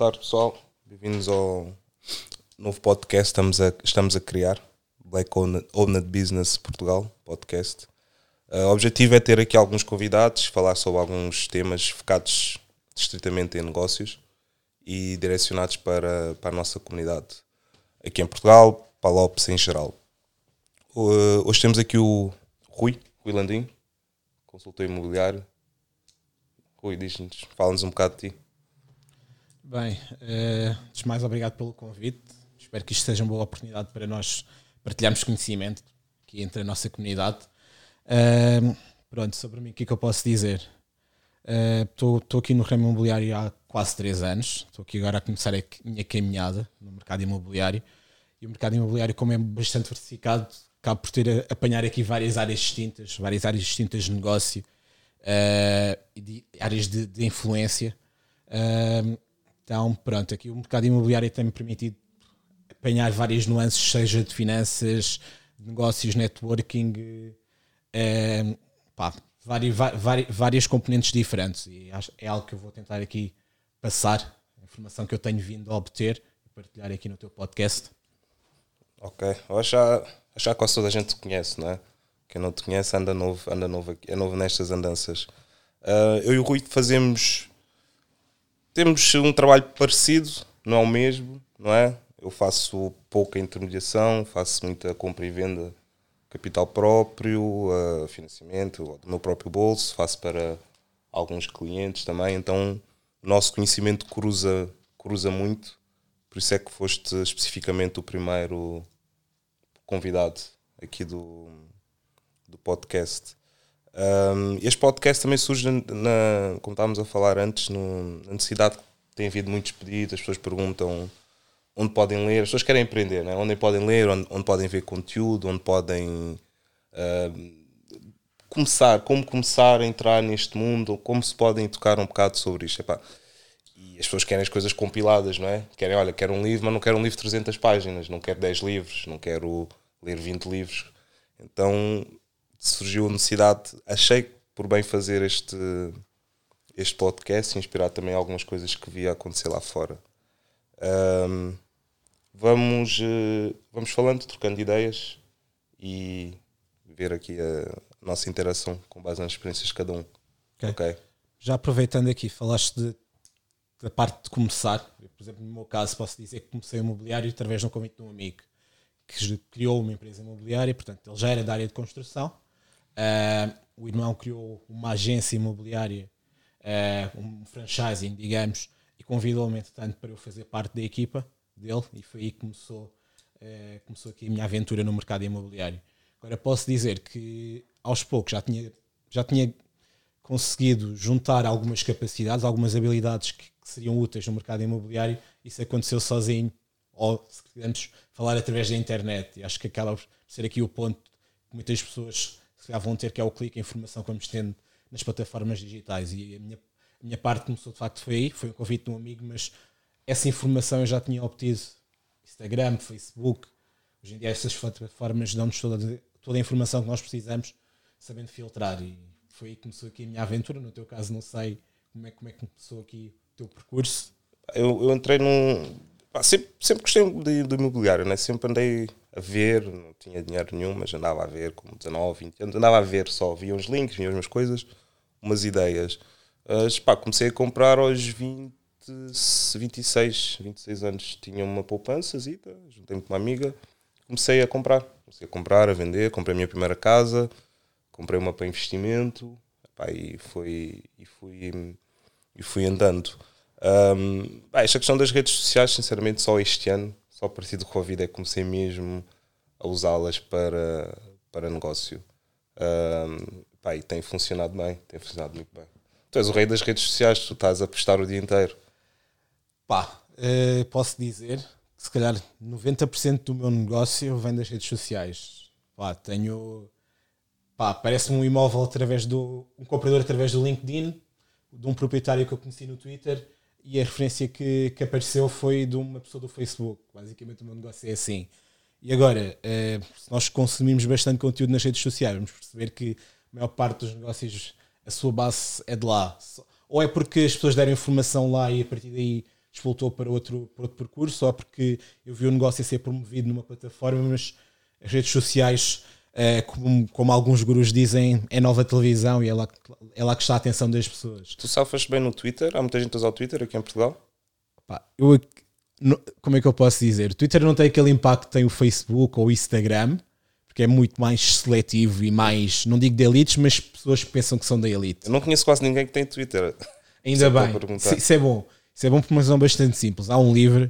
tarde, pessoal. Bem-vindos ao novo podcast que estamos a, estamos a criar. Black Owned Business Portugal podcast. Uh, o objetivo é ter aqui alguns convidados, falar sobre alguns temas focados estritamente em negócios e direcionados para, para a nossa comunidade aqui em Portugal, para Lopes em geral. Uh, hoje temos aqui o Rui, Rui Landim, consultor imobiliário. Rui, diz-nos, fala-nos um bocado de ti. Bem, uh, mais, obrigado pelo convite. Espero que isto seja uma boa oportunidade para nós partilharmos conhecimento aqui entre a nossa comunidade. Uh, pronto, sobre mim, o que é que eu posso dizer? Estou uh, aqui no ramo imobiliário há quase 3 anos. Estou aqui agora a começar a minha caminhada no mercado imobiliário. E o mercado imobiliário, como é bastante diversificado, acaba por ter a apanhar aqui várias áreas distintas, várias áreas distintas de negócio uh, e de, áreas de, de influência. Uh, então, pronto, aqui o mercado imobiliário tem-me permitido apanhar várias nuances, seja de finanças, de negócios, networking, uh, pá, várias, várias, várias componentes diferentes. E é algo que eu vou tentar aqui passar, a informação que eu tenho vindo a obter e partilhar aqui no teu podcast. Ok, eu acho, acho que quase toda a gente te conhece, não é? Quem não te conhece anda novo, anda novo, é novo nestas andanças. Uh, eu e o Rui fazemos. Temos um trabalho parecido, não é o mesmo, não é? Eu faço pouca intermediação, faço muita compra e venda, capital próprio, uh, financiamento do meu próprio bolso, faço para alguns clientes também, então o nosso conhecimento cruza, cruza muito, por isso é que foste especificamente o primeiro convidado aqui do, do podcast. Um, este podcast também surge, na, como estávamos a falar antes, no, na necessidade que tem havido muitos pedidos, as pessoas perguntam onde podem ler, as pessoas querem aprender, né? onde podem ler, onde, onde podem ver conteúdo, onde podem uh, começar, como começar a entrar neste mundo, como se podem tocar um bocado sobre isto. Epá, e as pessoas querem as coisas compiladas, não é? Querem, olha, quero um livro, mas não quero um livro de 300 páginas, não quero 10 livros, não quero ler 20 livros. Então surgiu a necessidade, achei por bem fazer este, este podcast, inspirar também algumas coisas que via acontecer lá fora. Um, vamos, uh, vamos falando, trocando ideias e ver aqui a nossa interação com base nas experiências de cada um. Okay. okay. Já aproveitando aqui, falaste de, da parte de começar. por exemplo, no meu caso, posso dizer que comecei o imobiliário através de um convite de um amigo que criou uma empresa imobiliária, portanto, ele já era da área de construção Uh, o irmão criou uma agência imobiliária, uh, um franchising, digamos, e convidou-me, entretanto, para eu fazer parte da equipa dele, e foi aí que começou, uh, começou aqui a minha aventura no mercado imobiliário. Agora, posso dizer que aos poucos já tinha, já tinha conseguido juntar algumas capacidades, algumas habilidades que, que seriam úteis no mercado imobiliário. Isso aconteceu sozinho, ou se quisermos falar através da internet. E acho que acaba por ser aqui o ponto que muitas pessoas se calhar vão ter, que é o clique, a informação que vamos tendo nas plataformas digitais. E a minha, a minha parte começou de facto foi aí, foi um convite de um amigo, mas essa informação eu já tinha obtido. Instagram, Facebook, hoje em dia essas plataformas dão-nos toda, toda a informação que nós precisamos, sabendo filtrar. E foi aí que começou aqui a minha aventura. No teu caso, não sei como é, como é que começou aqui o teu percurso. Eu, eu entrei num. Sempre, sempre gostei de, de imobiliário, né? sempre andei a ver, não tinha dinheiro nenhum, mas andava a ver com 19, 20 anos, andava a ver só, via uns links, via umas coisas, umas ideias. Mas, pá, comecei a comprar aos 20, 26, 26 anos, tinha uma poupança, juntei-me com uma amiga, comecei a comprar, comecei a comprar, a vender, comprei a minha primeira casa, comprei uma para investimento, pá, e, foi, e, fui, e fui andando. Um, esta questão das redes sociais, sinceramente, só este ano só a partir do Covid é que comecei mesmo a usá-las para, para negócio. Um, pá, e tem funcionado bem, tem funcionado muito bem. Tu és o rei das redes sociais, tu estás a postar o dia inteiro. Pá, uh, posso dizer que se calhar 90% do meu negócio vem das redes sociais. Pá, tenho. Pá, parece-me um imóvel através do. um comprador através do LinkedIn, de um proprietário que eu conheci no Twitter e a referência que, que apareceu foi de uma pessoa do Facebook. Basicamente o meu negócio é assim. E agora, uh, se nós consumirmos bastante conteúdo nas redes sociais, vamos perceber que a maior parte dos negócios, a sua base é de lá. Ou é porque as pessoas deram informação lá e a partir daí explotou para outro, para outro percurso, só porque eu vi o negócio a ser promovido numa plataforma, mas as redes sociais, eh, como, como alguns gurus dizem, é nova televisão e é lá, é lá que está a atenção das pessoas. Tu safas bem no Twitter? Há muita gente a usar o Twitter aqui em Portugal? Pá, eu, no- como é que eu posso dizer? O Twitter não tem aquele impacto que tem o Facebook ou o Instagram, porque é muito mais seletivo e mais, não digo de elites, mas pessoas que pensam que são da elite. Eu não conheço quase ninguém que tem Twitter. Ainda bem, isso, é bom. Isso é bom por uma razão bastante simples. Há um livro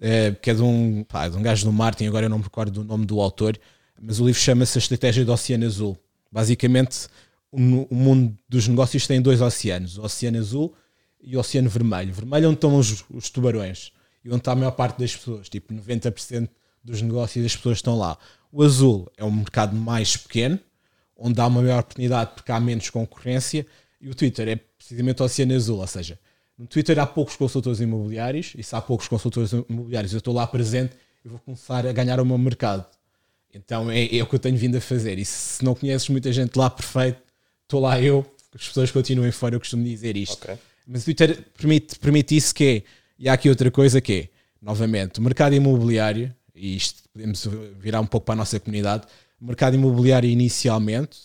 eh, que é de um, pá, de um gajo do Martin, agora eu não me recordo do nome do autor, mas o livro chama-se A Estratégia do Oceano Azul. Basicamente, o, mundo dos negócios tem dois oceanos, o Oceano Azul e o Oceano Vermelho. Vermelho é onde estão os, os tubarões e onde está a maior parte das pessoas, tipo 90% dos negócios das pessoas estão lá. O azul é um mercado mais pequeno, onde há uma maior oportunidade porque há menos concorrência, e o Twitter é precisamente o Oceano Azul, ou seja, no Twitter há poucos consultores imobiliários, e se há poucos consultores imobiliários eu estou lá presente, eu vou começar a ganhar o meu mercado. Então é, é o que eu tenho vindo a fazer. E se não conheces muita gente lá, perfeito, estou lá eu, as pessoas continuem fora, eu costumo dizer isto. Ok. Mas o Twitter permite, permite isso que é, e há aqui outra coisa que é, novamente, o mercado imobiliário, e isto podemos virar um pouco para a nossa comunidade, o mercado imobiliário inicialmente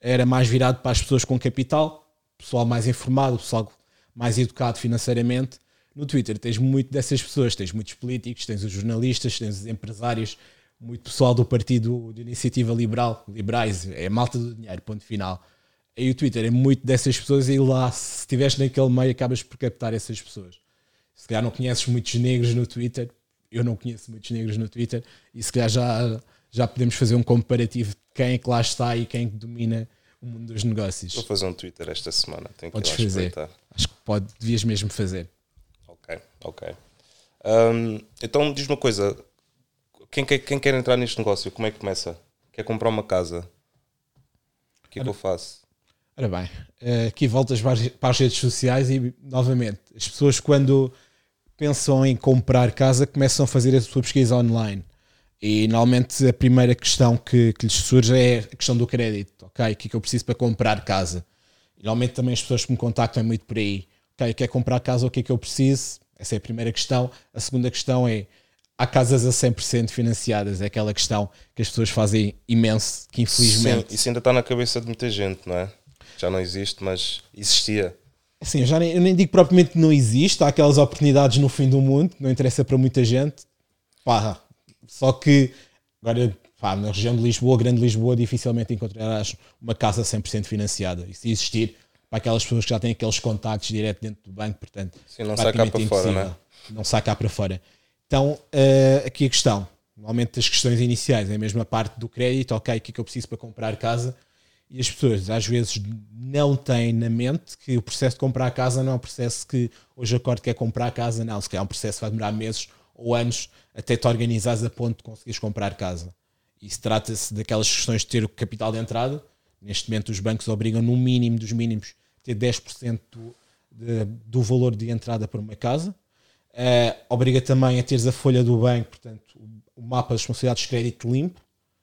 era mais virado para as pessoas com capital, pessoal mais informado, pessoal mais educado financeiramente. No Twitter tens muito dessas pessoas, tens muitos políticos, tens os jornalistas, tens os empresários, muito pessoal do Partido de Iniciativa Liberal, liberais, é a malta do dinheiro, ponto final. Aí o Twitter é muito dessas pessoas e lá, se estiveres naquele meio, acabas por captar essas pessoas. Se calhar não conheces muitos negros no Twitter, eu não conheço muitos negros no Twitter, e se calhar já, já podemos fazer um comparativo de quem é que lá está e quem é que domina o mundo dos negócios. Vou fazer um Twitter esta semana. Tenho que ir Podes fazer. Acho que pode, devias mesmo fazer. Ok, ok. Hum, então diz uma coisa: quem quer, quem quer entrar neste negócio, como é que começa? Quer comprar uma casa? O que é que eu faço? Ora bem, eh, aqui voltas para as- para as redes sociais e, novamente, as pessoas quando pensam em comprar casa começam a fazer a sua pesquisa online. E normalmente a primeira questão que, que lhes surge é a questão do crédito. Ok, o que é que eu preciso para comprar casa? E normalmente também as pessoas que me contactam é muito por aí. Ok, quer comprar casa, o que é que eu preciso? Essa é a primeira questão. A segunda questão é: há casas a 100% financiadas? É aquela questão que as pessoas fazem imenso, que infelizmente. Sim, isso ainda está na cabeça de muita gente, não é? Já não existe, mas existia. Assim, eu, já nem, eu nem digo propriamente que não existe, há aquelas oportunidades no fim do mundo não interessa para muita gente. Pá, só que agora pá, na região de Lisboa, Grande Lisboa, dificilmente encontrarás uma casa 100% financiada. E se existir, para aquelas pessoas que já têm aqueles contactos direto dentro do banco, portanto, Sim, não sai cá para fora, não Não sai cá para fora. Então, eh, aqui a questão, normalmente as questões iniciais é a mesma parte do crédito, ok, o que é que eu preciso para comprar casa? E as pessoas às vezes não têm na mente que o processo de comprar casa não é um processo que hoje acordo que é comprar casa, não, se calhar é um processo que vai demorar meses ou anos até te organizares a ponto de conseguires comprar casa. Isso trata-se daquelas questões de ter o capital de entrada. Neste momento os bancos obrigam no mínimo dos mínimos a ter 10% do, de- do valor de entrada para uma casa. Eh, obriga também a teres a folha do banco, portanto, o, mapa das responsabilidades de crédito limpo.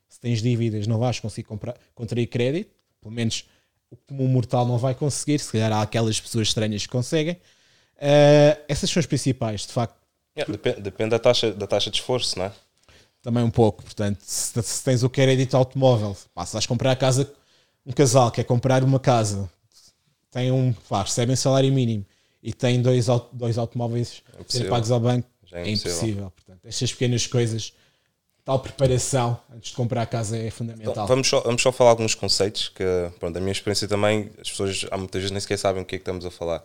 Se tens dívidas, não vais conseguir comprar, contrair crédito. Pelo menos o comum mortal não vai conseguir. Se calhar há aquelas pessoas estranhas que conseguem. Eh, essas são as principais, de facto, Yeah, depende, depende da, taxa, da taxa de esforço, não é? também um pouco. Portanto, se, se tens o crédito automóvel, pá, se vais comprar a casa, um casal quer comprar uma casa, tem um, pá, recebem salário mínimo e tem dois, dois automóveis a serem pagos ao banco, é é impossível. impossível. Portanto, estas pequenas coisas, tal preparação antes de comprar a casa é fundamental. Então, vamos, só, vamos só falar alguns conceitos que, pronto, a minha experiência também, as pessoas, há muitas vezes nem sequer sabem o que é que estamos a falar.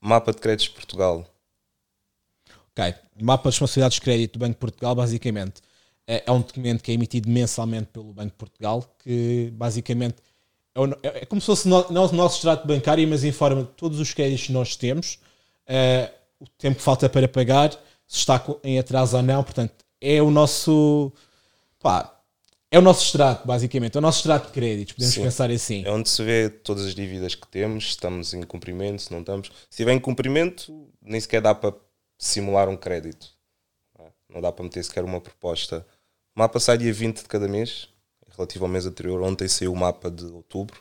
Mapa de créditos de Portugal. Ok. Mapa de responsabilidades de crédito do Banco de Portugal, basicamente, é, é um documento que é emitido mensalmente pelo Banco de Portugal, que basicamente é, é- é como se fosse no- não o nosso extrato bancário, mas informa de todos os créditos que nós temos, eh, o tempo que falta para pagar, se está em atraso ou não. Portanto, é o nosso. Pá, é o nosso extrato, basicamente. É o nosso extrato de créditos, podemos Sim. pensar assim. É onde se vê todas as dívidas que temos, se estamos em cumprimento, se não estamos. Se estiver em cumprimento, nem sequer dá para simular um crédito. não dá para meter sequer uma proposta. Mapa sai dia 20 de cada mês, relativo ao mês anterior. Ontem saiu o mapa de outubro.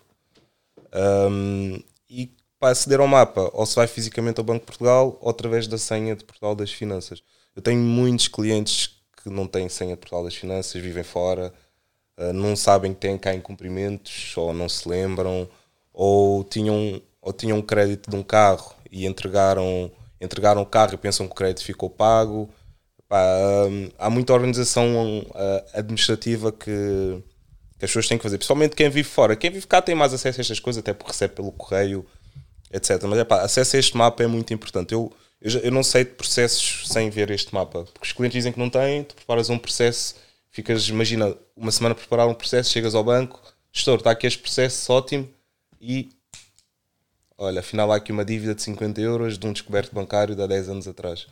Ahm, e para aceder ao mapa, ou se vai fisicamente ao Banco de Portugal ou através da senha de Portugal das Finanças. Eu tenho muitos clientes que não têm senha de Portugal das Finanças, vivem fora, uh, não sabem que têm cá incumprimentos, ou não se lembram, ou tinham, ou tinham um crédito de um carro e entregaram, entregaram o carro e pensam que o crédito ficou pago. Pá, um, há muita organização uh, administrativa que, que as pessoas têm que fazer, principalmente quem vive fora. Quem vive cá tem mais acesso a estas coisas, até porque recebe pelo correio, etc. Mas é pá, acesso a este mapa é muito importante. Eu, eu, eu, não sei de processos sem ver este mapa, porque os clientes dizem que não têm, tu preparas um processo, ficas, imagina, uma semana a preparar um processo, chegas ao banco, gestor, está aqui este processo, ótimo, e olha, afinal há aqui uma dívida de 50 euros de um descoberto bancário de há 10 anos atrás.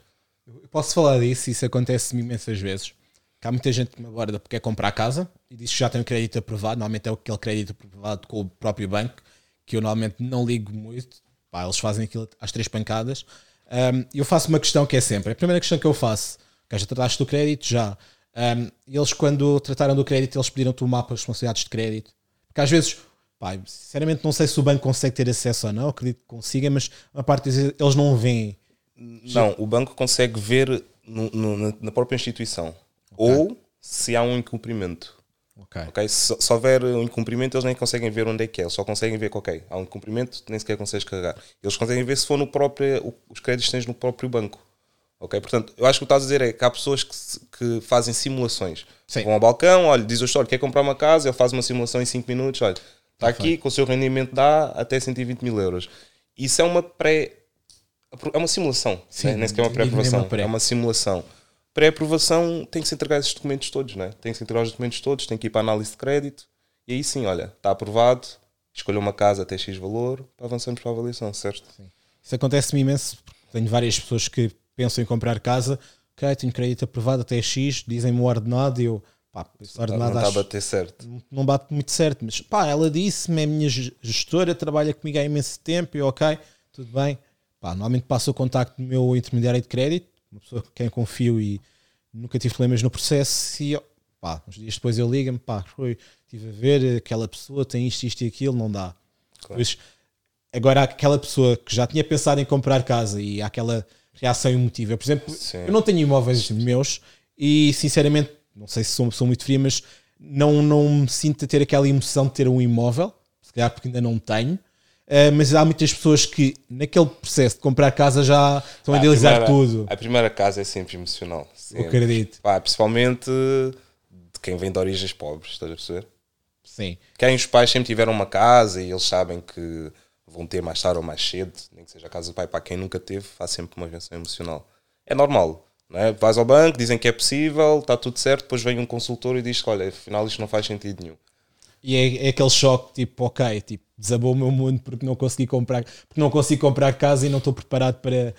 Eu posso falar disso, isso acontece-me imensas vezes. Que há muita gente que me aborda porque quer comprar casa e diz que já tem o crédito aprovado, normalmente é aquele crédito aprovado com o próprio banco, que eu normalmente não ligo muito, Pá, eles fazem aquilo às três pancadas. Um, eu faço uma questão que é sempre, a primeira questão que eu faço, que já trataste do crédito, já. Um, eles quando trataram do crédito, eles pediram-te o um mapa de responsabilidades de crédito. Porque às vezes Pá, sinceramente não sei se o banco consegue ter acesso ou não, acredito que consiga, mas a parte eles não veem. Não, o banco consegue ver no, no, na própria instituição. Okay. Ou se há um incumprimento. Okay. okay? Se, se, houver um incumprimento, eles nem conseguem ver onde é que é, eles só conseguem ver que ok, há um incumprimento, nem sequer consegues carregar. Eles conseguem ver se for no próprio, os créditos que tens no próprio banco. Ok? Portanto, eu acho que o que estás a dizer é que há pessoas que, que fazem simulações. Sim. Vão ao balcão, olha, diz o história, quer comprar uma casa, ele faz uma simulação em 5 minutos, olha, Está aqui, com o seu rendimento dá até 120 mil euros. Isso é uma pré. É uma simulação, Sim, né? nem sequer é uma pré-aprovação. É uma simulação. Pré-aprovação tem que se entregar esses documentos todos, né? tem que se entregar os documentos todos, tem que ir para a análise de crédito e aí sim, olha, está aprovado, escolha uma casa até X valor, avançamos para a avaliação, certo? Sim. Isso acontece-me imenso, tenho várias pessoas que pensam em comprar casa, ok, tenho crédito aprovado até X, dizem-me o ordenado e eu Pá, ordenado não está a bater certo. Não bate muito certo, mas pá, ela disse-me, é minha gestora, trabalha comigo há imenso tempo, e ok, tudo bem. Pá, normalmente passo o contacto do meu intermediário de crédito, uma pessoa com quem confio e nunca tive problemas no processo, e pá, uns dias depois eu ligo-me, pá, foi, estive a ver, aquela pessoa tem isto, isto e aquilo, não dá. Claro. Pois, agora aquela pessoa que já tinha pensado em comprar casa e aquela reação emotiva, por exemplo, Sim. eu não tenho imóveis meus e sinceramente não sei se sou uma pessoa muito fria, mas não, não me sinto a ter aquela emoção de ter um imóvel, se calhar porque ainda não tenho. Uh, mas há muitas pessoas que naquele processo de comprar casa já estão ah, a idealizar a primeira, tudo. A primeira casa é sempre emocional. Sempre. Eu acredito. Pá, principalmente de quem vem de origens pobres, estás a perceber? Sim. Quem os pais sempre tiveram uma casa e eles sabem que vão ter mais tarde ou mais cedo, nem que seja a casa do pai, para quem nunca teve, faz sempre uma reação emocional. É normal. Não é? Vais ao banco, dizem que é possível, está tudo certo, depois vem um consultor e diz que olha, afinal isto não faz sentido nenhum. E é, é, aquele choque tipo, ok, tipo, desabou o meu mundo porque não consegui comprar, porque não consigo comprar casa e não estou preparado para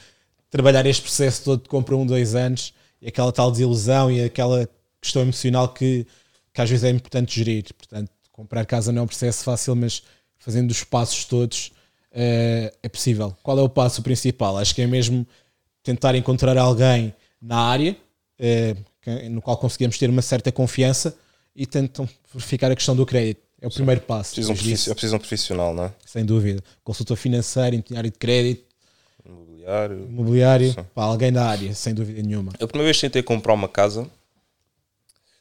trabalhar este processo todo de compra um, dois anos, e aquela tal desilusão e aquela questão emocional que, que às vezes é importante gerir. Portanto, comprar casa não é um processo fácil, mas fazendo os passos todos uh, é possível. Qual é o passo principal? Acho que é mesmo tentar encontrar alguém na área, eh, no qual conseguimos ter uma certa confiança e tentam verificar a questão do crédito. É o Sim. primeiro passo. Precisa um, disso, precisa um profissional, não é? Sem dúvida. Consultor financeiro, intermediário de crédito, imobiliário, imobiliário para alguém da área, sem dúvida nenhuma. Eu, a primeira vez tentei comprar uma casa,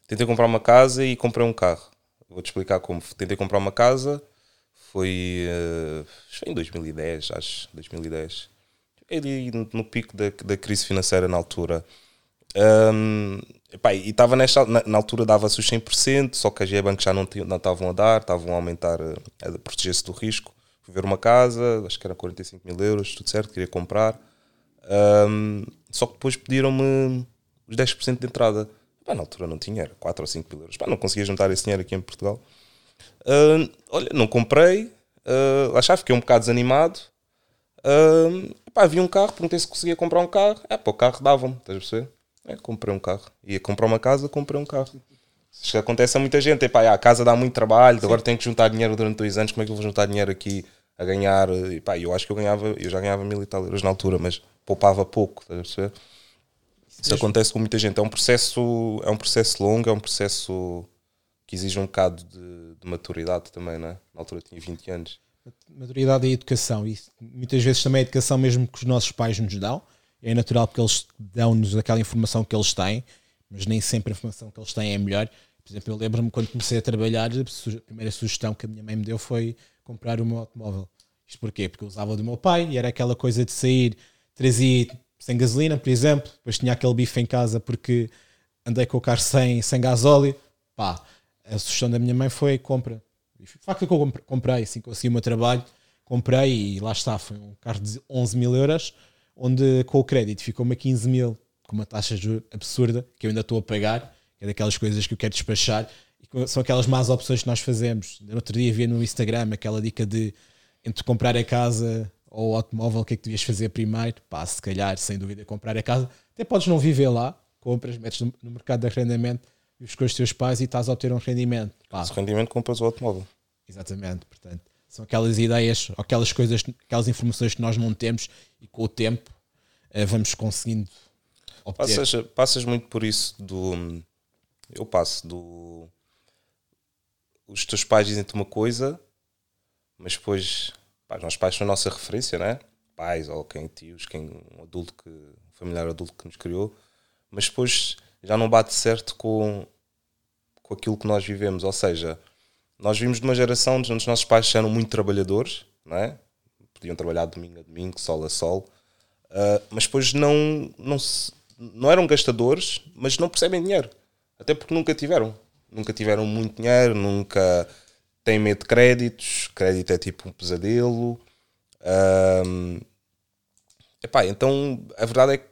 tentei comprar uma casa e comprei um carro. Vou-te explicar como. Tentei comprar uma casa, foi, uh, foi em 2010, acho, 2010 ali no pico da, da crise financeira na altura. Um, epá, e estava nesta na, na, altura dava-se os 100%, só que as bancos já não, estavam a dar, estavam a aumentar, a, a proteger-se do risco. Fui ver uma casa, acho que era 45 mil euros, tudo certo, queria comprar. Um, só que depois pediram-me os 10% de entrada. Na altura não tinha, era 4 ou 5 mil euros. Não conseguia juntar esse dinheiro aqui em Portugal. Uh, olha, não comprei, uh, lá já fiquei um bocado desanimado. Uh, vi um carro, perguntei se conseguia comprar um carro. É, pá, o carro dava-me, estás a perceber? É, comprei um carro. Ia comprar uma casa, comprei um carro. Isso acontece a muita gente. Epá, a casa dá muito trabalho, Sim. agora tenho que juntar dinheiro durante dois anos. Como é que eu vou juntar dinheiro aqui a ganhar? E, pá, eu acho que eu ganhava, eu já ganhava mil e tal euros na altura, mas poupava pouco, perceber? Isso acontece com muita gente. É um processo, é um processo longo, é um processo que exige um bocado de, de maturidade também, não é? Na altura tinha 20 anos. Maturidade e educação. E muitas vezes também a educação mesmo que os nossos pais nos dão. É natural porque eles dão-nos aquela informação que eles têm, mas nem sempre a informação que eles têm é melhor. Por exemplo, eu lembro-me quando comecei a trabalhar, a primeira sugestão que a minha mãe me deu foi comprar meu automóvel. Isto porquê? Porque eu usava do meu pai e era aquela coisa de sair, trazia sem gasolina, por exemplo, depois tinha aquele bife em casa porque andei com o carro sem, sem gasóleo. Pá, a sugestão da minha mãe foi compra. De facto, que eu comprei, assim consegui o meu trabalho, comprei e lá está, foi um carro de 11 mil euros, onde com o crédito ficou-me a 15 mil, com uma taxa absurda, que eu ainda estou a pagar, que é daquelas coisas que eu quero despachar, e são aquelas más opções que nós fazemos. No outro dia vi no Instagram aquela dica de entre comprar a casa ou o automóvel, o que é que devias fazer primeiro? Pá, se calhar, sem dúvida, comprar a casa. Até podes não viver lá, compras, metes no, no mercado de arrendamento, vives com os teus pais e estás a obter um rendimento. Pá. Esse rendimento compras o automóvel. Exatamente, portanto, são aquelas ideias, aquelas coisas, aquelas informações que nós não temos e com o tempo uh, vamos conseguindo obter. Passas, passas muito por isso do. Eu passo do. Os teus pais dizem-te uma coisa, mas depois. Pá, os nossos pais são a nossa referência, né? Pais ou quem tios, quem um adulto que. um familiar adulto que nos criou, mas depois já não bate certo com, com aquilo que nós vivemos. Ou seja, nós vimos de uma geração onde os nossos pais eram muito trabalhadores, não é? podiam trabalhar domingo a domingo, sol a sol, uh, mas depois não, não, se, não eram gastadores, mas não percebem dinheiro. Até porque nunca tiveram. Nunca tiveram muito dinheiro, nunca têm medo de créditos. Crédito é tipo um pesadelo. Um, epá, então a verdade é que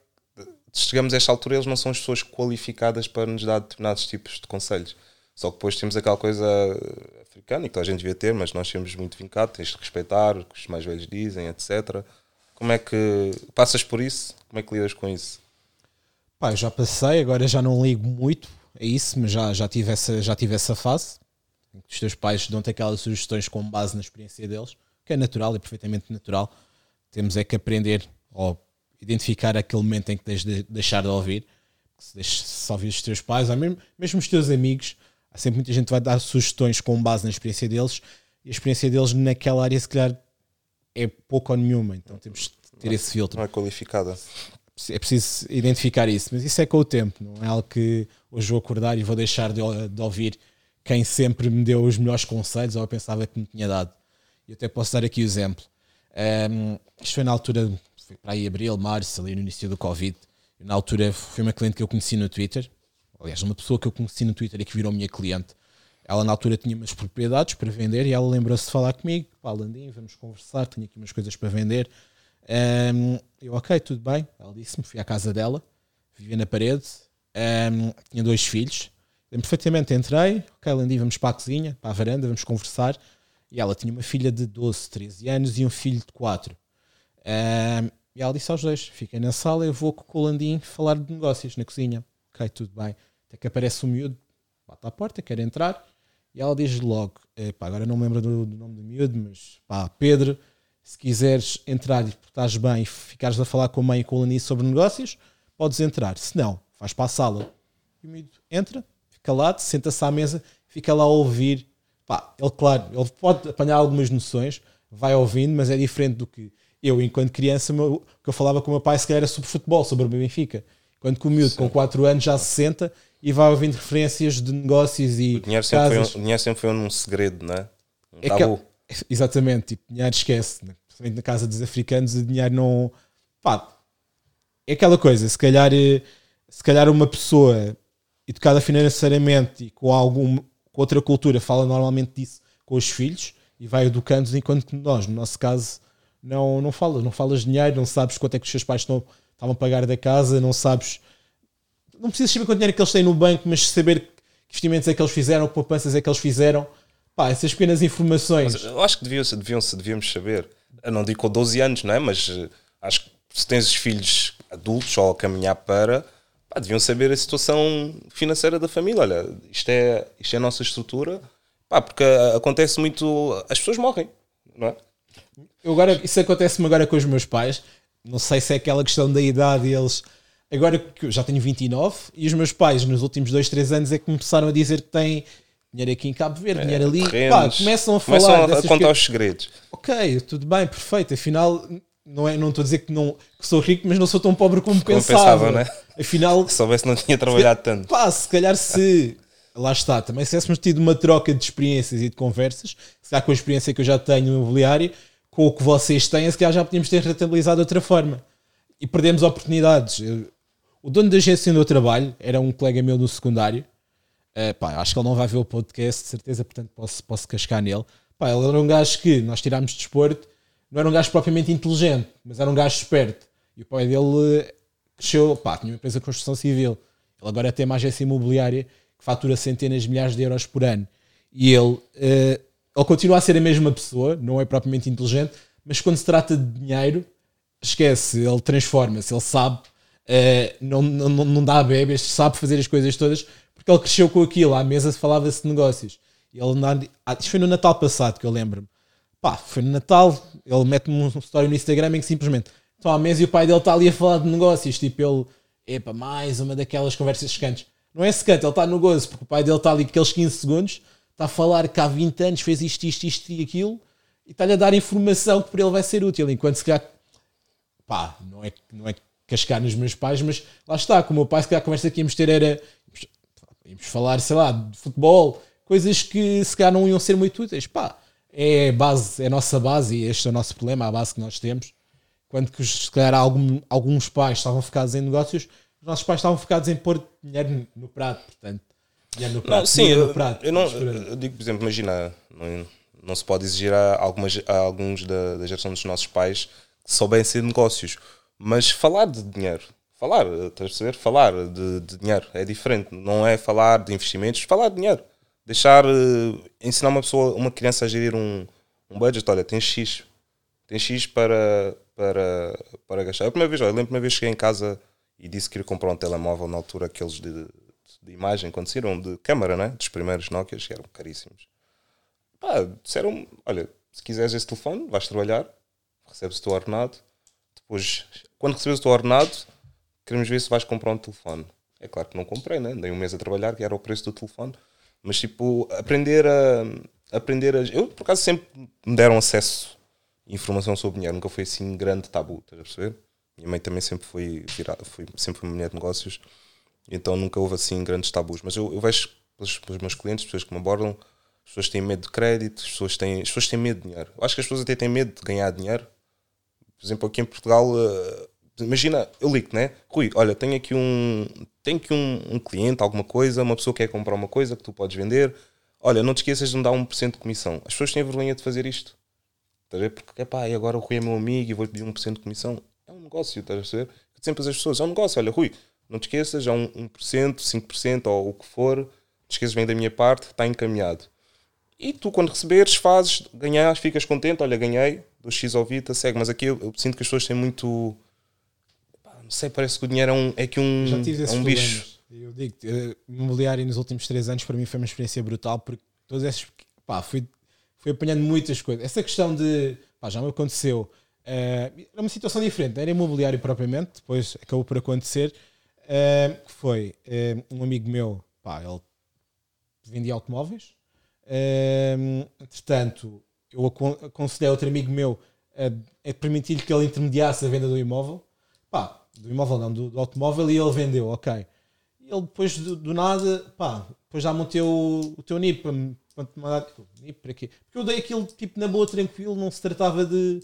chegamos a esta altura, eles não são as pessoas qualificadas para nos dar determinados tipos de conselhos. Só que depois temos aquela coisa africana e que a gente devia ter, mas nós temos muito vincado, tens de respeitar o que os mais velhos dizem, etc. Como é que passas por isso? Como é que lidas com isso? Pá, eu já passei, agora já não ligo muito a isso, mas já, já, tive, essa, já tive essa fase. Os teus pais dão-te aquelas sugestões com base na experiência deles, que é natural, é perfeitamente natural. Temos é que aprender ou identificar aquele momento em que tens de deixar de ouvir. Se, deixes, se ouvir os teus pais, ou mesmo, mesmo os teus amigos, há sempre muita gente que vai dar sugestões com base na experiência deles e a experiência deles naquela área se calhar é pouco ou nenhuma, então temos de ter esse filtro. Não é qualificada. É preciso identificar isso, mas isso é com o tempo, não é algo que hoje vou acordar e vou deixar de, de ouvir quem sempre me deu os melhores conselhos ou eu pensava que me tinha dado. E até posso dar aqui o exemplo. Um, isto foi na altura, foi para aí abril, março, ali no início do Covid. Na altura foi uma cliente que eu conheci no Twitter, aliás, uma pessoa que eu conheci no Twitter e que virou minha cliente. Ela na altura tinha umas propriedades para vender e ela lembrou-se de falar comigo. Pá, Landim, vamos conversar, tenho aqui umas coisas para vender. Um, eu, ok, tudo bem. Ela disse-me, fui à casa dela, vivia na parede, um, tinha dois filhos. Perfeitamente, entrei, ok, Landim, vamos para a cozinha, para a varanda, vamos conversar. E ela tinha uma filha de 12, 13 anos e um filho de 4. Um, e ela disse aos dois: Fiquem na sala, eu vou com o Landim falar de negócios na cozinha. Ok, tudo bem. Até que aparece o um miúdo, bate à porta, quer entrar, e ela diz logo: pá, agora não me lembro do, do, nome do miúdo, mas pá, Pedro, se quiseres entrar e estás bem e ficares a falar com a mãe e com o Lani sobre negócios, podes entrar. Se não, vais para a sala. E o miúdo entra, fica lá, senta-se à mesa, fica lá a ouvir. Pá, ele, claro, ele pode apanhar algumas noções, vai ouvindo, mas é diferente do que eu, enquanto criança, meu, que eu falava com o meu pai, se calhar era sobre futebol, sobre o Benfica. Quando com o miúdo, Sim. com 4 anos, já se senta e vai ouvindo referências de negócios e. O dinheiro sempre, casas. Foi, um, dinheiro sempre foi um segredo, não é? Um é tabu. Que, exatamente, tipo, dinheiro esquece. Né? Principalmente na casa dos africanos, o dinheiro não. Pá, é aquela coisa, se calhar, eh, se calhar uma pessoa educada financeiramente e com algum, com outra cultura fala normalmente disso com os filhos e vai educando-os, enquanto que nós, no nosso caso, não, não falas, não falas dinheiro, não sabes quanto é que os seus pais estão estavam a pagar da casa, não sabes. Não precisas saber quanto dinheiro é que eles têm no banco, mas saber que investimentos é que eles fizeram, que poupanças é que eles fizeram. Pá, essas pequenas informações. Mas eu acho que deviam, deviam, devíamos saber. Eu não digo com 12 anos, não é? Mas eh, acho que se tens os filhos adultos ou a caminhar para, pá, deviam saber a situação financeira da família. Olha, isto é, isto é a nossa estrutura. Pá, porque eh, acontece muito. As pessoas morrem, não é? Eu agora, isso acontece-me agora com os meus pais não sei se é aquela questão da idade e eles. Agora que eu já tenho 29 e os meus pais nos últimos 2, 3 anos é que começaram a dizer que têm dinheiro aqui em Cabo Verde, é, dinheiro ali. Pá, começam a falar. Começam a contar os segredos. ok, tudo bem, perfeito. Afinal, não é, não estou a dizer que, não, que sou rico, mas não sou tão pobre como, Como pensava. pensava, né? Afinal, Se soubesse, não tinha trabalhado tanto. pá, se calhar se. Lá está, também se tivéssemos tido uma troca de experiências e de conversas, se calhar com a experiência que eu já tenho no imobiliário, com o que vocês têm, se calhar já podíamos ter rentabilizado de outra forma. E perdemos oportunidades. Eu- o dono da agência onde eu trabalho era um colega meu no secundário. Eh, pá, acho que ele não vai ver o podcast, de certeza, portanto posso, posso cascar nele. Pá, ele era um gajo que nós tirámos de desporto, não era um gajo propriamente inteligente, mas era um gajo esperto. E o pai dele eh, cresceu, pá, tinha uma empresa de construção civil. Ele agora tem uma agência imobiliária que fatura centenas de milhares de euros por ano. E ele, eh, ele continua a ser a mesma pessoa, não é propriamente inteligente, mas quando se trata de dinheiro, esquece, ele transforma-se, ele sabe, eh, não, não, não dá bebês, sabe fazer as coisas todas, porque ele cresceu com aquilo. À mesa falava-se de negócios. Ele, na- ah, isto foi no Natal passado que eu lembro-me. Pá, foi no Natal, ele mete-me um story no Instagram em que simplesmente estão à mesa e o pai dele está ali a falar de negócios. Tipo, ele, epa, mais uma daquelas conversas secantes. Não é secante, ele está no gozo, porque o pai dele está ali aqueles 15 segundos, está a falar que há 20 anos fez isto, isto, isto e aquilo, e está-lhe a dar informação que para ele vai ser útil. Enquanto se calhar, pá, não é, não é cascar nos meus pais, mas lá está, com o meu pai, se calhar a conversa que íamos ter era, íamos falar, sei lá, de futebol, coisas que se calhar não iam ser muito úteis. Pá, é a base, é a nossa base e este é o nosso problema, a base que nós temos. Quando que se calhar algum, alguns pais estavam focados em negócios, os nossos pais estavam focados em pôr dinheiro no prato, portanto. Dinheiro no prato, Não, sim, eu, no prato. eu não, eu digo, por exemplo, imagina, não, não se pode exigir a, algumas, a alguns da, da geração dos nossos pais que soubessem de negócios, mas falar de dinheiro, falar, estás a perceber? Falar de, de dinheiro é diferente, não é falar de investimentos, falar de dinheiro. Deixar, eh, ensinar uma pessoa, uma criança a gerir um, um budget, olha, tens X, tens X para, para, para gastar. A primeira vez, olha, eu lembro a primeira vez que cheguei em casa e disse que queria comprar um telemóvel na altura, aqueles de, de imagem, quando saíram de câmara, né? Dos primeiros Nokias, que eram caríssimos. Pá, disseram olha, se quiseres esse telefone, vais trabalhar, recebes o teu ordenado, depois, quando recebes o teu ordenado, queremos ver se vais comprar um telefone. É claro que não comprei, né? Dei um mês a trabalhar, que era o preço do telefone. Mas, tipo, aprender a... Aprender a... Eu, por acaso, sempre me deram acesso a informação sobre dinheiro. Nunca foi, assim, grande tabu, estás a perceber? Minha mãe também sempre foi, virada, foi sempre foi mulher de negócios. Então, nunca houve, assim, grandes tabus. Mas eu, eu vejo pelos, pelos meus clientes, pessoas que me abordam, as pessoas têm medo de crédito, as pessoas têm, as pessoas têm medo de dinheiro. Eu acho que as pessoas até têm medo de ganhar dinheiro. Por exemplo, aqui em Portugal, eh, imagina, eu ligo, né? Rui, olha, tenho aqui um, tenho aqui um, um cliente, alguma coisa, uma pessoa quer comprar uma coisa que tu podes vender. Olha, não te esqueças de me dar 1% de comissão. As pessoas têm vergonha de fazer isto. Estás a ver? Porque, epá, e agora o Rui é meu amigo e vou-lhe pedir 1% de comissão. É um negócio, estás a perceber? Sempre as pessoas, é um negócio. Olha, Rui, não te esqueças, é um 1%, 5% ou o que for. Não te esqueças bem da minha parte, está encaminhado. E tu, quando receberes, fazes, ganhas, ficas contente, olha, ganhei, do X ao Vita, segue. Mas aqui eu, eu sinto que as pessoas têm muito. pá, Não sei, parece que o dinheiro é um, é que um, Já tive é um problemas. bicho. Eu digo, eh, imobiliário nos últimos três anos para mim foi uma experiência brutal porque todos esses pá, fui, fui apanhando muitas coisas. Essa questão de pá, já me aconteceu. eh, era uma situação diferente, era imobiliário propriamente, depois acabou por acontecer. que foi eh, um amigo meu, pá, ele vendia automóveis. Entretanto, eu acon- aconselhei outro amigo meu a, a permitir que ele intermediasse a venda do imóvel. Pá, do imóvel não, do, do automóvel e ele vendeu, ok. Ele depois do, do nada, pá, depois já montei o, o teu NIP para me mandar. NIP para quê? Porque eu dei aquilo tipo na boa, tranquilo, não se tratava de,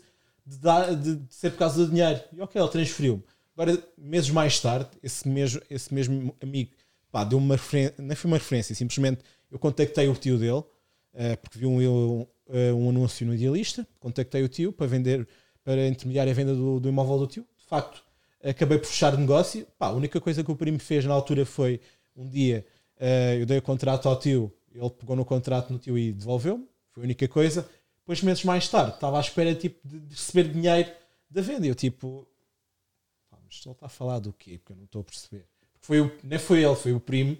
de, dar, de, de ser por causa do dinheiro. E ok, ele transferiu-me. Agora, meses mais tarde, esse mesmo, esse mesmo amigo pá, deu uma referência, não foi uma referência, simplesmente eu contactei o tio dele, eh, porque vi um, eu, eh, um anúncio no Idealista, contactei o tio para vender, para intermediar a venda do, do imóvel do tio. De facto, acabei por fechar negócio. Pá, a única coisa que o primo fez na altura foi um dia eh, eu dei o contrato ao tio, ele pegou no contrato no tio e devolveu-me. Foi a única coisa. Depois, meses mais tarde, estava à espera tipo, de, receber dinheiro da venda. E eu tipo, pá, mas ele está a falar do quê? Porque eu não estou a perceber. Foi o, nem foi ele, foi o primo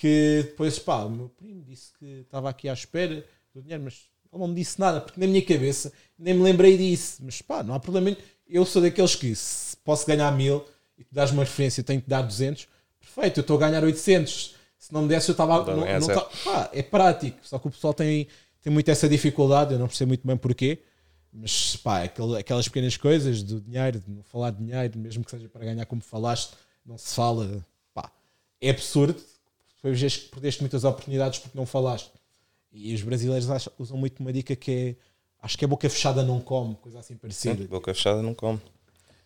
que depois, pá, o meu primo disse que estava aqui à espera do dinheiro, mas ele não me disse nada, porque na minha cabeça nem me lembrei disso. Mas pá, não há problema. nenhum. Eu sou daqueles que se posso ganhar mil e tu dás uma referência, eu tenho que dar 200. Perfeito, eu estou a ganhar 800. Se não me desse, eu estava. Então, Não, é não tá- pá, é prático. Só que o pessoal tem, tem muito essa dificuldade, eu não percebo muito bem porquê. Mas pá, aquel- aquelas pequenas coisas do dinheiro, de não falar de dinheiro, mesmo que seja para ganhar como falaste, não se fala. Pá, é absurdo. Foi vez que perdeste muitas oportunidades porque não falaste. E os brasileiros acham- usam muito uma dica que é acho que é boca fechada não come, coisa assim parecida. Sim, boca fechada não come.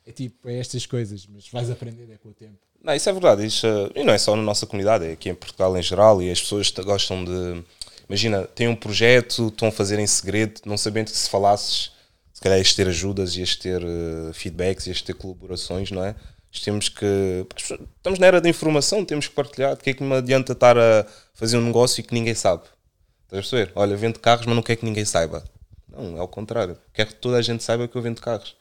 É tipo, é estas coisas, mas vais aprender é com o tempo. Não, isso é verdade. Isso, eh, e não é só na nossa comunidade, é aqui em Portugal em geral. E as pessoas gostam de. Imagina, têm um projeto, estão a fazer em segredo, não sabendo que se falasses, se calhar ias ter ajudas, ias ter eh, feedbacks, ias ter colaborações, não é? Temos que. Estamos na era da informação, temos que partilhar. De que é que me adianta estar a fazer um negócio que ninguém sabe? Estás a perceber? Olha, vendo carros, mas não quer que ninguém saiba. Não, é ao contrário. Quer que toda a gente saiba que eu vendo carros.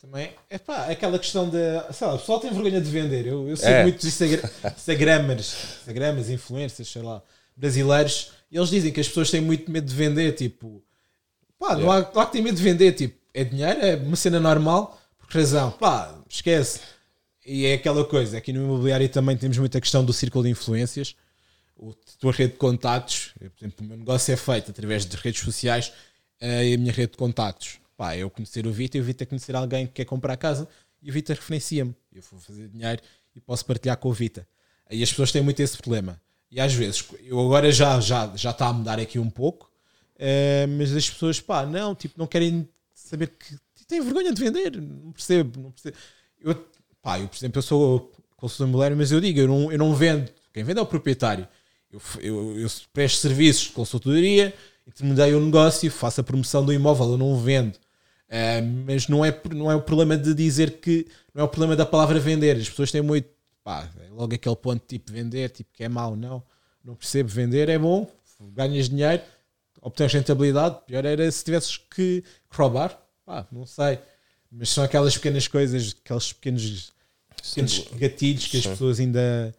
Também, é pá, aquela questão de. Sei lá, o pessoal tem vergonha de vender. Eu, eu sigo É. muitos Instagra- Instagramers, Instagramers, influencers, sei lá, brasileiros, e eles dizem que as pessoas têm muito medo de vender. Tipo, pá, não há, não há que ter medo de vender. Tipo, é dinheiro, é uma cena normal, por que razão, pá, esquece. E é aquela coisa, aqui no imobiliário também temos muita questão do círculo de influências. A tua rede de contactos, por exemplo, o meu negócio é feito através de redes sociais eh, e a minha rede de contactos. Pá, eu conhecer o Vita e o Vita conhecer alguém que quer comprar casa e o Vita referencia-me. Eu vou fazer dinheiro e posso partilhar com o Vita. Aí as pessoas têm muito esse problema. E às vezes, eu agora já já já está a mudar aqui um pouco, eh, mas as pessoas, pá, não, tipo, não querem saber que têm vergonha de vender. Não percebo, não percebo. Eu, pá, eu, por exemplo, eu sou consultor imobiliário, mas eu digo, eu não, eu não vendo. Quem vende é o proprietário. Eu, eu, eu presto serviços de consultoria, intermediei o negócio, faço a promoção do imóvel, eu não vendo. Eh, mas não é, não é o problema de dizer que não é o problema da palavra vender. As pessoas têm muito pá, é logo aquele ponto tipo vender, tipo que é mau, não, não percebo vender, é bom, ganhas dinheiro, obtens rentabilidade, pior era se tivesses que roubar, pá, não sei. Mas são aquelas pequenas coisas, aqueles pequenos, pequenos gatilhos que as Sim. pessoas ainda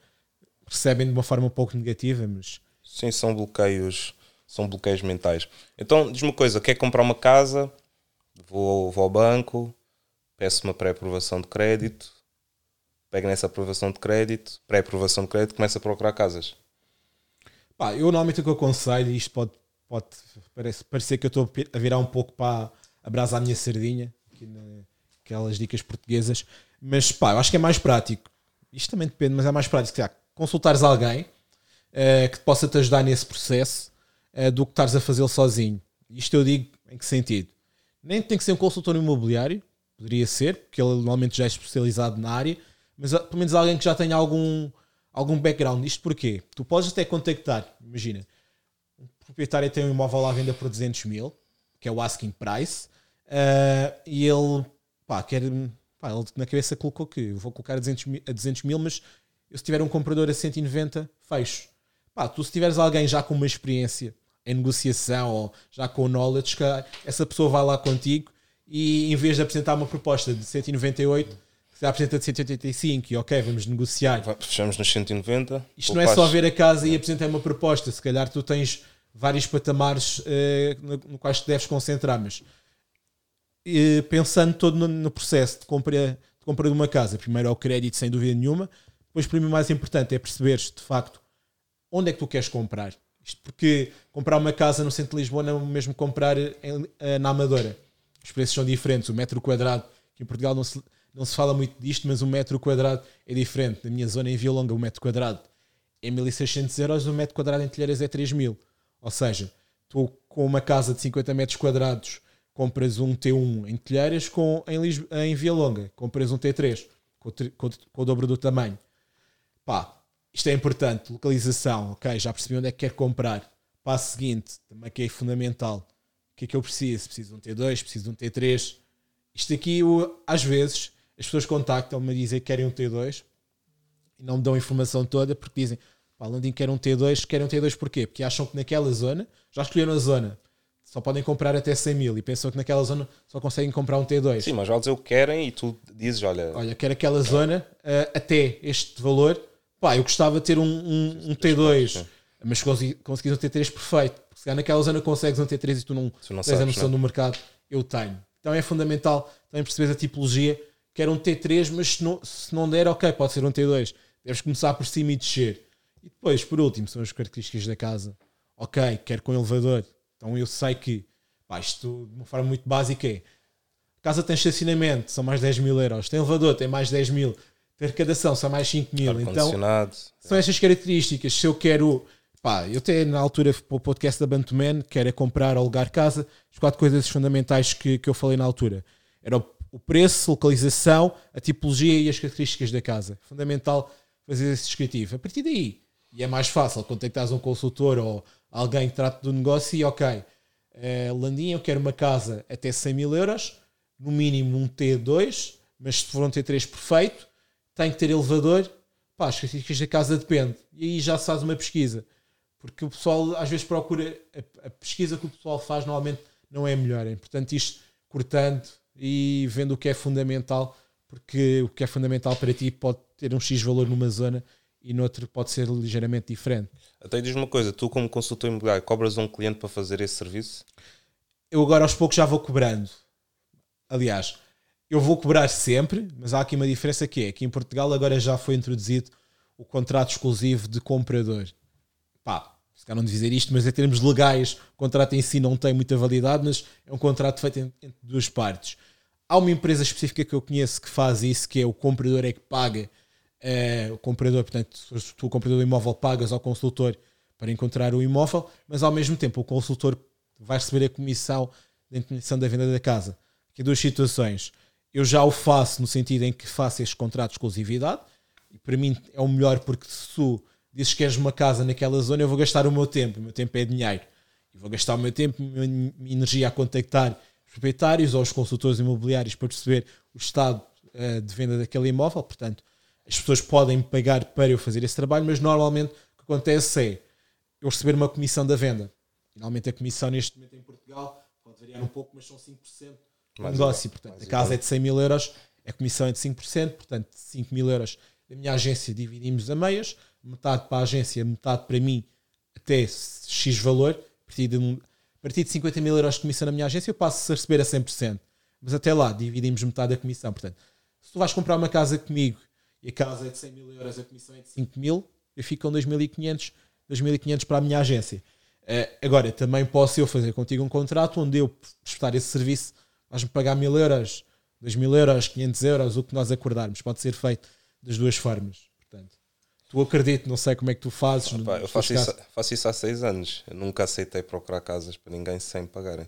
recebem de uma forma um pouco negativa, mas Sim, são bloqueios, são bloqueios mentais. Então, diz-me uma coisa, quer comprar uma casa, vou, vou ao banco, peço uma pré-aprovação de crédito, pego nessa aprovação de crédito, pré-aprovação de crédito, começo a procurar casas. Pá, eu normalmente o que eu aconselho, e isto pode, pode parece, parecer que eu estou a virar um pouco para a brasa à minha sardinha, aqui na, aquelas dicas portuguesas, mas pá, eu acho que é mais prático. Isto também depende, mas é mais prático. Já, consultares alguém eh, que possa te ajudar nesse processo eh, do que estares a fazê-lo sozinho. Isto eu digo em que sentido? Nem tem que ser um consultor imobiliário, poderia ser, porque ele normalmente já é especializado na área, mas ah, pelo menos alguém que já tenha algum, algum background. Isto porquê? Tu podes até contactar, imagina, um proprietário tem um imóvel à venda por 200 mil, que é o asking price, ah, e ele, pá, quer, pá, ele na cabeça colocou que eu vou colocar a 200 mil, a 200 mil mas eu se tiver um comprador a 190, fecho. Pá, tu se tiveres alguém já com uma experiência em negociação ou já com knowledge, essa pessoa vai lá contigo e em vez de apresentar uma proposta de 198, se apresenta de 185 e ok, vamos negociar. Fechamos nos 190. Isto não é só ver a casa e apresentar uma proposta. Se calhar tu tens vários patamares eh, no, no quais te deves concentrar, mas pensando todo no, processo de compra, de compra de uma casa, primeiro é o crédito, sem dúvida nenhuma. Depois, para mim, o mais importante é perceberes de facto onde é que tu queres comprar. Isto porque comprar uma casa no centro de Lisboa não é o mesmo comprar em- eh, na Amadora. Os preços são diferentes. O metro quadrado, que em Portugal não se, não se fala muito disto, mas o metro quadrado é diferente. Na minha zona, em Via Longa, o metro quadrado é 1600 euros, o metro quadrado em Telheiras é 3000. Ou seja, tu com uma casa de 50 metros quadrados compras um T1 em Telheiras, com, em, Lis- em Via Longa compras um T3 com, com com o dobro do tamanho. Pá, isto é importante. Localização, ok, já percebi onde é que quero comprar. Passo seguinte, também que é fundamental. O que é que eu preciso? Preciso de um T2, preciso de um T3. Isto aqui, eu, às vezes, as pessoas contactam-me a dizer que querem um T2 e não me dão a informação toda porque dizem, pá, Landim quer um T2, querem um T2 porquê? Porque acham que naquela zona, já escolheram a zona, só podem comprar até 100 mil e pensam que naquela zona só conseguem comprar um T2. Sim, mas vale dizer o que querem e tu dizes, olha, Olha, quero aquela zona uh, até este valor. Pá, eu gostava de ter um, um, um T2, sim. mas consegui- conseguis um T3 perfeito. Porque se calhar naquela zona consegues um T3 e tu não, Tu não tens a sabes, noção não. do mercado, eu tenho. Então é fundamental também perceber a tipologia. Quero um T3, mas se não, se não der, ok, pode ser um T2. Deves começar por cima e descer. E depois, por último, são as características da casa. Ok, quero com elevador. Então eu sei que Pá, isto de uma forma muito básica é casa tem estacionamento, são mais 10 mil euros, tem elevador, tem mais 10 mil, tem arrecadação, são mais 5 mil. Então, são estas características. Se eu quero, pá, eu até na altura para o podcast da Bantuman, quero é comprar ou alugar casa, as quatro coisas fundamentais que, que eu falei na altura. Era o, o preço, localização, a tipologia e as características da casa. Fundamental fazer esse descritivo. A partir daí, e é mais fácil contactares um consultor ou alguém que trate do negócio e ok, uh, Landinha, eu quero uma casa até 100 mil euros, no mínimo um T2, mas se for um T3 perfeito, tem que ter elevador. Pá, as características da casa depende. E aí já se faz uma pesquisa. Porque o pessoal às vezes procura. A, a pesquisa que o pessoal faz normalmente não é a melhor. É portanto isto cortando e vendo o que é fundamental, porque o que é fundamental para ti pode ter um X valor numa zona e noutro pode ser ligeiramente diferente. Até diz uma coisa, tu como consultor imobiliário cobras um cliente para fazer esse serviço? Eu agora aos poucos já vou cobrando. Aliás, eu vou cobrar sempre, mas há aqui uma diferença que é que em Portugal agora já foi introduzido o contrato exclusivo de comprador. Pá, se calhar não dizer isto, mas em termos legais, o contrato em si não tem muita validade, mas é um contrato feito entre duas partes. Há uma empresa específica que eu conheço que faz isso, que é o comprador é que paga. É, o comprador, portanto, se tu o comprador do imóvel pagas ao consultor para encontrar o imóvel, mas ao mesmo tempo o consultor vai receber a comissão da intenção da venda da casa aqui duas situações. Eu já o faço no sentido em que faço este contrato de exclusividade, e para mim é o melhor porque se tu dizes que queres uma casa naquela zona, eu vou gastar o meu tempo, o meu tempo é dinheiro. E vou gastar o meu tempo, a minha energia a contactar os proprietários ou os consultores imobiliários para perceber o estado uh, de venda daquele imóvel. Portanto, as pessoas podem pagar para eu fazer esse trabalho, mas normalmente o que acontece é eu receber uma comissão da venda. Normalmente a comissão neste momento em Portugal pode variar um pouco, mas são 5% mais negócio. Igual, portanto, a casa igual. é de 100 mil euros, a comissão é de 5%, portanto, 5 mil euros da minha agência dividimos a meias, metade para a agência, metade para mim, até X valor. A partir de, a partir de 50 mil euros de comissão na minha agência, eu passo a receber a 100%. Mas até lá, dividimos metade da comissão. Portanto, se tu vais comprar uma casa comigo e a casa é de 100 mil euros, a comissão é de 5 mil, eu fico com 2.500, 2.500 para a minha agência. Uh, agora, também posso eu fazer contigo um contrato onde eu prestar esse serviço vais-me pagar mil euros, dois mil euros, 500 euros, o que nós acordarmos. Pode ser feito das duas formas. Portanto, tu acredito, não sei como é que tu fazes. Ah, eu faço isso, faço isso, há seis anos. Eu nunca aceitei procurar casas para ninguém sem pagarem.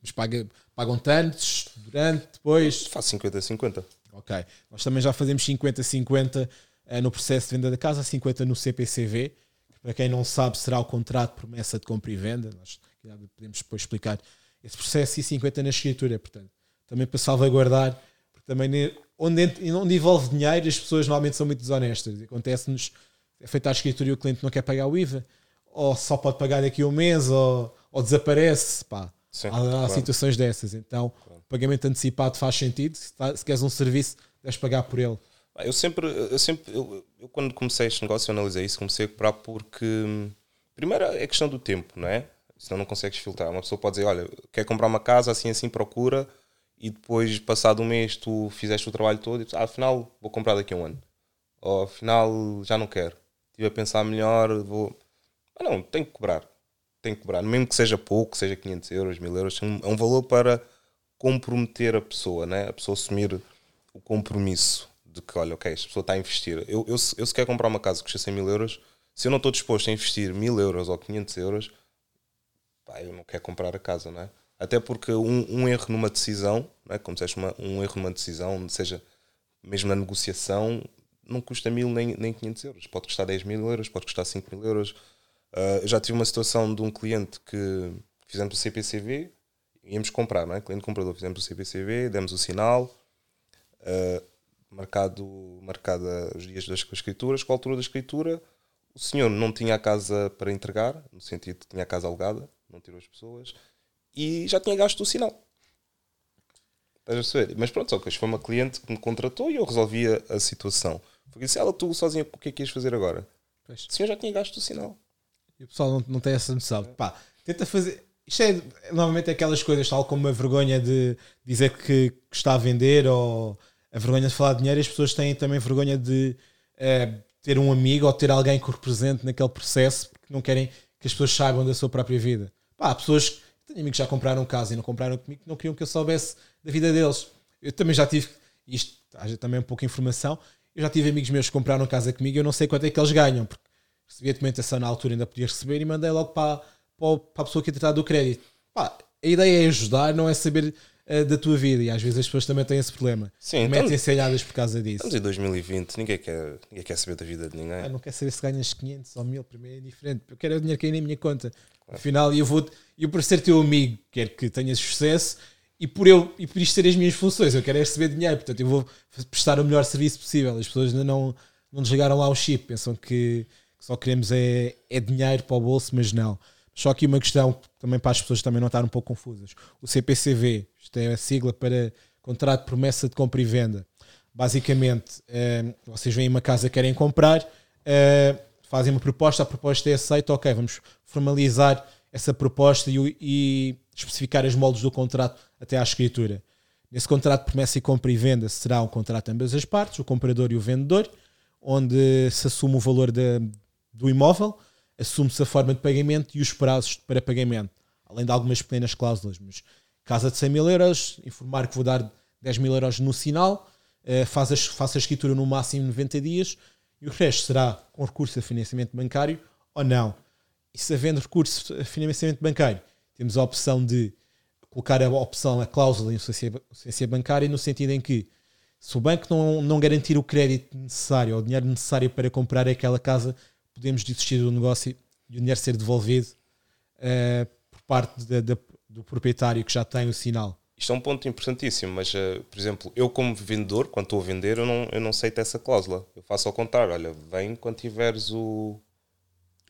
Mas paga, pagam tantos, durante, depois? Faço 50-50. Ok. Nós também já fazemos 50-50 eh, no processo de venda da casa, 50 no CPCV. Para quem não sabe, será o contrato de promessa de compra e venda. Nós podemos depois explicar esse processo e 50 na escritura, portanto, também para salvaguardar, porque também onde, onde envolve dinheiro as pessoas normalmente são muito desonestas. Acontece-nos, é feita a escritura e o cliente não quer pagar o IVA, ou só pode pagar daqui a um mês, ou, ou desaparece, pá. Sim, há, claro. situações dessas, então claro. Pagamento antecipado faz sentido. Se, tá, se queres um serviço, deves pagar por ele. Eu sempre, eu sempre, eu, eu, quando comecei este negócio, eu analisei isso, comecei a comprar porque, primeiro é questão do tempo, não é? senão não consegues filtrar. Uma pessoa pode dizer, olha, quer comprar uma casa, assim assim procura, e depois, passado um mês, tu fizeste o trabalho todo e ah, afinal vou comprar daqui a um ano. Ou afinal já não quero. Estive a pensar melhor, vou. Ah, não, tenho que cobrar. Tenho que cobrar. Mesmo que seja pouco, seja 500 euros, 1000 euros, é um valor para comprometer a pessoa, né? a pessoa assumir o compromisso de que, olha, ok, esta pessoa está a investir. Eu, eu, eu se quer comprar uma casa que custa 100 mil euros, se eu não estou disposto a investir 1000 euros ou 500 euros, pá, eu não quero comprar a casa, não é? Até porque um, um erro numa decisão, não é? como disseste, uma, um erro numa decisão, seja mesmo na negociação, não custa mil nem, nem 500 euros. Pode custar 10 mil euros, pode custar 5 mil euros. Uh, eu já tive uma situação de um cliente que fizemos o CPCV, íamos comprar, não é? Cliente comprador, fizemos o CPCV, demos o sinal, uh, marcado, marcado os dias das escrituras, com a altura da escritura, o senhor não tinha a casa para entregar, no sentido que tinha a casa alugada, não tirou as pessoas e já tinha gasto o sinal. Estás a perceber? Mas pronto, só que foi uma cliente que me contratou e eu resolvia a situação. Porque disse, ela, tu sozinha, o que é que ias fazer agora? Pois. O senhor já tinha gasto o sinal. E o pessoal não, não tem essa noção. É. Pá, tenta fazer. Isto é novamente aquelas coisas, tal como a vergonha de dizer que, que está a vender ou a vergonha de falar de dinheiro, as pessoas têm também vergonha de é, ter um amigo ou ter alguém que o represente naquele processo porque não querem que as pessoas saibam da sua própria vida. Pá, há pessoas, tenho amigos que já compraram casa e não compraram comigo, que não queriam que eu soubesse da vida deles. Eu também já tive, isto haja também um pouco de informação, eu já tive amigos meus que compraram casa comigo e eu não sei quanto é que eles ganham, porque recebi a documentação na altura, ainda podia receber e mandei logo para, para, para a pessoa que ia tratar do crédito. Pá, a ideia é ajudar, não é saber uh, da tua vida e às vezes as pessoas também têm esse problema. Sim, Metem-se alhadas por causa disso. Estamos em 2020, ninguém quer, ninguém quer saber da vida de ninguém. Ah, não quer saber se ganhas 500 ou 1000, para mim é diferente. Eu quero o dinheiro cair na minha conta. Claro. Afinal, eu vou, eu por ser teu amigo, quero que tenhas sucesso e por, eu, e por isto ser as minhas funções, eu quero é receber dinheiro, portanto eu vou prestar o melhor serviço possível. As pessoas ainda não, não desligaram lá o chip, pensam que, que só queremos é, é dinheiro para o bolso, mas não. Só aqui uma questão também para as pessoas também não estarem um pouco confusas. O CPCV, isto é a sigla para Contrato de Promessa de Compra e Venda. Basicamente, eh, vocês vêm uma casa querem comprar, eh, fazem uma proposta, a proposta é aceita, ok, vamos formalizar essa proposta e, e especificar as moldes do contrato até à escritura. Nesse contrato de promessa e compra e venda será um contrato de ambas as partes, o comprador e o vendedor, onde se assume o valor de, do imóvel, assume-se a forma de pagamento e os prazos para pagamento, além de algumas pequenas cláusulas. Mas casa de 100 mil euros, informar que vou dar 10 mil euros no sinal, uh, faz, a, faz a escritura no máximo 90 dias e o resto será com recurso a financiamento bancário ou não. E se havendo recurso a financiamento bancário, temos a opção de colocar a opção, a cláusula em insuficiência bancária, no sentido em que se o banco não, não garantir o crédito necessário ou o dinheiro necessário para comprar aquela casa, podemos desistir do negócio e o dinheiro ser devolvido uh, por parte de, de, do proprietário que já tem o sinal. Isto é um ponto importantíssimo, mas, uh, por exemplo, eu como vendedor, quando estou a vender, eu não, eu não aceito essa cláusula. Eu faço ao contrário, olha, vem quando tiveres o,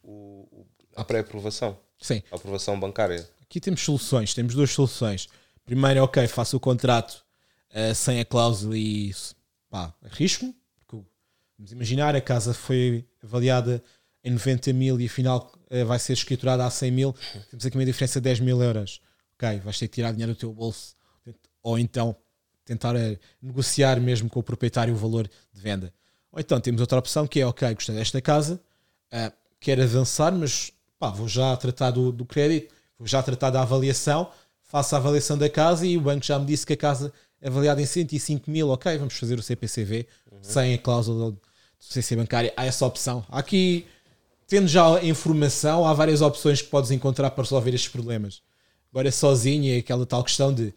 o a pré-aprovação. Sim. A aprovação bancária. Aqui temos soluções, temos duas soluções. Primeiro, ok, faço o contrato uh, sem a cláusula e pá, arrisco-me. Vamos imaginar, a casa foi avaliada em 90 mil e afinal uh, vai ser escriturada a 100 mil. Temos aqui uma diferença de 10 mil euros. Ok, vais ter que tirar dinheiro do teu bolso. Ou então tentar uh, negociar mesmo com o proprietário o valor de venda. Ou então temos outra opção que é, ok, gostei desta casa, uh, quero avançar, mas pá, vou já tratar do, do crédito, vou já tratar da avaliação, faço a avaliação da casa e o banco já me disse que a casa é avaliada em 105 mil, ok, vamos fazer o CPCV uhum. sem a cláusula de CC bancária. Há essa opção. Aqui, tendo já a informação, há várias opções que podes encontrar para resolver estes problemas. Agora, sozinho, é aquela tal questão de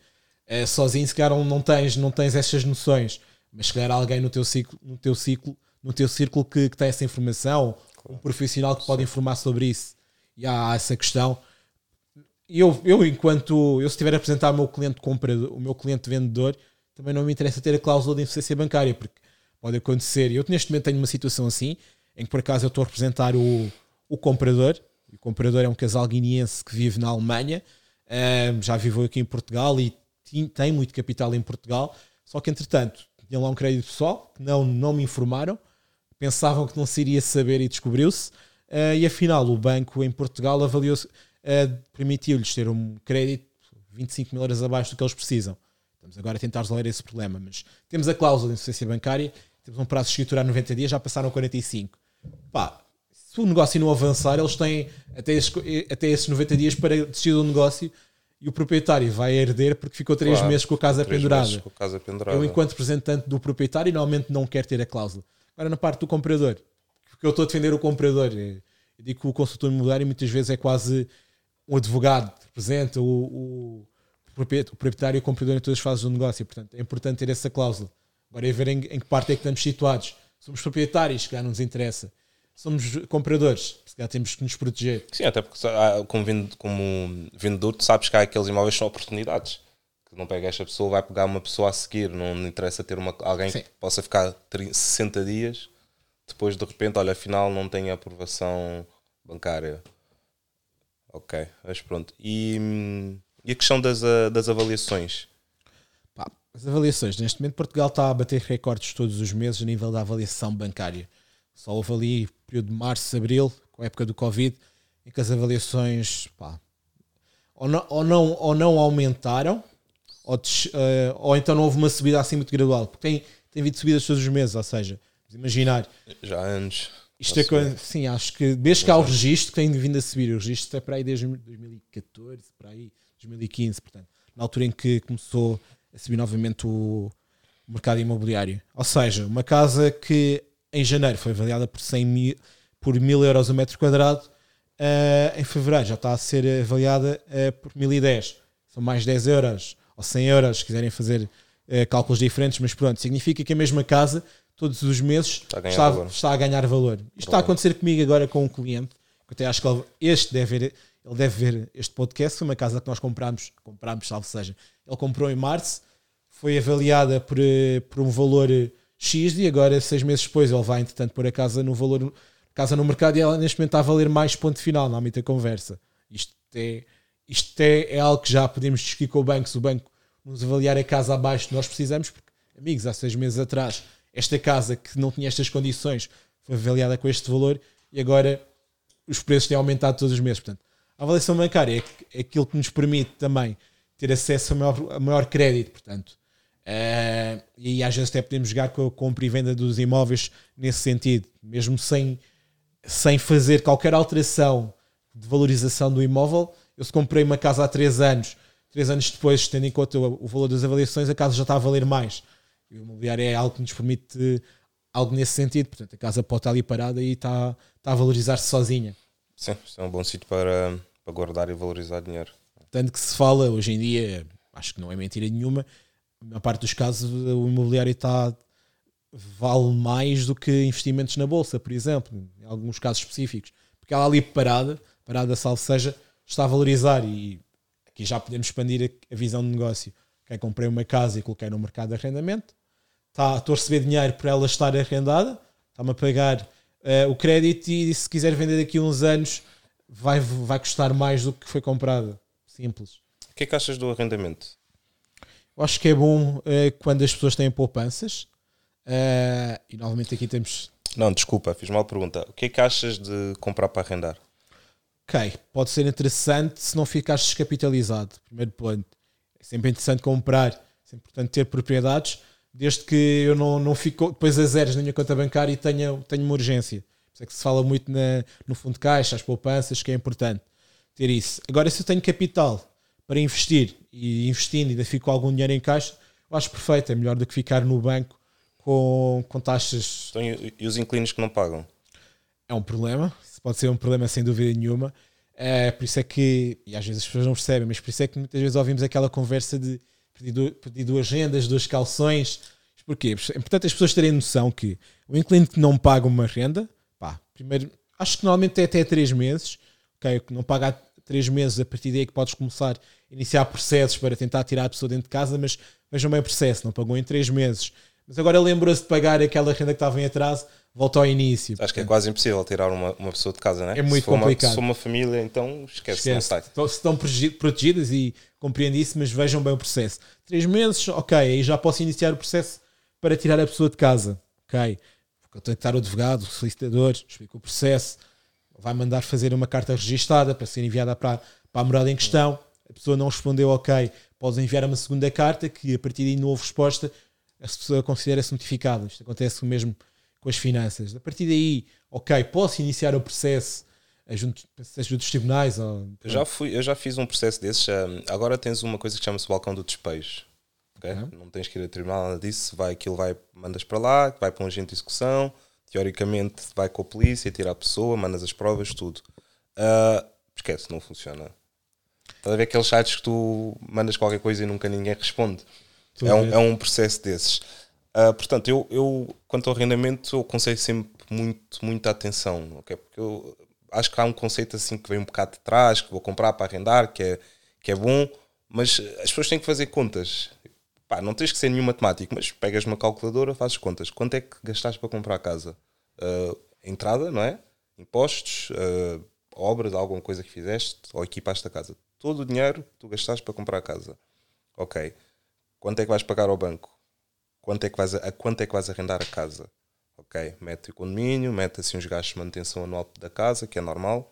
é, sozinho, se calhar não tens, não tens essas noções, mas se calhar alguém no teu ciclo, no teu ciclo, no teu círculo que, que tem essa informação, um profissional que pode informar sobre isso e há essa questão. Eu, eu enquanto eu se estiver a apresentar o meu cliente comprador, o meu cliente vendedor, também não me interessa ter a cláusula de insuficiência bancária, porque pode acontecer. Eu neste momento tenho uma situação assim, em que por acaso eu estou a representar o, o comprador. O comprador é um casal guineense que vive na Alemanha, um, já viveu aqui em Portugal e tem muito capital em Portugal. Só que entretanto tinha lá um crédito pessoal que não, não me informaram, pensavam que não se iria saber e descobriu-se. Uh, e afinal, o banco em Portugal avaliou uh, permitiu-lhes ter um crédito 25 mil euros abaixo do que eles precisam. Estamos agora a tentar resolver esse problema, mas temos a cláusula de insuficiência bancária, temos um prazo de escritura a 90 dias, já passaram 45. Pá, se o negócio não avançar, eles têm até esses, até esses 90 dias para decidir o negócio e o proprietário vai herder porque ficou 3 claro, meses com a casa pendurada. Com a casa pendurada. Eu, enquanto representante do proprietário, normalmente não quero ter a cláusula. Agora, na parte do comprador, porque eu estou a defender o comprador. Eu digo que o consultor imobiliário muitas vezes é quase um advogado que representa o, o, proprietário e o comprador em todas as fases do negócio. Portanto, é importante ter essa cláusula. Agora é ver em, em que parte é que estamos situados. Somos proprietários, que já não nos interessa. Somos compradores, se calhar temos que nos proteger. Sim, até porque como, vendedor, tu sabes que há aqueles imóveis que são oportunidades que não pega esta pessoa, vai pegar uma pessoa a seguir. Não interessa ter uma, alguém Sim. que possa ficar 30, 60 dias depois de repente, olha, afinal não tem aprovação bancária. Ok, mas pronto. E, e a questão das, das avaliações? As avaliações. Neste momento, Portugal está a bater recordes todos os meses a nível da avaliação bancária. Só houve ali período de março, abril, com a época do Covid, em que as avaliações pá, ou, não, ou, não, ou não aumentaram, ou, uh, ou então não houve uma subida assim muito gradual. Porque tem, tem havido subidas todos os meses, ou seja, imaginar. Já anos. Isto é coisa, sim, acho que desde que há o registro que tem vindo a subir, o registro é para aí desde 2014, para aí, 2015, portanto, na altura em que começou subir novamente o mercado imobiliário. Ou seja, uma casa que em janeiro foi avaliada por 100 mil, por 1000 euros o metro quadrado, uh, em fevereiro já está a ser avaliada uh, por 1010. São mais 10 euros ou 100 euros, se quiserem fazer uh, cálculos diferentes, mas pronto, significa que a mesma casa, todos os meses, Está a ganhar está, valor. está a ganhar valor. Isto está a acontecer comigo agora com um cliente, que até acho que este deve ele deve ver este podcast, foi uma casa que nós comprámos, comprámos, salvo seja, ele comprou em março, foi avaliada por, eh, por um valor eh, X e agora, seis meses depois, ele vai, entretanto, pôr a casa no valor casa no mercado e ela neste momento está a valer mais ponto final na âmbito da conversa. Isto é, isto é, é algo que já podemos discutir com o banco, se o banco nos avaliar a casa abaixo nós precisamos, porque, amigos, há seis meses atrás, esta casa que não tinha estas condições foi avaliada com este valor e agora os preços têm aumentado todos os meses. Portanto, a avaliação bancária é, é aquilo que nos permite também ter acesso a maior, a maior crédito, portanto. Uh, e às vezes até podemos jogar com a compra e venda dos imóveis nesse sentido, mesmo sem, sem fazer qualquer alteração de valorização do imóvel. Eu se comprei uma casa há 3 anos, 3 anos depois, tendo em conta o, valor das avaliações, a casa já está a valer mais. E o imobiliário é algo que nos permite algo nesse sentido. Portanto, a casa pode estar ali parada e está, está a valorizar-se sozinha. Sim, isso é um bom sítio para, para guardar e valorizar dinheiro. Tanto que se fala hoje em dia, acho que não é mentira nenhuma, na parte dos casos o imobiliário está vale mais do que investimentos na bolsa, por exemplo, em alguns casos específicos, porque ela ali parada, parada salvo seja, está a valorizar e aqui já podemos expandir a, visão de negócio. Quem comprei uma casa e coloquei no mercado de arrendamento, está, estou a receber dinheiro por ela estar arrendada, está-me a pagar uh, o crédito e se quiser vender daqui a uns anos vai, vai custar mais do que foi comprada. Simples. O que é que achas do arrendamento? Eu acho que é bom uh, quando as pessoas têm poupanças. Uh, e novamente aqui temos. Não, desculpa, fiz mal a pergunta. O que é que achas de comprar para arrendar? Ok, pode ser interessante se não ficares descapitalizado. Primeiro ponto. É sempre interessante comprar, é importante ter propriedades, desde que eu não, não fico depois a zeros na minha conta bancária e tenha, tenha uma urgência. Isso é que se fala muito na, no fundo de caixa, as poupanças, que é importante ter isso. Agora, se eu tenho capital para investir e investindo e ainda fico algum dinheiro em caixa, eu acho perfeito. É melhor do que ficar no banco com, com taxas. Então, e, os inquilinos que não pagam? É um problema, pode ser um problema sem dúvida nenhuma. É, por isso é que, e às vezes as pessoas não percebem, mas por isso é que muitas vezes ouvimos aquela conversa de pedir, du- pedir duas rendas, duas calções. Porquê? É importante as pessoas terem noção que o inquilino que não paga uma renda, primeiro, acho que normalmente é até 3 meses, ok? Não paga há 3 meses, a partir daí é que podes começar a iniciar processos para tentar tirar a pessoa dentro de casa, mas vejam bem o processo, não pagou em 3 meses. Mas agora lembrou-se de pagar aquela renda que estava em atraso, volta ao início. Acho que é quase impossível tirar uma, uma pessoa de casa, não é? É muito se for uma- complicado. se for uma família, então esquece, não Esquece. sai. Estão- Estão protegi- protegidas e compreendo isso, mas vejam bem o processo. Três meses, ok, aí já posso iniciar o processo para tirar a pessoa de casa. Ok, vou contactar o advogado, o solicitador, explico o processo, vai mandar fazer uma carta registada para ser enviada para, para a morada em questão. A pessoa não respondeu, ok, podes enviar uma segunda carta que a partir daí não houve resposta, a pessoa considera-se notificada. Isto acontece mesmo com as finanças. A partir daí, ok, posso iniciar o processo a junto, seja dos tribunais ou Eu já, fui, eu já fiz um processo desses. hum, agora tens uma coisa que chama-se balcão do despejo. Ok? Uhum. Não tens que ir a tribunal, nada disso. Vai, aquilo vai, mandas para lá, vai para um agente de execução. Teoricamente, vai com a polícia, tira a pessoa, mandas as provas, tudo. Ah, esquece, não funciona. Estás a ver aqueles sites que tu mandas qualquer coisa e nunca ninguém responde? É um, é um processo desses. Ah, portanto, eu, eu, quanto ao arrendamento, eu aconselho sempre muito, muita atenção, ok? Porque eu acho que há um conceito assim que vem um bocado de trás, que vou comprar para arrendar, que é, que é bom, mas as pessoas têm que fazer contas. Pá, não tens que ser nenhum matemático, mas pegas uma calculadora, fazes contas. Quanto é que gastaste para comprar a casa? Ah, entrada, não é? Impostos, ah, obras, alguma coisa que fizeste, ou equipaste a casa. Todo o dinheiro que tu gastaste para comprar a casa. Ok. Quanto é que vais pagar ao banco? Quanto é que vais, a quanto é que vais arrendar a casa? Ok, mete o condomínio, mete assim os gastos de manutenção anual da casa, que é normal,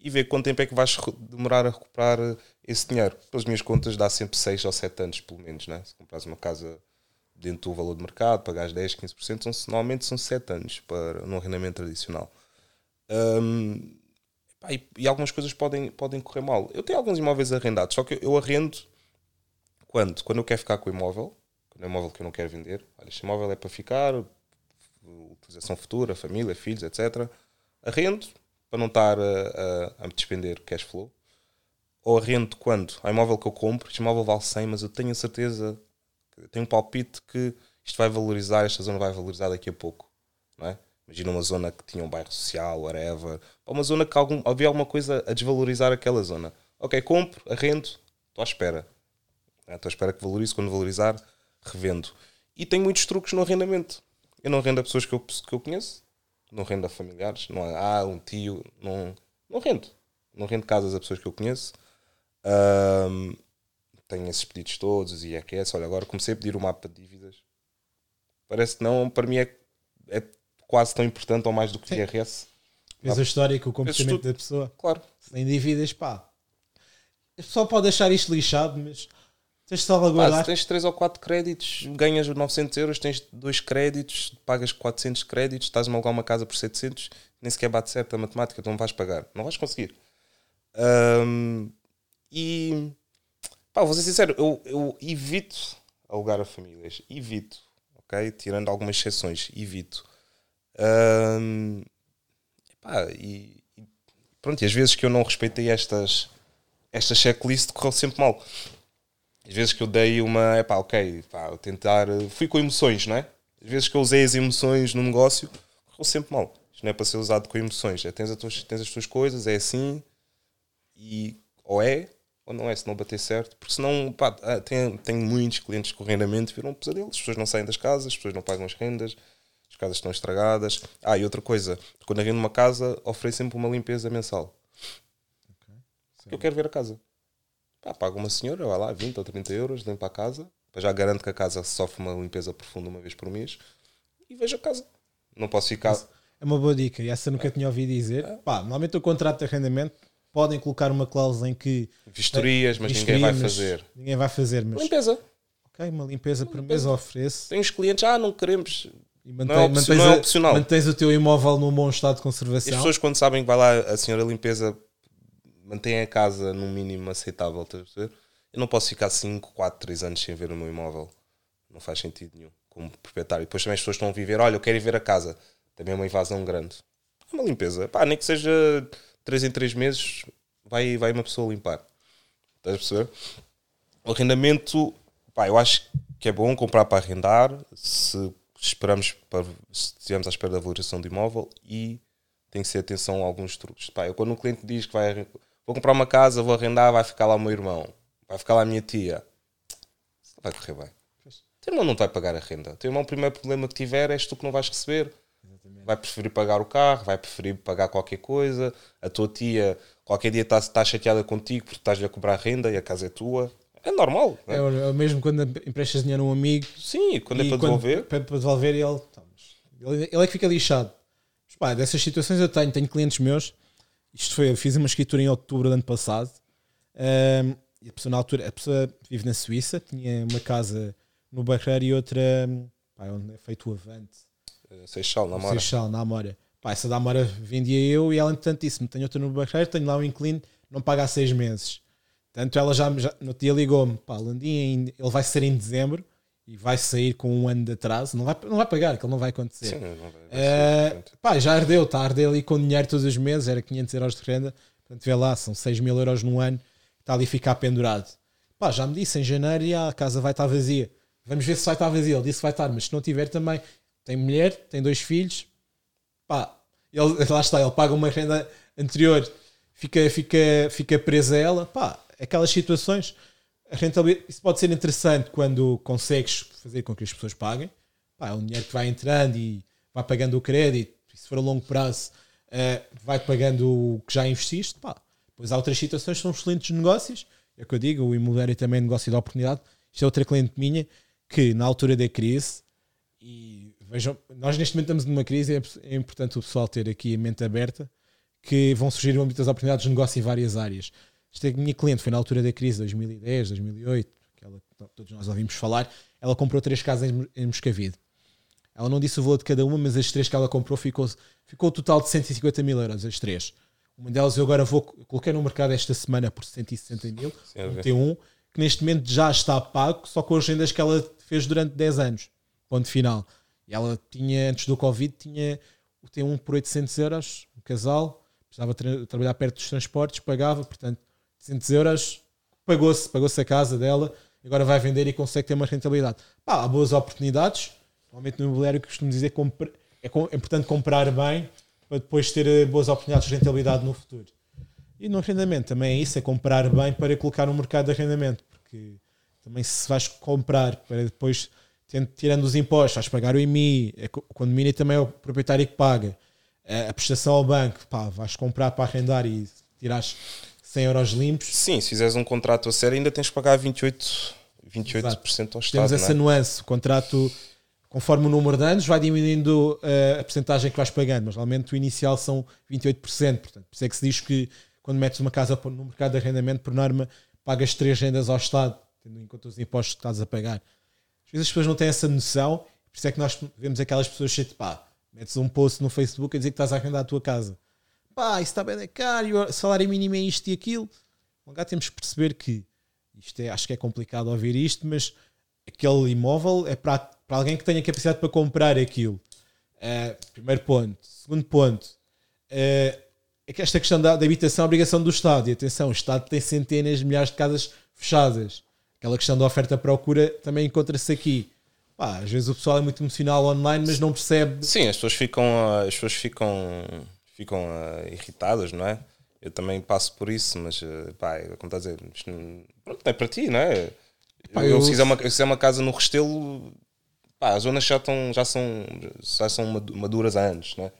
e vê quanto tempo é que vais demorar a recuperar eh, esse dinheiro. Pelas minhas contas, dá sempre 6 ou 7 anos, pelo menos, né? Se compras uma casa dentro do valor de mercado, pagares 10, 15%, são, normalmente são 7 anos para, num arrendamento tradicional. Pá, e, e algumas coisas podem, podem correr mal. Eu tenho alguns imóveis arrendados, só que eu arrendo quando? Quando eu quero ficar com o imóvel, quando é um imóvel que eu não quero vender. Olha, este imóvel é para ficar, utilização futura, família, filhos, etc. Arrendo, para não estar a, a, a me despender cash flow. Ou arrendo quando? Há imóvel que eu compro, este imóvel vale 100, mas eu tenho a certeza, tenho um palpite que isto vai valorizar, esta zona vai valorizar daqui a pouco. Não é? Imagina uma zona que tinha um bairro social, whatever. Ou uma zona que algum, havia alguma coisa a desvalorizar aquela zona. Ok, compro, arrendo, estou à espera. É, estou à espera que valorize. Quando valorizar, revendo. E tenho muitos truques no arrendamento. Eu não rendo a pessoas que eu, que eu conheço, não rendo a familiares, não há ah, um tio, não, não rendo. Não rendo casas a pessoas que eu conheço. Um, tenho esses pedidos todos, os IRS. Olha, agora comecei a pedir o mapa de dívidas. Parece que não, para mim é, é quase tão importante ou mais do que Sim. IRS. Vês a história com o comportamento da pessoa. Claro. Sem dívidas, pá. A pessoa pode achar isto lixado, mas tens de salvaguardar. Pá, se tens 3 ou 4 créditos, ganhas 900 euros, tens 2 créditos, pagas 400 créditos, estás a alugar uma casa por 700, nem sequer bate certo a matemática, tu não vais pagar. Não vais conseguir. Um, e, pá, vou ser sincero, eu, eu evito alugar a famílias. Evito. Ok? Tirando algumas exceções, evito. Um, epá, e, e, pronto, e às vezes que eu não respeitei estas, esta checklist correu sempre mal. Às vezes que eu dei uma, epá, ok, pá, tentar, fui com emoções, não é? Às vezes que eu usei as emoções no negócio, correu sempre mal. Isto não é para ser usado com emoções, é tens, as tuas, tens as tuas coisas, é assim, e ou é ou não é, se não bater certo, porque senão, pá, ah, tenho, tenho muitos clientes que o rendimento viram um pesadelo, as pessoas não saem das casas, as pessoas não pagam as rendas, as casas estão estragadas. Ah, e outra coisa, quando arrendo uma casa, ofereço sempre uma limpeza mensal. Okay. Eu quero ver a casa. Pá, paga uma senhora, vai lá, 20 ou 30 euros, limpa a casa, já garanto que a casa sofre uma limpeza profunda uma vez por mês e vejo a casa. Não posso ficar. É uma boa dica, e essa nunca tinha ouvido dizer. É. Pá, normalmente o contrato de arrendamento podem colocar uma cláusula em que. Vistorias, mas ninguém vai fazer. Ninguém vai fazer, mas. Limpeza. Ok, uma limpeza por mês oferece. Tem os clientes, ah, não queremos. E mantém, não, é mantens, não é opcional. Mantens o teu imóvel num bom estado de conservação. as pessoas, quando sabem que vai lá a senhora limpeza, mantém a casa num mínimo aceitável. Eu não posso ficar 5, 4, 3 anos sem ver o meu imóvel. Não faz sentido nenhum como proprietário. Depois também as pessoas estão a viver, olha, eu quero ir ver a casa. Também é uma invasão grande. É uma limpeza. Pá, nem que seja 3 em 3 meses, vai, vai uma pessoa limpar. Estás a perceber? O arrendamento, pá, eu acho que é bom comprar para arrendar. Se esperamos para, se estivermos à espera da valorização do imóvel e tem que ser atenção a alguns truques. Pá, eu, quando um cliente diz que vai vou comprar uma casa, vou arrendar, vai ficar lá o meu irmão, vai ficar lá a minha tia, vai correr bem. Teu irmão não vai pagar a renda. O teu irmão, o primeiro problema que tiver és tu que não vais receber. Exatamente. Vai preferir pagar o carro, vai preferir pagar qualquer coisa. A tua tia, qualquer dia está tá chateada contigo porque estás-lhe a cobrar renda e a casa é tua. É normal. É, é mesmo quando emprestas dinheiro a um amigo. Sim, quando é para devolver. Para, para devolver, ele, tá, ele, ele é que fica lixado. Mas, pá, dessas situações eu tenho. Tenho clientes meus. Isto foi, eu fiz uma escritura em outubro do ano passado. Um, e a pessoa, na altura, a pessoa vive na Suíça, tinha uma casa no Barreiro e outra, pá, onde é feito o Avante. Eh, Seixal, na Amora. Seixal, na Amora. Pá, essa da Amora vendia eu e ela, entretanto, disse-me: tenho outra no Barreiro, tenho lá um inquilino, não paga há seis meses. Tanto ela já, já no dia ligou-me: pá, Landim, ele vai ser em dezembro e vai sair com um ano de atraso. Não vai, não vai pagar, que ele não vai acontecer. Sim, não vai, vai uh, pá, já ardeu, está a arder ali com dinheiro todos os meses, era 500 euros de renda. Portanto, vê lá, são 6 mil euros no ano, está ali a ficar pendurado. Pá, já me disse, em janeiro a casa vai estar vazia. Vamos ver se vai estar vazia. Ele disse que vai estar, mas se não tiver também, tem mulher, tem dois filhos, pá, ele, lá está, ele paga uma renda anterior, fica, fica, fica preso a ela, pá, aquelas situações, a rentabilidade, isso pode ser interessante quando consegues fazer com que as pessoas paguem, pá, é um dinheiro que vai entrando e vai pagando o crédito, se for a longo prazo, uh, vai pagando o que já investiste, pá. Pois há outras situações que são excelentes negócios, é o que eu digo, o imobiliário também é negócio de oportunidade. Isto é outra cliente minha que na altura da crise e vejam, nós neste momento estamos numa crise, é, é importante o pessoal ter aqui a mente aberta que vão surgir muitas oportunidades de negócio em várias áreas. Esta é a minha cliente foi na altura da crise, 2010, 2008, que ela, todos nós ouvimos falar. Ela comprou três casas em, em Moscavide. Ela não disse o valor de cada uma, mas as três que ela comprou ficou, ficou o total de 150 mil euros, as três. Uma delas eu agora vou, coloquei no mercado esta semana por 160 mil, ver. T1, que neste momento já está pago, só com as rendas que ela fez durante 10 anos. Ponto final. E ela tinha, antes do Covid, tinha o T1 por 800 euros, um casal, precisava tra- trabalhar perto dos transportes, pagava, portanto, 200 euros, pagou-se, pagou-se a casa dela, agora vai vender e consegue ter uma rentabilidade. Pá, há boas oportunidades, normalmente no imobiliário que costumo dizer é, é importante comprar bem para depois ter eh, boas oportunidades de rentabilidade no futuro. E no arrendamento também é isso, é comprar bem para colocar no mercado de arrendamento, porque também se vais comprar para depois, tirando os impostos, vais pagar o IMI, é o condomínio também é o proprietário que paga, a prestação ao banco, pá, vais comprar para arrendar e tirares 100 euros limpos, Sim, se fizeres um contrato a sério, ainda tens que pagar 28%, 28% ao Estado. temos não essa é? nuance, o contrato conforme o número de anos vai diminuindo eh, a porcentagem que vais pagando, mas normalmente o inicial são 28%, portanto, por isso é que se diz que quando metes uma casa no mercado de arrendamento, por norma, pagas três rendas ao Estado, tendo em conta os impostos que estás a pagar. Às vezes as pessoas não têm essa noção, por isso é que nós vemos aquelas pessoas cheias de pá, metes um post no Facebook a dizer que estás a arrendar a tua casa. Pá, isso está bem caro, o salário mínimo é isto e aquilo. Agora temos que perceber que isto é, acho que é complicado ouvir isto, mas aquele imóvel é para, para alguém que tenha capacidade para comprar aquilo. Uh, primeiro ponto. Segundo ponto, uh, é que esta questão da, da habitação é obrigação do Estado. E atenção, o Estado tem centenas de milhares de casas fechadas. Aquela questão da oferta-procura também encontra-se aqui. Pá, às vezes o pessoal é muito emocional online, mas não percebe. Sim, as pessoas ficam, as pessoas ficam, ficam ah, irritadas, não é? Eu também passo por isso, mas ah, pá, é como estás a dizer, isto não, pronto, é para ti, não é? Pá, eu, eu- se, fizer uma, se fizer uma casa no Restelo, pá, as zonas já, estão, já são, já são madu- maduras há anos, não é?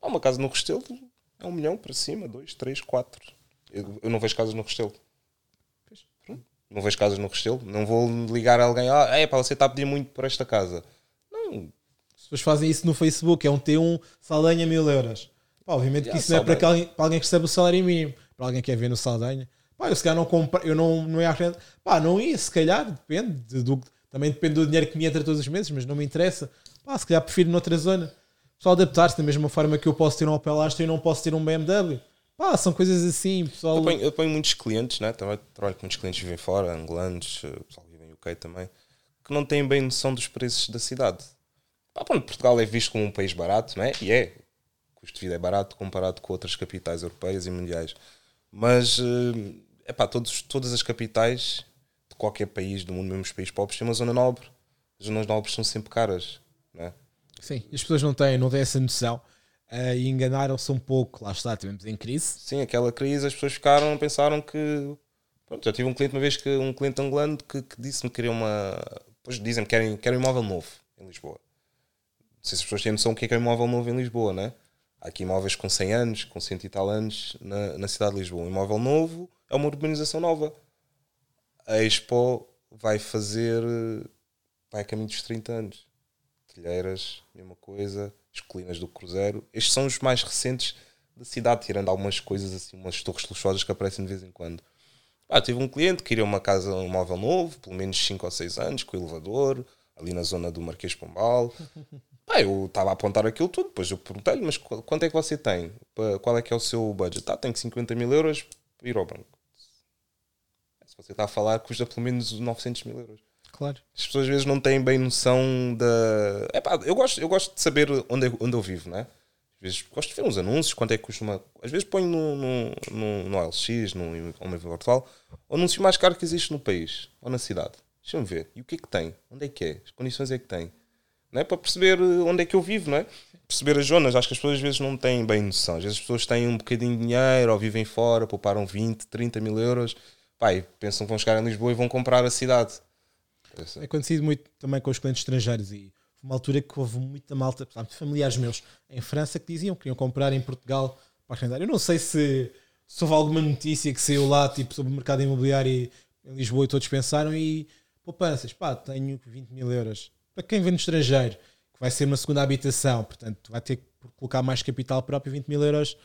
Há uma casa no Restelo, é um milhão para cima, dois, três, quatro. Eu, eu não vejo casas no Restelo. Não vejo casas no Restelo, não vou ligar a alguém, ah, é pá, você está a pedir muito por esta casa. Não, As pessoas fazem isso no Facebook, é um T1 Saldanha mil euros. Pá, obviamente que Yeah, isso não é para, alguém, para alguém que recebe o salário mínimo, para alguém que quer ver no Saldanha. Pá, eu se calhar não compro, eu não, não ia à renda. Pá, não ia, se calhar, depende. de- do, também depende do dinheiro que me entra todos os meses, mas não me interessa. Pá, se calhar prefiro noutra zona. Pessoal adaptar-se da mesma forma que eu posso ter um Opel Astra e não posso ter um BMW. Pá, são coisas assim, pessoal. Eu ponho, eu ponho muitos clientes, né? também trabalho com muitos clientes que vivem fora, angolanos, eh, pessoal que vive em UK também, que não têm bem noção dos preços da cidade. Pá, pronto, Portugal é visto como um país barato, né? e é. Custo de vida é barato comparado com outras capitais europeias e mundiais. Mas, é pá, todos, todas as capitais de qualquer país do mundo, mesmo os países pobres, têm uma zona nobre. As zonas nobres são sempre caras. Né? Sim, as pessoas não têm, não têm essa noção. Ah, e enganaram-se um pouco. Lá está, estivemos em crise. Sim, aquela crise, as pessoas ficaram, pensaram que. Pronto, já tive um cliente uma vez que um cliente angolano que, que disse-me que queria uma. Pois dizem-me que querem, querem um imóvel novo em Lisboa. Não sei se as pessoas têm noção do que é que é um imóvel novo em Lisboa, né? Há aqui imóveis com 100 anos, com 100 e tal anos na, na cidade de Lisboa. Um imóvel novo é uma urbanização nova. A Expo vai fazer. vai a caminho dos 30 anos. Telheiras, mesma coisa. As colinas do Cruzeiro. Estes são os mais recentes da cidade, tirando algumas coisas assim, umas torres luxuosas que aparecem de vez em quando. Ah, tive um cliente que queria uma casa, um móvel novo, pelo menos 5 ou 6 anos, com elevador, ali na zona do Marquês Pombal. Pá, eu estava a apontar aquilo tudo, depois eu perguntei-lhe, mas qu- quanto é que você tem? Qual é que é o seu budget? Ah, tenho 50 mil euros para ir ao banco. Se você está a falar, custa pelo menos 900 mil euros. Claro. As pessoas às vezes não têm bem noção da. Epá, eu, gosto, eu gosto de saber onde, eu- onde eu vivo, né? Às vezes gosto de ver uns anúncios, quanto é que custa uma. Às vezes ponho no, no, no, no LX, no Homem Virtual, o anúncio mais caro que existe no país ou na cidade. Deixa-me ver. E o que é que tem? Onde é que é? As condições é que tem? Não é? Para perceber eh, onde é que eu vivo, não é? Perceber as zonas. Acho que as pessoas às vezes não têm bem noção. Às vezes as pessoas têm um bocadinho de dinheiro ou vivem fora, pouparam 20, 30 mil euros. Pai, pensam que vão chegar em Lisboa e vão comprar a cidade. É acontecido muito também com os clientes estrangeiros e uma altura que houve muita malta, por exemplo, familiares meus em França que diziam que queriam comprar em Portugal para arrendar. Eu não sei se, se houve alguma notícia que saiu lá tipo, sobre o mercado imobiliário em Lisboa e todos pensaram e poupanças, pá, tenho 20 mil euros. Para quem vem no estrangeiro, que vai ser uma segunda habitação, portanto vai ter que colocar mais capital próprio, 20 mil euros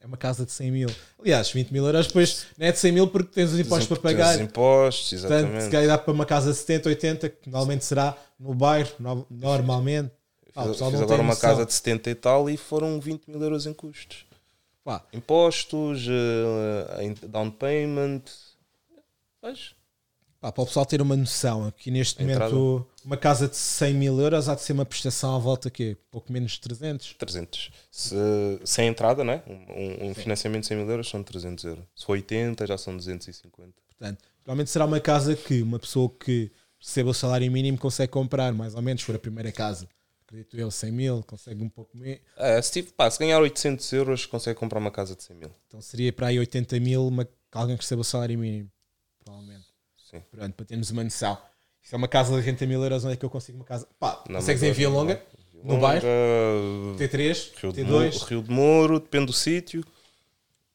é uma casa de 100 mil. Aliás, 20 mil euros depois não é de 100 mil porque tens os impostos para Tens pagar. Os impostos, Portanto, exatamente. se calhar dá para uma casa de 70, 80, que normalmente será no bairro, no- normalmente. Ah, Fiz, fiz agora tem uma casa de 70 e tal e foram 20 mil euros em custos. Pá, Impostos, em- down payment. Pois. Pá, para o pessoal ter uma noção, aqui neste entrada. momento, uma casa de 100 mil euros há de ser uma prestação à volta que Pouco menos de 300. 300. Se, sem entrada, né? Um, um- financiamento de 100 mil euros são 300 euros. Se for 80, já são 250. Portanto, provavelmente será uma casa que uma pessoa que receba o salário mínimo consegue comprar, mais ou menos, se for a primeira casa. Acredito eu, 100 mil, consegue um pouco menos. É, se, pá, se ganhar 800 euros, consegue comprar uma casa de 100 mil. Então seria para aí 80 mil uma, alguém que receba o salário mínimo. Provavelmente. Sim. Pronto, para termos uma noção. Se é uma casa de 80 mil euros, onde é que eu consigo uma casa? Pá, Na consegues em Via Longa? No bairro? T3, Rio de, T2. Moro, Rio de Moro, depende do sítio.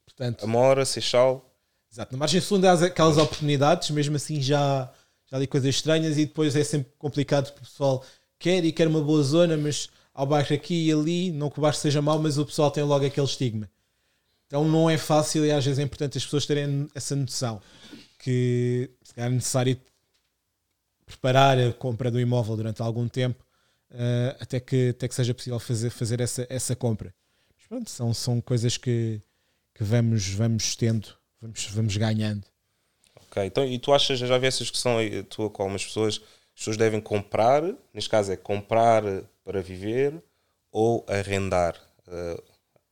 Portanto, Amora, Seixal. Exato. Na margem sul há aquelas oportunidades, mesmo assim já, já li coisas estranhas e depois é sempre complicado porque o pessoal quer e quer uma boa zona, mas ao bairro aqui e ali, não que o bairro seja mau, mas o pessoal tem logo aquele estigma. Então não é fácil e às vezes é importante as pessoas terem essa noção que se calhar é necessário preparar a compra do imóvel durante algum tempo eh, até, que, até que seja possível fazer, fazer essa, essa compra. Mas pronto, são, são coisas que, que vamos, vamos tendo, vamos, vamos ganhando. Ok, então, e tu achas, já vi essa discussão aí, tua com algumas pessoas, as pessoas devem comprar, neste caso é comprar para viver ou arrendar eh,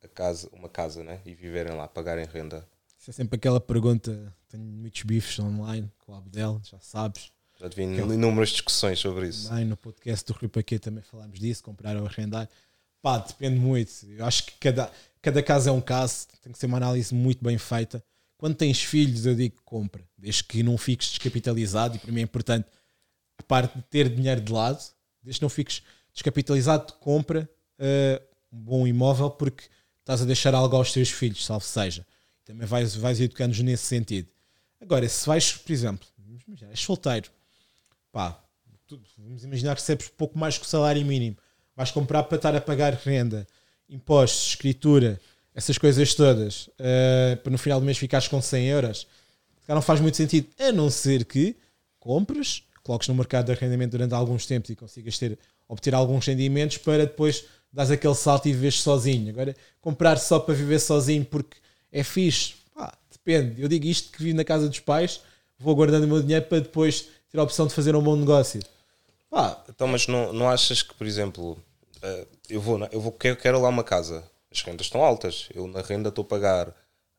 a casa, uma casa né? e viverem lá, pagarem renda. Isso é sempre aquela pergunta. Tenho muitos bifes online com o Abdel, já sabes. Já te vi inúmeras discussões sobre isso. Bem, no podcast do Rui Paquet também falámos disso, comprar ou arrendar. Pá, depende muito. Eu acho que cada, cada caso é um caso, tem que ser uma análise muito bem feita. Quando tens filhos, eu digo compra, desde que não fiques descapitalizado, e para mim é importante a parte de ter dinheiro de lado, desde que não fiques descapitalizado, compra eh, um bom imóvel porque estás a deixar algo aos teus filhos, salvo seja. Também vais, vais educando-nos nesse sentido. Agora, se vais, por exemplo, vamos imaginar, és solteiro, pá, tu- vamos imaginar que recebes pouco mais que o salário mínimo, vais comprar para estar a pagar renda, impostos, escritura, essas coisas todas, eh, para no final do mês ficares com 100 euros, calhar não faz muito sentido, a não ser que compres, coloques no mercado de arrendamento durante alguns tempos e consigas ter, obter alguns rendimentos para depois dares aquele salto e viveres sozinho. Agora, comprar só para viver sozinho porque é fixe, pá, depende. Eu digo isto que vivo na casa dos pais, vou guardando o meu dinheiro para depois ter a opção de fazer um bom negócio. Pá, Então, mas não, não achas que, por exemplo, eh, eu vou, eu vou quero, quero lá uma casa, as rendas estão altas, eu na renda estou a pagar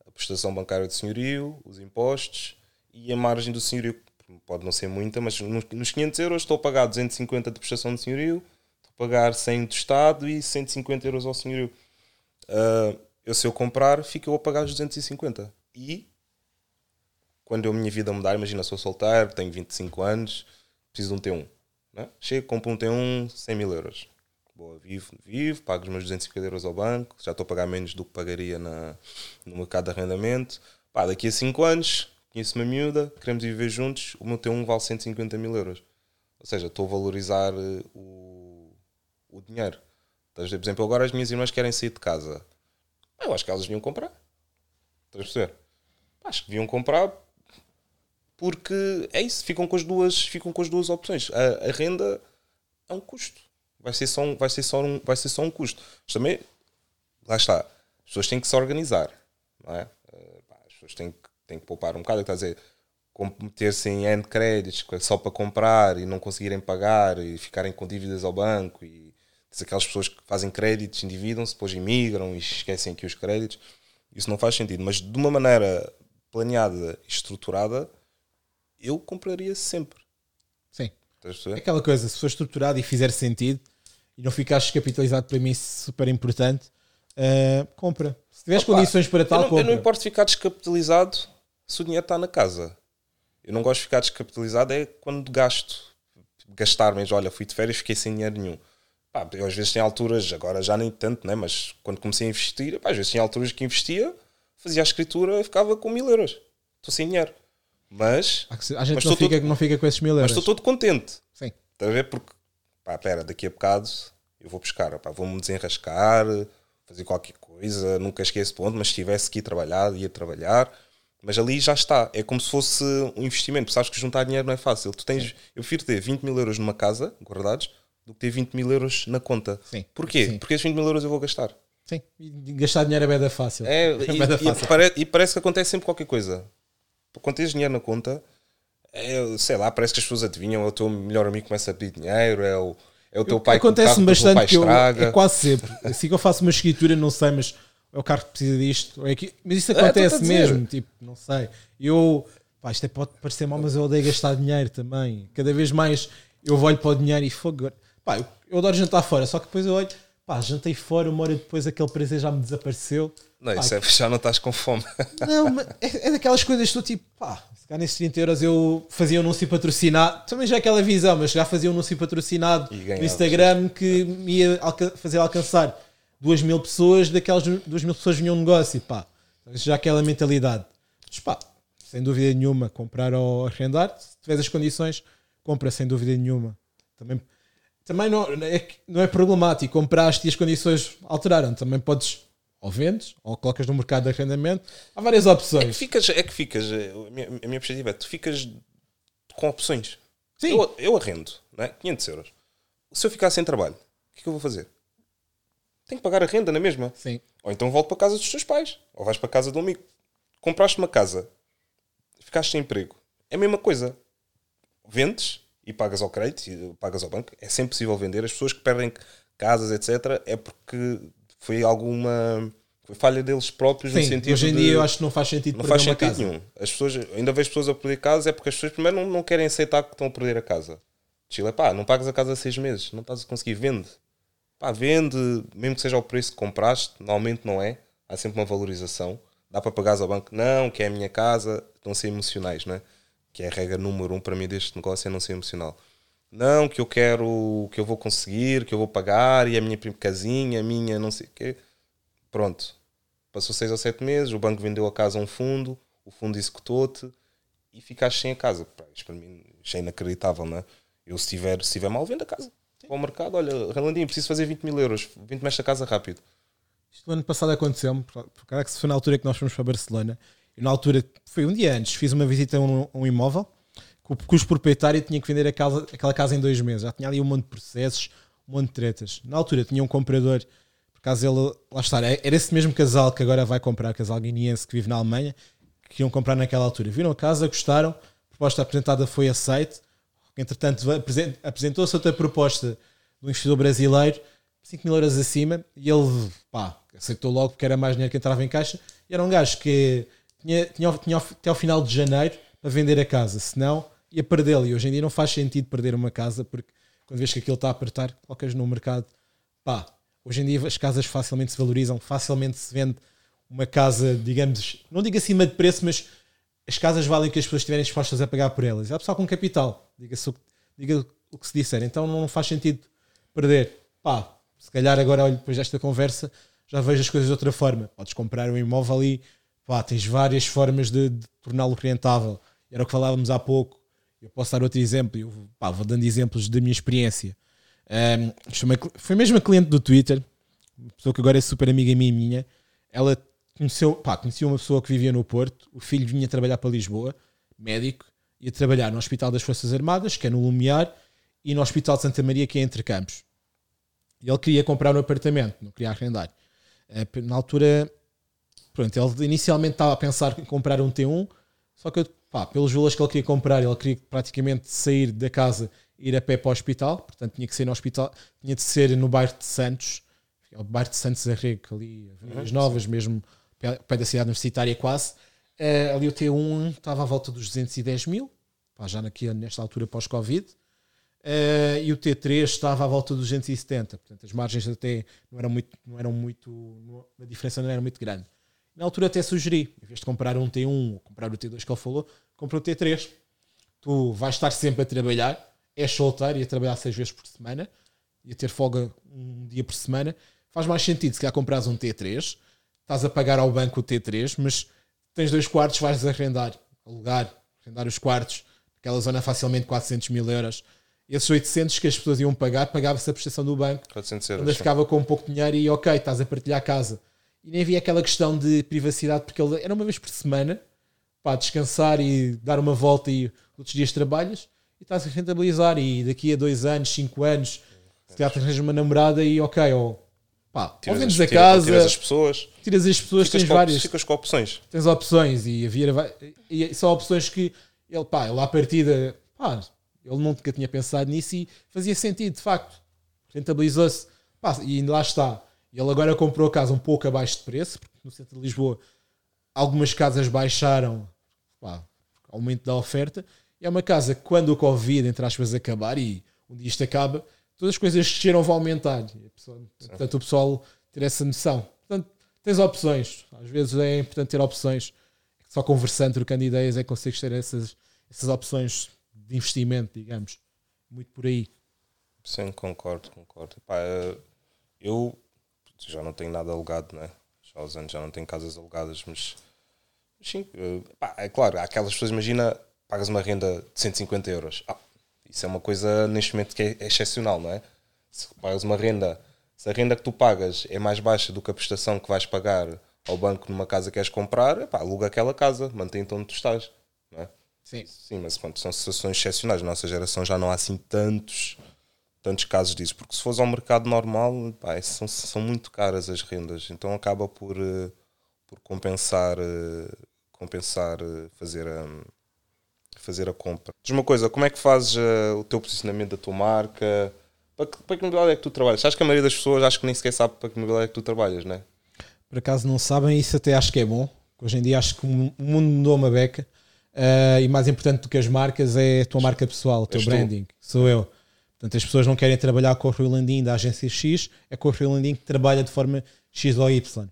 a prestação bancária de senhorio, os impostos e a margem do senhorio, pode não ser muita, mas nos, nos 500 euros estou a pagar 250 de prestação de senhorio, estou a pagar 100 do Estado e 150 euros ao senhorio. Ah, eu se eu comprar, fico eu a pagar os 250. E quando a minha vida mudar, imagina, sou solteiro, tenho 25 anos, preciso de um T1. Né? Chego, compro um T1, 100 mil euros. Boa, vivo, vivo, pago os meus 250 euros ao banco, já estou a pagar menos do que pagaria na, no mercado de arrendamento. Pá, daqui a 5 anos, conheço uma miúda, queremos viver juntos, o meu T1 vale 150 mil euros. Ou seja, estou a valorizar eh, o, o dinheiro. Por exemplo, agora as minhas irmãs querem sair de casa. Eu acho que elas deviam comprar. Estás a perceber? Acho que deviam comprar porque é isso, ficam com as duas, ficam com as duas opções. A, a renda é um custo. Vai ser só um, vai ser só um, vai ser só um custo. Mas também, lá está, as pessoas têm que se organizar, não é? Eh, As pessoas têm que, têm que poupar um bocado, estás a dizer, meter-se em end créditos só para comprar e não conseguirem pagar e ficarem com dívidas ao banco e aquelas pessoas que fazem créditos, endividam-se, depois imigram e esquecem aqui os créditos. Isso não faz sentido, mas de uma maneira planeada e estruturada, eu compraria sempre. sim. É aquela coisa, se for estruturado e fizer sentido e não ficares capitalizado, para mim, isso é super importante. uh, compra. Se tiveres Opa, condições para tal, eu, não, eu compra. não importo ficar descapitalizado se o dinheiro está na casa. Eu não gosto de ficar descapitalizado é quando gasto. Gastar mesmo, olha, fui de férias fiquei sem dinheiro nenhum. Pá, eu às vezes tem alturas, agora já nem tanto, né? mas quando comecei a investir, pá, às vezes tinha alturas que investia, fazia a escritura e ficava com mil euros. Estou sem dinheiro. Mas, A gente Mas não fica, todo- não fica com esses mil mas euros. estou todo contente. Sim. Estás a ver? Porque, pá, pera, daqui a bocado eu vou buscar, pá, vou-me desenrascar, fazer qualquer coisa, nunca esqueço de onde, mas se tivesse que ir trabalhar, ia trabalhar. Mas ali já está. É como se fosse um investimento. Sabes que juntar dinheiro não é fácil. Tu tens, eu prefiro ter 20 mil euros numa casa, guardados, do que ter 20 mil euros na conta. Sim. Porquê? Sim. Porque esses 20 mil euros eu vou gastar. Sim, e gastar dinheiro é beda fácil. É, e, beda e fácil. pare- e parece que acontece sempre qualquer coisa. Quando tens dinheiro na conta, é, sei lá, parece que as pessoas adivinham, é o teu melhor amigo começa a pedir dinheiro, é o, é o teu pai que do teu pai bastante que eu, é quase sempre. Assim que eu faço uma escritura, não sei, mas é o carro que precisa disto. É que, mas isso É, acontece mesmo, tipo, não sei. Eu, pá, isto é, pode parecer mal, mas eu odeio gastar dinheiro também. Cada vez mais eu olho para o dinheiro e fogo. Pá, eu, eu adoro jantar fora, só que depois eu olho, pá, jantei fora, uma hora depois aquele prazer já me desapareceu. Não, Pá, isso é, já não estás com fome. Não, mas é, é daquelas coisas que tu tipo, pá, se calhar nesses 30 euros eu fazia um anúncio patrocinado, também já é aquela visão, mas já fazia um anúncio patrocinado no. Instagram que me ia alca- fazer alcançar 2 mil pessoas, daquelas 2 mil pessoas vinham um negócio, pá, já aquela mentalidade. Mas pá, sem dúvida nenhuma, comprar ou arrendar, se tiveres as condições, compra sem dúvida nenhuma. Também, também não, é, que não é problemático, compraste e as condições alteraram, também podes ou vendes ou colocas no mercado de arrendamento. Há várias É que opções. ficas, é que ficas, eh, a minha, a minha perspectiva é, tu ficas com opções. Sim. Eu, eu arrendo, não é? 500 euros. Se eu ficar sem trabalho, o que é que eu vou fazer? Tenho que pagar a renda na mesma. Sim. Ou então volto para a casa dos teus pais. Ou vais para a casa de um amigo. Compraste uma casa, ficaste sem emprego. É a mesma coisa. Vendes e pagas ao crédito, e pagas ao banco. É sempre possível vender. As pessoas que perdem casas, etc., é porque foi alguma foi falha deles próprios no Sim, sentido hoje em de- dia eu acho que não faz sentido não perder faz sentido casa. nenhum. As pessoas, ainda vejo pessoas a perder casa, é porque as pessoas primeiro não, não querem aceitar que estão a perder a casa. Chile, pá, não pagas a casa há seis meses, não estás a conseguir, vende. Pá, vende, mesmo que seja o preço que compraste, normalmente não é. Há sempre uma valorização. Dá para pagar ao banco, não, que é a minha casa, estão a ser emocionais, não é? Que é a regra número um para mim deste negócio, é não ser emocional. Não, que eu quero, que eu vou conseguir, que eu vou pagar, e a minha casinha, a minha, não sei o quê. Pronto. Passou seis ou sete meses, o banco vendeu a casa a um fundo, o fundo executou-te e ficaste sem a casa. Isto para mim é inacreditável, não é? Eu, se estiver se tiver mal, vendo a casa. Para o mercado, olha, Relandinho, preciso fazer 20 mil euros, vende-me esta casa rápido. Isto no ano passado aconteceu-me, por causa que foi na altura que nós fomos para Barcelona. E na altura, foi um dia antes, fiz uma visita a um, um imóvel cu- cujo proprietário tinha que vender casa- aquela casa em dois meses. Já tinha ali um monte de processos, um monte de tretas. Na altura tinha um comprador, por acaso ele, lá está, é- era esse mesmo casal que agora vai comprar, casal guineense que vive na Alemanha, que iam comprar naquela altura. Viram a casa, gostaram, a proposta apresentada foi aceite. Entretanto, apresen- apresentou-se outra proposta do investidor brasileiro, 5 mil euros acima, e ele pá, aceitou logo porque era mais dinheiro que entrava em caixa. E era um gajo que tinha, tinha, tinha até ao final de janeiro para vender a casa, senão ia perdê-lo. E hoje em dia não faz sentido perder uma casa porque quando vês que aquilo está a apertar, colocas no mercado. Pá, hoje em dia as casas facilmente se valorizam, facilmente se vende uma casa, digamos, não digo acima de preço, mas as casas valem o que as pessoas estiverem dispostas a pagar por elas. Há pessoal com capital, diga-se o, diga o que se disser. Então não faz sentido perder. Pá, se calhar agora, olho, depois desta conversa, já vejo as coisas de outra forma. Podes comprar um imóvel ali, pá, tens várias formas de, de torná-lo rentável. Era o que falávamos há pouco. Eu posso dar outro exemplo, eu pá, vou dando exemplos da minha experiência. Isto foi mesmo a cliente do Twitter, uma pessoa que agora é super amiga minha, minha. Ela conheceu, pá, conhecia uma pessoa que vivia no Porto, o filho vinha trabalhar para Lisboa, médico, ia trabalhar no Hospital das Forças Armadas, que é no Lumiar, e no Hospital de Santa Maria, que é entre Campos. E ele queria comprar um apartamento, não queria arrendar. Eh, Na altura, pronto, ele inicialmente estava a pensar em comprar um T1, só que pá, pelos valores que ele queria comprar, ele queria praticamente sair da casa e ir a pé para o hospital, portanto tinha que ser no hospital, tinha de ser no bairro de Santos, é o bairro de Santos Arrego, ali, as novas mesmo, pé da cidade universitária quase. Eh, ali o T1 estava à volta dos 210 mil, pá, já nesta altura pós-Covid. Eh, e o T3 estava à volta dos 270, portanto as margens até não eram muito, não eram muito não- a diferença não era muito grande. Na altura até sugeri, em vez de comprar um T1 ou comprar o T2 que ele falou, compra o T3. Tu vais estar sempre a trabalhar, és solteiro e a trabalhar seis vezes por semana e a ter folga um dia por semana. Faz mais sentido se calhar comprares um T3, estás a pagar ao banco o T3, mas tens dois quartos, vais arrendar, alugar, arrendar os quartos, aquela zona facilmente 400 mil euros. Esses 800 que as pessoas iam pagar, pagava-se a prestação do banco. 400 Ainda euros. ficava com um pouco de dinheiro e ok, estás a partilhar a casa. E nem havia aquela questão de privacidade, porque ele era uma vez por semana para descansar e dar uma volta e outros dias trabalhas e estás a rentabilizar. E daqui a dois anos, cinco anos, se calhar te arranjas uma namorada e ok, ou pá, Tiras, vendes a casa, tiras as pessoas, tiras as pessoas, tens várias, ficas com opções. tens opções e havia e são opções que ele, pá, ele à partida, pá, ele nunca tinha pensado nisso e fazia sentido, de facto. Rentabilizou-se. E lá está. Ele agora comprou a casa um pouco abaixo de preço, porque no centro de Lisboa algumas casas baixaram, pá, aumento da oferta. E é uma casa que quando o Covid, entre aspas, acabar e um dia isto acaba, todas as coisas que desceram vão aumentar. A pessoa- portanto, o pessoal ter essa noção. Portanto, tens opções. Às vezes é importante ter opções. Só conversando, trocando ideias, é que consegues ter essas, essas opções de investimento, digamos. Muito por aí. Sim, concordo, concordo. Pá, eu já não tenho nada alugado, né? Já há uns anos já não tenho casas alugadas, mas sim, eh, pá, é claro, há aquelas pessoas, imagina, pagas uma renda de 150 euros. Ah, isso é uma coisa neste momento que é, é excepcional, não é? Se pagas uma renda, se a renda que tu pagas é mais baixa do que a prestação que vais pagar ao banco numa casa que queres comprar, epá, aluga aquela casa, mantém-te onde tu estás, não é? Sim. Sim, mas pronto, são situações excepcionais. Na nossa geração já não há assim tantos, tantos casos disso. Porque se fores ao mercado normal, pá, são, são muito caras as rendas. Então acaba por, eh, por compensar, eh, compensar eh, fazer, a, fazer a compra. Diz uma coisa, como é que fazes o teu posicionamento da tua marca? Para que, para que modalidade é que tu trabalhas? Acho que a maioria das pessoas acho que nem sequer sabe para que modalidade é que tu trabalhas, não é? Por acaso não sabem, isso até acho que é bom. Hoje em dia acho que o mu- o mundo mudou uma beca. Ah, e mais importante do que as marcas é a tua marca pessoal, o teu És tu. branding. Sou eu. Portanto, as pessoas não querem trabalhar com o Rui Landim da agência X, é com o Rui Landim que trabalha de forma X ou Y.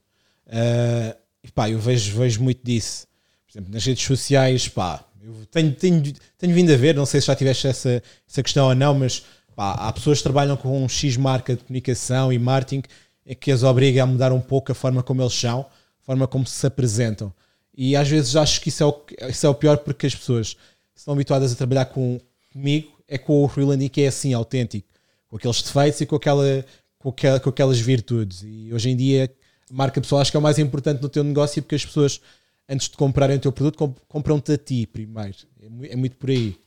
Ah, e pá, eu vejo, vejo muito disso. Por exemplo, nas redes sociais, pá, eu tenho, tenho, tenho vindo a ver, não sei se já tiveste essa, essa questão ou não, mas pá, há pessoas que trabalham com um X marca de comunicação e marketing é que as obriga a mudar um pouco a forma como eles são, a forma como se apresentam. E às vezes acho que isso é o, isso é o pior porque as pessoas estão habituadas a trabalhar com, comigo, é com o Landim que é assim, autêntico, com aqueles defeitos e com, aquela, com, aquela, com aquelas virtudes. E hoje em dia marca pessoal acho que é o mais importante no teu negócio porque as pessoas, antes de comprarem o teu produto, comp- compram-te a ti primeiro. É, é muito por aí.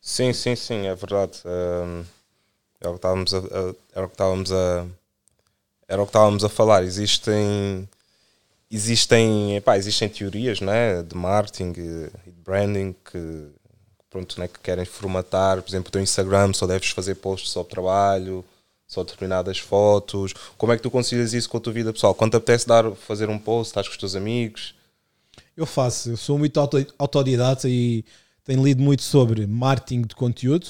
Sim, sim, sim, é verdade. É o que estávamos a, era o que estávamos a era o que estávamos a falar. Existem existem, epá, existem teorias, né, de marketing e de branding que pronto, né, que querem formatar, por exemplo, o teu Instagram só deves fazer posts sobre trabalho, só determinadas fotos. Como é que tu concilias isso com a tua vida pessoal? Quando te apetece dar fazer um post, estás com os teus amigos? Eu faço, eu sou muito auto- autodidata e tenho lido muito sobre marketing de conteúdo,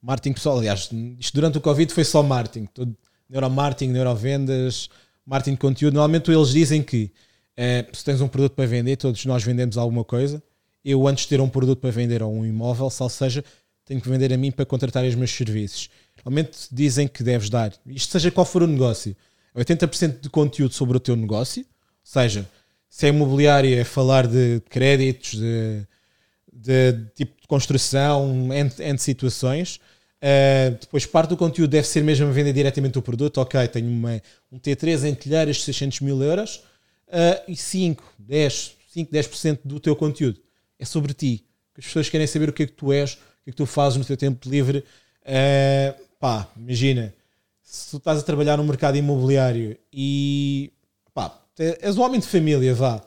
marketing pessoal. Aliás, isto durante o Covid foi só marketing, todo, neuromarketing, neurovendas, marketing de conteúdo. Normalmente eles dizem que eh, se tens um produto para vender, todos nós vendemos alguma coisa. Eu, antes de ter um produto para vender ou um imóvel, sal seja, tenho que vender a mim para contratar os meus serviços. Normalmente dizem que deves dar, isto seja qual for o negócio, 80% de conteúdo sobre o teu negócio, seja, se é imobiliário, é falar de créditos, de, de tipo de construção, entre, entre situações. Uh, depois, parte do conteúdo deve ser mesmo vender diretamente o produto. Ok, tenho uma, um T3 em telheiras de 600 mil euros uh, e 5, 10, 5, 10% do teu conteúdo é sobre ti. As pessoas querem saber o que é que tu és, o que é que tu fazes no teu tempo livre. Uh, pá, imagina, se tu estás a trabalhar no mercado imobiliário e pá, és um homem de família, vá,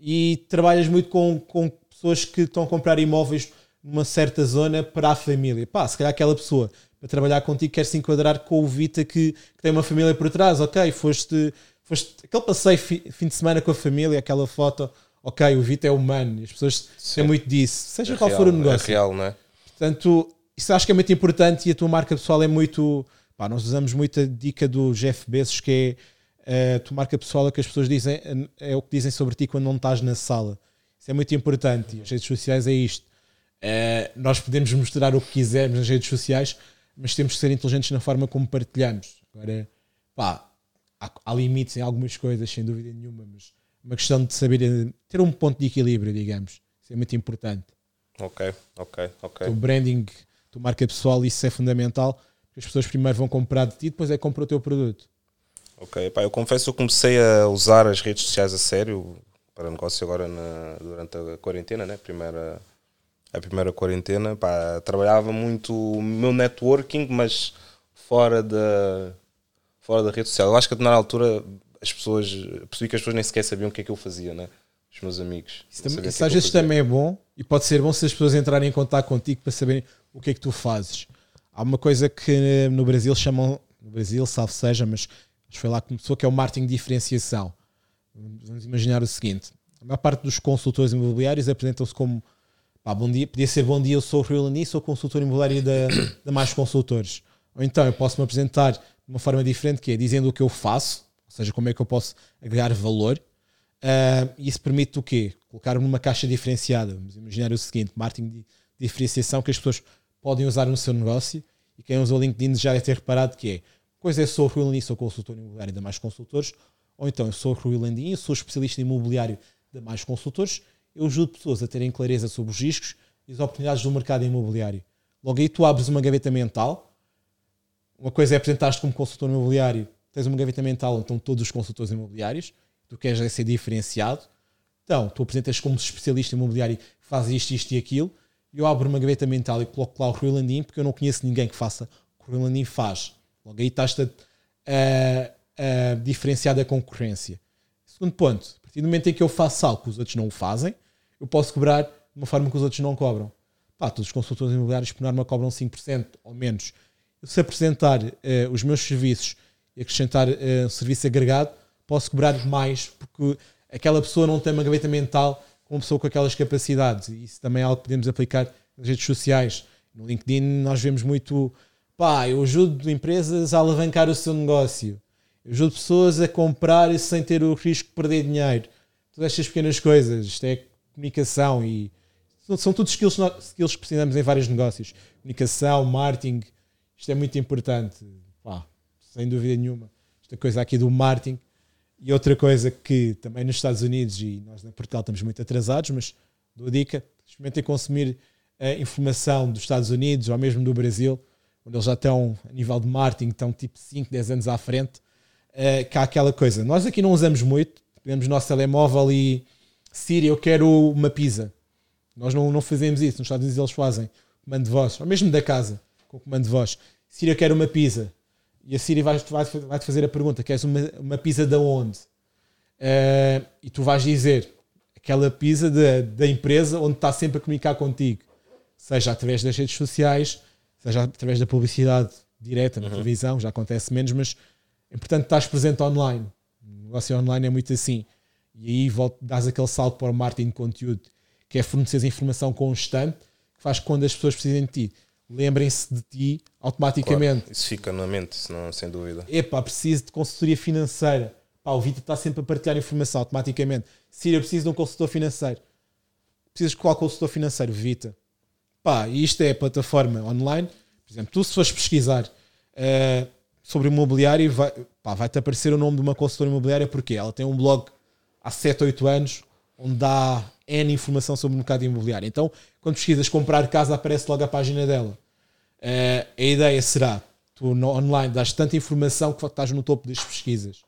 e trabalhas muito com, com pessoas que estão a comprar imóveis numa certa zona para a família. Pá, se calhar aquela pessoa para trabalhar contigo quer se enquadrar com o Vita que, que tem uma família por trás, ok, foste, foste aquele passeio fi, fim de semana com a família, aquela foto, ok, o Vita é humano, as pessoas têm muito disso, seja É qual real, for o negócio. É real, não é? Portanto, isso acho que é muito importante e a tua marca pessoal é muito. Pá, nós usamos muito a dica do Jeff Bezos, que é a tua marca pessoal, é o que as pessoas dizem, é o que dizem sobre ti quando não estás na sala. Isso é muito importante. E as redes sociais é isto. É, nós podemos mostrar o que quisermos nas redes sociais, mas temos que ser inteligentes na forma como partilhamos. Agora, pá, há, há limites em algumas coisas, sem dúvida nenhuma, mas uma questão de saber eh, ter um ponto de equilíbrio, digamos. Isso é muito importante Ok, ok, ok. o branding, tua marca pessoal, isso é fundamental. As pessoas primeiro vão comprar de ti, depois é que compram o teu produto. Ok, pá, eu confesso que eu comecei a usar as redes sociais a sério para negócio agora na- durante a quarentena, né? Primeira, a primeira quarentena. Pá, trabalhava muito o meu networking, mas fora da fora da rede social. Eu acho que na altura as pessoas percebi que as pessoas nem sequer sabiam o que é que eu fazia, né? Os meus amigos. Isso, também, isso é às vezes também é bom e pode ser bom se as pessoas entrarem em contato contigo para saberem o que é que tu fazes. Há uma coisa que no Brasil chamam, no Brasil, salvo seja, mas foi lá que começou, que é o marketing de diferenciação. Vamos imaginar o seguinte: a maior parte dos consultores imobiliários apresentam-se como pá, bom dia, podia ser bom dia, eu sou o Rio Lani, sou consultor imobiliário da, da Mais Consultores. Ou então eu posso me apresentar de uma forma diferente, que é dizendo o que eu faço, ou seja, como é que eu posso agregar valor. Uh, isso permite o quê? Colocar-me numa caixa diferenciada. Vamos imaginar o seguinte: marketing de diferenciação que as pessoas podem usar no seu negócio. E quem usa o LinkedIn já deve ter reparado que é coisa é sou o Rui Landim, sou consultor imobiliário da Mais Consultores, ou então eu sou Landim, sou especialista imobiliário da Mais Consultores, eu ajudo pessoas a terem clareza sobre os riscos e as oportunidades do mercado imobiliário. Logo aí tu abres uma gaveta mental, uma coisa é apresentar-te como consultor imobiliário, tens uma gaveta mental estão todos os consultores imobiliários, tu queres ser diferenciado, então tu apresentas como especialista imobiliário, fazes isto, isto e aquilo, eu abro uma gaveta mental e coloco lá o Rui Landim, porque eu não conheço ninguém que faça o que o Rui Landim faz. Logo aí estás a, a, a diferenciar da concorrência. Segundo ponto, a partir do momento em que eu faço algo que os outros não o fazem, eu posso cobrar de uma forma que os outros não cobram. Pá, todos os consultores imobiliários por norma cobram 5% ou menos. Se apresentar uh, os meus serviços acrescentar uh, um serviço agregado, posso cobrar mais, porque aquela pessoa não tem uma gaveta mental com uma pessoa com aquelas capacidades. E isso também é algo que podemos aplicar nas redes sociais. No LinkedIn nós vemos muito, pá, eu ajudo empresas a alavancar o seu negócio. Eu ajudo pessoas a comprar sem ter o risco de perder dinheiro. Todas estas pequenas coisas. Isto é comunicação e são todos skills, skills que precisamos em vários negócios. Comunicação, marketing, isto é muito importante. Sem dúvida nenhuma. Esta coisa aqui do marketing e outra coisa que também nos Estados Unidos, e nós na Portugal estamos muito atrasados, mas dou a dica, experimentem consumir a informação dos Estados Unidos ou mesmo do Brasil, onde eles já estão, a nível de marketing, estão tipo 5, 10 anos à frente, uh, que há aquela coisa. Nós aqui não usamos muito, temos o nosso telemóvel e Siri, eu quero uma pizza. Nós não, não fazemos isso, nos Estados Unidos eles fazem comando de voz, ou mesmo da casa, com comando de voz. Siri, eu quero uma pizza e a Siri vai-te vai, vai fazer a pergunta: queres uma, uma pizza de onde? Uh, e tu vais dizer aquela pizza da, da empresa onde está sempre a comunicar contigo, seja através das redes sociais, seja através da publicidade direta na uhum. televisão, já acontece menos, mas é importante estás presente online. O negócio online é muito assim. E aí volta, dás aquele salto para o marketing de conteúdo, que é fornecer informação constante, que faz que quando as pessoas precisem de ti, lembrem-se de ti automaticamente. Claro, isso fica na mente, senão, sem dúvida. Epá, preciso de consultoria financeira. Pá, o Vitor está sempre a partilhar informação automaticamente. Eu preciso de um consultor financeiro. Precisas de qual consultor financeiro? Vita. Pá, isto é a plataforma online. Por exemplo, tu se fores pesquisar uh, sobre imobiliário, vai, pá, vai-te aparecer o nome de uma consultora imobiliária porque ela tem um blog há 7, 8 anos onde dá N informação sobre o mercado imobiliário. Então, quando pesquisas comprar casa, aparece logo a página dela. Uh, a ideia será, tu no online dás tanta informação que estás no topo das pesquisas.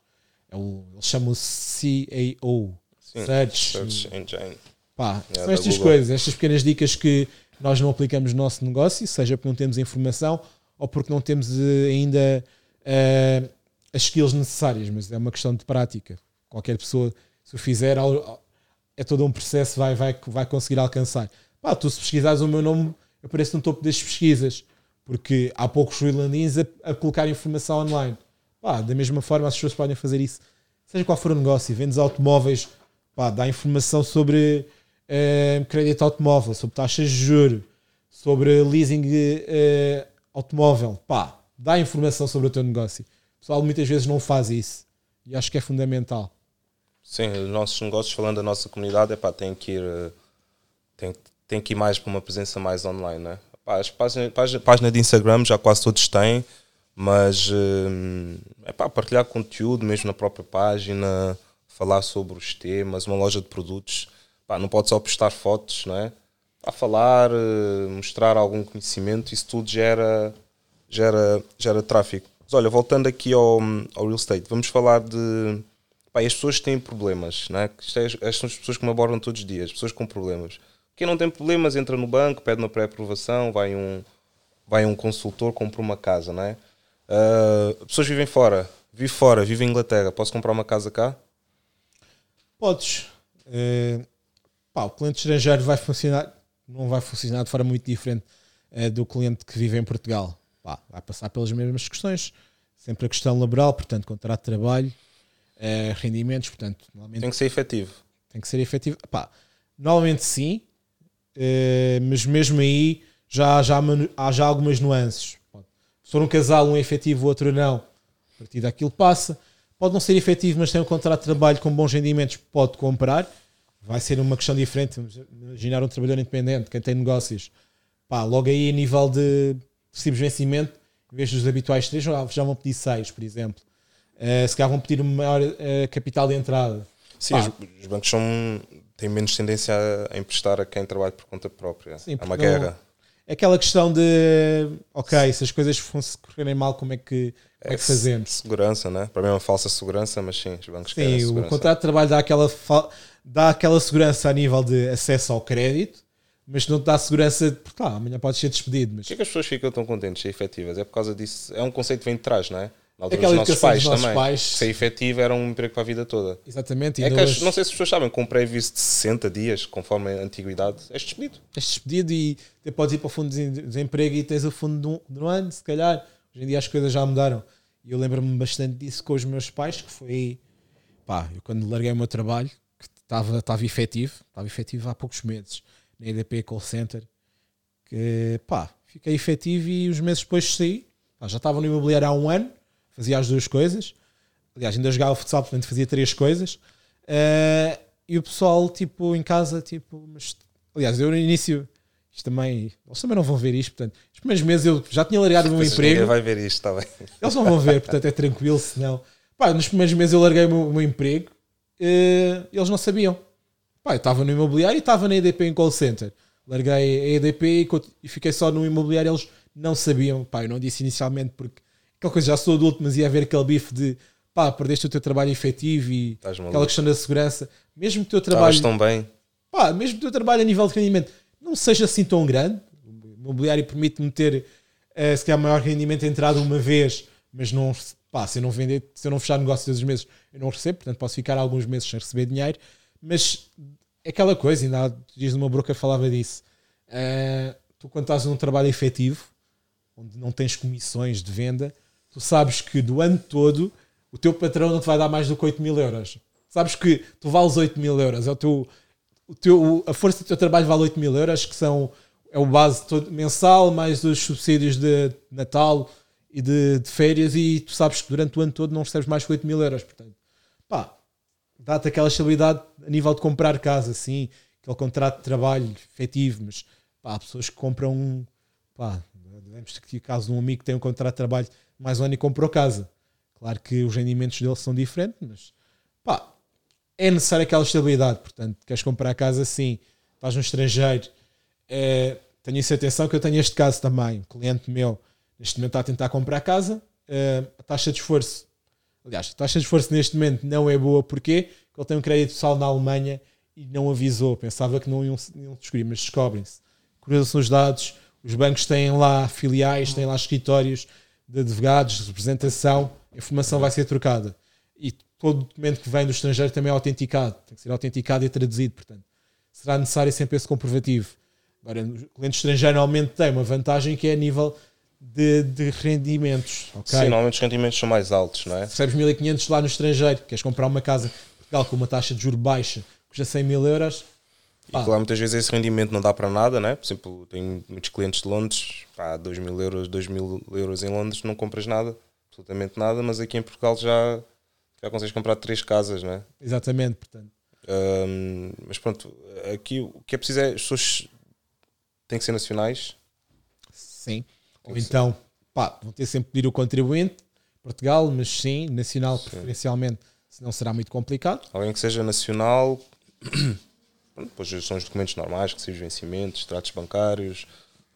É o, eles chamam-se CAO. Sim, Search, Search Engine. Pá, yeah, são estas coisas, estas pequenas dicas que nós não aplicamos no nosso negócio, seja porque não temos informação ou porque não temos uh, ainda uh, as skills necessárias, mas é uma questão de prática. Qualquer pessoa, se o fizer, é todo um processo vai, vai, vai conseguir alcançar. Pá, tu se pesquisares o meu nome, aparece no topo das pesquisas, porque há poucos freelancers a, a colocar informação online. Pá, da mesma forma, as pessoas podem fazer isso. Seja qual for o negócio, vendes automóveis, pá, dá informação sobre uh, crédito automóvel, sobre taxas de juros, sobre leasing uh, automóvel. Pá, dá informação sobre o teu negócio. O pessoal muitas vezes não faz isso. E acho que é fundamental. Sim, os nossos negócios, falando da nossa comunidade, é pá, tem que ir, eh, tem, tem que ir mais para uma presença mais online, né? As páginas, página de Instagram já quase todos têm, mas é eh, pá, partilhar conteúdo mesmo na própria página, falar sobre os temas, uma loja de produtos, pá, não pode só postar fotos, não é? A falar, eh, mostrar algum conhecimento, isso tudo gera, gera, gera tráfego. Mas olha, voltando aqui ao, ao real estate, vamos falar de Pá, as pessoas têm problemas, não é? Estas são as pessoas que me abordam todos os dias, pessoas com problemas. Quem não tem problemas entra no banco, pede uma pré-aprovação, vai um, vai um consultor, compra uma casa, não é? Uh, pessoas vivem fora, vive fora, vive em Inglaterra, posso comprar uma casa cá? Podes. Uh, pá, o cliente estrangeiro vai funcionar, não vai funcionar de forma muito diferente uh, do cliente que vive em Portugal. Pá, vai passar pelas mesmas questões. Sempre a questão laboral, portanto, contrato de trabalho, uh, rendimentos, portanto, tem que ser efetivo. Tem que ser efetivo. Pá, normalmente sim, mas mesmo aí já, já há já algumas nuances. Se for um casal, um é efetivo, o outro não, a partir daquilo passa. Pode não ser efetivo, mas tem um contrato de trabalho com bons rendimentos, pode comprar. Vai ser uma questão diferente. Imaginar um trabalhador independente, quem tem negócios, pá, logo aí a nível de de vencimento, em vez dos habituais 3, já vão pedir 6, por exemplo. Uh, se calhar vão pedir uma maior uh, capital de entrada. Sim, os, bancos são, têm menos tendência a emprestar a quem trabalha por conta própria. Sim, é uma guerra é aquela questão de ok, se as coisas correrem mal, como é que, como é, que fazemos? Segurança, né? Para mim é uma falsa segurança, mas sim, os bancos sim, Sim, o contrato de trabalho dá aquela, dá aquela segurança a nível de acesso ao crédito, mas não te dá segurança porque lá, amanhã podes ser despedido. Mas... Por que, é que as pessoas ficam tão contentes ser efetivas? É por causa disso, é um conceito que vem de trás, não é? Na altura Aquela dos nossos pais dos nossos também. Pais. Ser efetivo era um emprego para a vida toda. Exatamente. É que as, não sei se as pessoas sabem, com um previsto de 60 dias, conforme a antiguidade, és despedido. És despedido e te podes ir para o fundo de desemprego e tens o fundo de um, ano, se calhar. Hoje em dia as coisas já mudaram. E eu lembro-me bastante disso com os meus pais, que foi pá, eu quando larguei o meu trabalho, que estava, estava efetivo, estava efetivo há poucos meses, na EDP Call Center, que pá, fiquei efetivo e os meses depois saí, pá, já estava no imobiliário há um ano fazia as duas coisas. Aliás, ainda jogava futsal, portanto fazia três coisas. Uh, e o pessoal, tipo, em casa, tipo, mas, aliás, eu no início, isto também, eles também não vão ver isto, portanto, os primeiros meses eu já tinha largado o meu emprego. vai ver isto, está bem. Eles não vão ver, portanto é tranquilo, senão. Pá, nos primeiros meses eu larguei o meu, o meu emprego, uh, eles não sabiam. Pá, eu estava no imobiliário e estava na EDP em call center. Larguei a EDP e, e fiquei só no imobiliário, eles não sabiam. Pá, eu não disse inicialmente porque aquela coisa, já sou adulto, mas ia haver aquele bife de pá, perdeste o teu trabalho efetivo e aquela questão da segurança, mesmo que o teu trabalho. tão bem. Pá, mesmo que o teu trabalho a nível de rendimento não seja assim tão grande, o imobiliário permite-me ter uh, se calhar maior rendimento de entrada uma vez, mas não, pá, se eu não vender, se eu não fechar negócio todos os meses, eu não recebo, portanto posso ficar alguns meses sem receber dinheiro, mas aquela coisa, ainda há dias uma broca falava disso. Uh, tu quando estás num trabalho efetivo, onde não tens comissões de venda, tu sabes que do ano todo o teu patrão não te vai dar mais do que 8 mil euros. Sabes que tu vales 8 mil euros, é o teu, o teu, a força do teu trabalho vale 8 mil euros, que são é o base todo, mensal, mais os subsídios de Natal e de, de, férias, e tu sabes que durante o ano todo não recebes mais que 8 mil euros. Portanto, pá, dá-te aquela estabilidade a nível de comprar casa, sim, aquele contrato de trabalho efetivo, mas pá, há pessoas que compram, pá, lembro que caso de um amigo que tem um contrato de trabalho mais um ano e comprou casa. Claro que os rendimentos dele são diferentes, mas pá, é necessária aquela estabilidade. Portanto, queres comprar casa sim, estás no estrangeiro. É, tenho isso atenção que eu tenho este caso também. Um cliente meu, neste momento, está a tentar comprar casa. É, a taxa de esforço, aliás, a taxa de esforço neste momento não é boa. Porque ele tem um crédito pessoal na Alemanha e não avisou. Pensava que não iam, iam descobrir, mas descobrem-se. Cruzam-se os dados, os bancos têm lá filiais, têm lá escritórios de advogados, de representação, a informação vai ser trocada. E todo documento que vem do estrangeiro também é autenticado, tem que ser autenticado e traduzido, portanto. Será necessário sempre esse comprovativo. Agora, o cliente estrangeiro normalmente tem uma vantagem que é a nível de, de rendimentos. Okay? Sim, normalmente os rendimentos são mais altos, não é? Recebes 1500 lá no estrangeiro, queres comprar uma casa em Portugal com uma taxa de juro baixa, custa 100 mil euros, e claro, muitas vezes esse rendimento não dá para nada, né? Por exemplo, tenho muitos clientes de Londres, pá, 2 mil euros, 2 mil euros em Londres, não compras nada, absolutamente nada, mas aqui em Portugal já, já consegues comprar três casas, né? Exatamente, portanto. Um, mas pronto, aqui o que é preciso é as pessoas têm que ser nacionais. Sim. Ou então, pá, vão ter sempre que pedir o contribuinte, Portugal, mas sim, nacional sim. preferencialmente, senão será muito complicado. Alguém que seja nacional depois são os documentos normais, recibos de vencimentos, tratos bancários,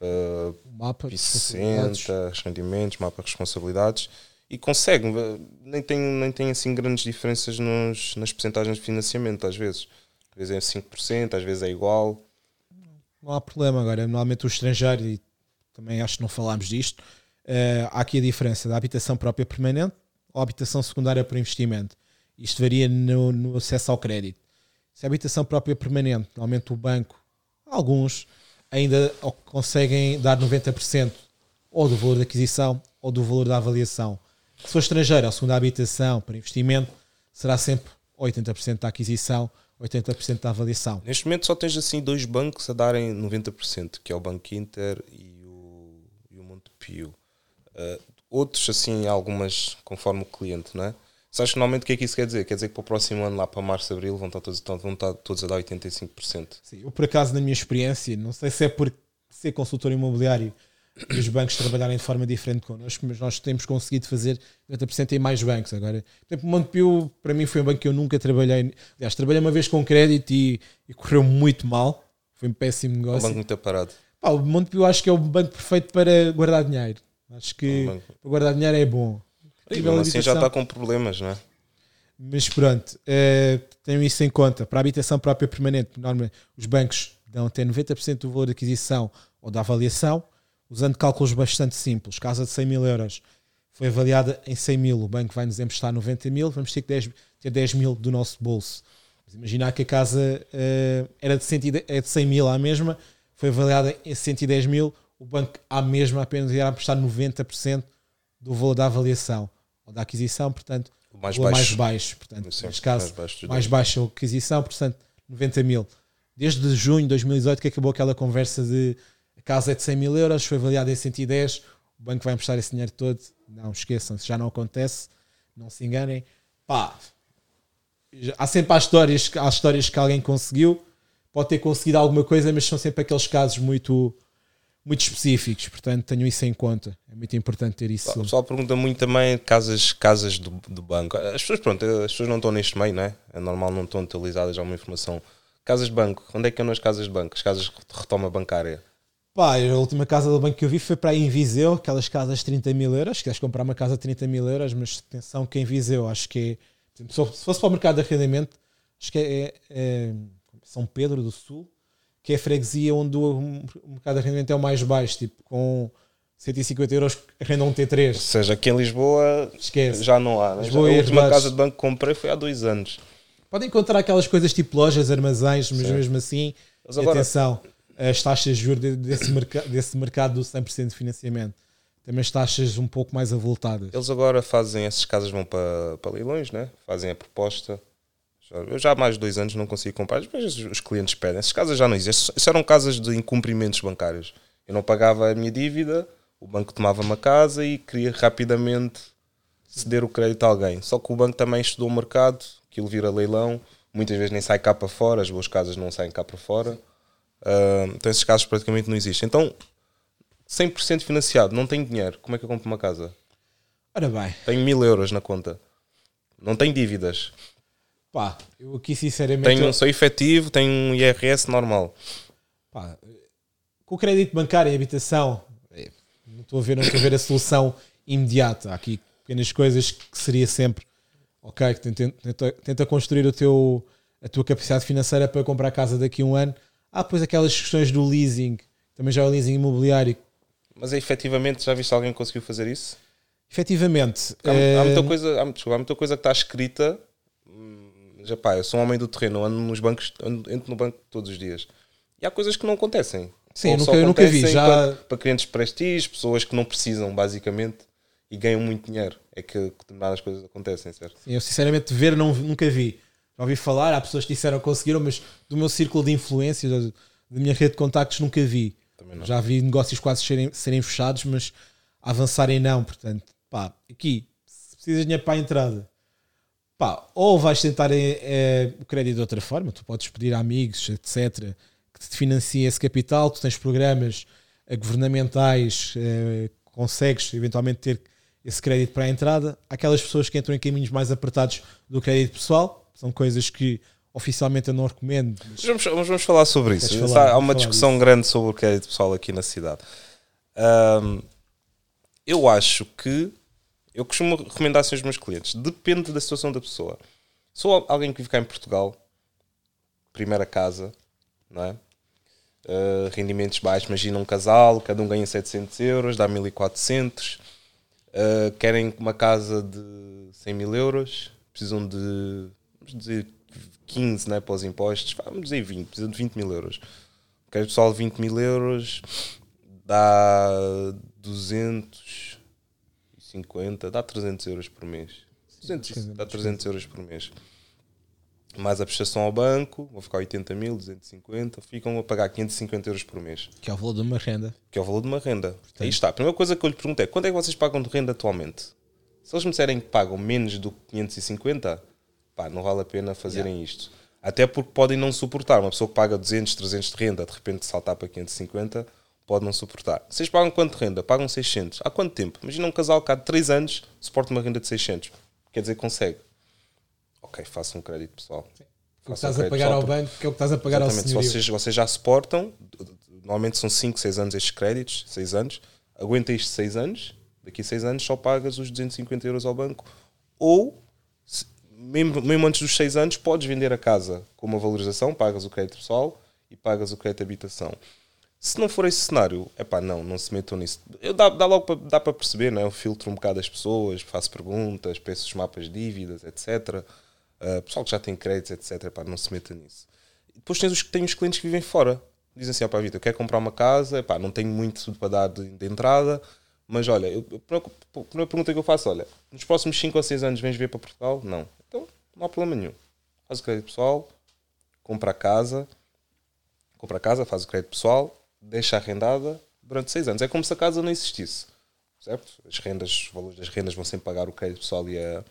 uh, mapa, rendimentos, mapa de responsabilidades e consegue, eh, nem tem, nem tem assim grandes diferenças nos, nas percentagens de financiamento às vezes. Às vezes é 5%, às vezes é igual. Não há problema agora, normalmente o estrangeiro, e também acho que não falámos disto, uh, há aqui a diferença da habitação própria permanente, ou habitação secundária para investimento. Isto varia no, no acesso ao crédito. Se é habitação própria permanente, normalmente o banco, alguns, ainda conseguem dar 90% ou do valor da aquisição ou do valor da avaliação. Se for estrangeiro, a segunda habitação para investimento será sempre 80% da aquisição, 80% da avaliação. Neste momento só tens assim dois bancos a darem 90%, que é o Banco Inter e o, e o Montepio. Uh, outros, assim, algumas conforme o cliente, não é? Sabes normalmente o que é que isso quer dizer? Quer dizer que para o próximo ano, lá para março, abril, vão estar todos, vão estar todos a dar 85%. Sim, eu por acaso, na minha experiência, não sei se é por ser consultor imobiliário e os bancos trabalharem de forma diferente connosco, mas nós temos conseguido fazer 90% em mais bancos. Agora, por exemplo, o Montepio, para mim, foi um banco que eu nunca trabalhei. Aliás, trabalhei uma vez com crédito e, e correu muito mal. Foi um péssimo negócio. É um banco muito parado. Pá, o Montepio acho que é o banco perfeito para guardar dinheiro. Acho que é um para guardar dinheiro é bom. E assim já está com problemas, não é? Mas pronto, uh, tenham isso em conta. Para a habitação própria permanente, normalmente os bancos dão até 90% do valor de aquisição ou da avaliação, usando cálculos bastante simples. Casa de 100 mil euros foi avaliada em 100 mil, o banco vai nos emprestar 90 mil, vamos ter que 10, ter 10 mil do nosso bolso. Mas imaginar que a casa uh, era de, 100, é de 100 mil à mesma, foi avaliada em 110 mil, o banco à mesma apenas irá emprestar 90% do valor da avaliação ou da aquisição, portanto, o mais, baixo. mais baixo. Portanto, Sim, neste caso, mais baixo, mais baixo a aquisição, portanto, 90 mil. Desde junho de 2018 que acabou aquela conversa de a casa é de 100 mil euros, foi avaliada em 110, o banco vai emprestar esse dinheiro todo. Não esqueçam, se já não acontece, não se enganem. Pá, há sempre há histórias, há histórias que alguém conseguiu, pode ter conseguido alguma coisa, mas são sempre aqueles casos muito muito específicos, portanto tenho isso em conta. É muito importante ter isso. O pessoal pergunta muito também casas, casas do, do banco. As pessoas, pronto, as pessoas não estão neste meio, não é? É normal, não estão atualizadas a uma informação. Casas de banco, onde é que andam as casas de banco? As casas de retoma bancária? Pá, a última casa do banco que eu vi foi para aí em Viseu, aquelas casas de 30 mil euros. Queres comprar uma casa de 30 mil euros, mas atenção que em Viseu acho que é. Se fosse para o mercado de arrendamento, acho que é, é, é São Pedro do Sul, que é a freguesia onde o, mercado de arrendamento é o mais baixo, tipo com 150 euros arrendam um T3. Ou seja, aqui em Lisboa Esquece. já não há. Né? Lisboa já, a última casa de banco que comprei foi há dois anos. Podem encontrar aquelas coisas tipo lojas, armazéns, mas Sim. mesmo assim, mas agora... atenção, as taxas de juros desse, merc desse mercado do 100% de financiamento. Também as taxas um pouco mais avultadas. Eles agora fazem, essas casas vão para, para leilões, né? fazem a proposta eu já há mais de dois anos não consigo comprar, os clientes pedem. Essas casas já não existem. Isso eram casas de incumprimentos bancários. Eu não pagava a minha dívida, o banco tomava uma casa e queria rapidamente ceder o crédito a alguém. Só que o banco também estudou o mercado, aquilo vira leilão, muitas vezes nem sai cá para fora, as boas casas não saem cá para fora. Uh, então esses casos praticamente não existem. Então, 100% financiado, não tenho dinheiro, como é que eu compro uma casa? Ora bem. Tenho mil euros na conta. Não tenho dívidas. Pá, eu aqui sinceramente. Tenho um sou efetivo, tenho um IRS normal. Pá, com o crédito bancário em habitação, é, não estou a ver, não estou a ver a solução imediata. Há aqui pequenas coisas que seria sempre ok, tenta, tenta, tenta construir o teu, a tua capacidade financeira para comprar casa daqui a um ano. Há depois aquelas questões do leasing, também já é o leasing imobiliário. Mas é, efetivamente já viste alguém que conseguiu fazer isso? Efetivamente. Há, há, muita, coisa, há, há muita coisa que está escrita já pá, eu sou um homem do terreno, ando nos bancos, ando, entro no banco todos os dias. E há coisas que não acontecem. Sim, eu nunca, eu nunca vi. Já... Para, para clientes prestígio, pessoas que não precisam, basicamente, e ganham muito dinheiro. É que determinadas coisas acontecem, certo? Sim, eu sinceramente ver não, nunca vi. Já ouvi falar, há pessoas que disseram que conseguiram, mas do meu círculo de influência, da, minha rede de contactos, nunca vi. Já vi negócios quase serem, serem fechados, mas avançarem não. Portanto, pá, aqui, se precisas de dinheiro para a entrada, pá, ou vais tentar é, o crédito de outra forma, tu podes pedir a amigos, etc., que te financiem esse capital, tu tens programas eh, governamentais, consegues eventualmente ter esse crédito para a entrada. Há aquelas pessoas que entram em caminhos mais apertados do crédito pessoal, são coisas que oficialmente eu não recomendo. Mas vamos, vamos, falar sobre isso. Falar, Há uma discussão disso. grande sobre o crédito pessoal aqui na cidade. Um, eu acho que eu costumo recomendar assim aos meus clientes. Depende da situação da pessoa. Sou alguém que vive cá em Portugal, primeira casa, não é? Uh, rendimentos baixos, imagina um casal, cada um ganha 700 euros, dá 1400. Uh, querem uma casa de 100 mil euros, precisam de, vamos dizer, 15 né, para os impostos, vamos dizer 20, precisam de 20 mil euros. Quer pessoal 20 mil euros, dá 250, dá 300 euros por mês. 200, dá 300 euros por mês. Mais a prestação ao banco, vão ficar 80 mil, 250, ficam a pagar 550 euros por mês. Que é o valor de uma renda. Que é o valor de uma renda. Portanto. Aí está. A primeira coisa que eu lhe pergunto é: quanto é que vocês pagam de renda atualmente? Se eles me disserem que pagam menos do que 550, pá, não vale a pena fazerem yeah. isto. Até porque podem não suportar. Uma pessoa que paga 200, 300 de renda, de repente saltar para 550, pode não suportar. Vocês pagam quanto de renda? Pagam 600. Há quanto tempo? Imagina um casal que há 3 anos suporta uma renda de 600. Quer dizer, consegue. Ok, faça um crédito pessoal. O que estás a pagar ao banco, que é o que estás a pagar Exatamente. ao senhorio. Se vocês, vocês já suportam, normalmente são 5, 6 anos estes créditos, 6 anos, aguenta isto 6 anos, daqui a 6 anos só pagas os 250 euros ao banco. Ou, mesmo, mesmo antes dos 6 anos, podes vender a casa com uma valorização, pagas o crédito pessoal e pagas o crédito de habitação. Se não for esse cenário, é pá, não, não se metam nisso. Eu dá, dá logo dá para perceber, não é? Eu filtro um bocado as pessoas, faço perguntas, peço os mapas de dívidas, etc. Uh, pessoal que já tem créditos, etc. Pá, não se meta nisso. Depois tens os, tem os clientes que vivem fora. Dizem assim, pá, Vitor, eu quero comprar uma casa, pá, não tenho muito para dar de, de entrada, mas olha, eu, a primeira pergunta que eu faço, olha, nos próximos 5 ou 6 anos vens ver para Portugal? Não. Então, não há problema nenhum. Faz o crédito pessoal, compra a casa, compra a casa, faz o crédito pessoal, deixa arrendada durante seis anos. É como se a casa não existisse. Certo? As rendas, os valores das rendas vão sempre pagar o crédito pessoal e a,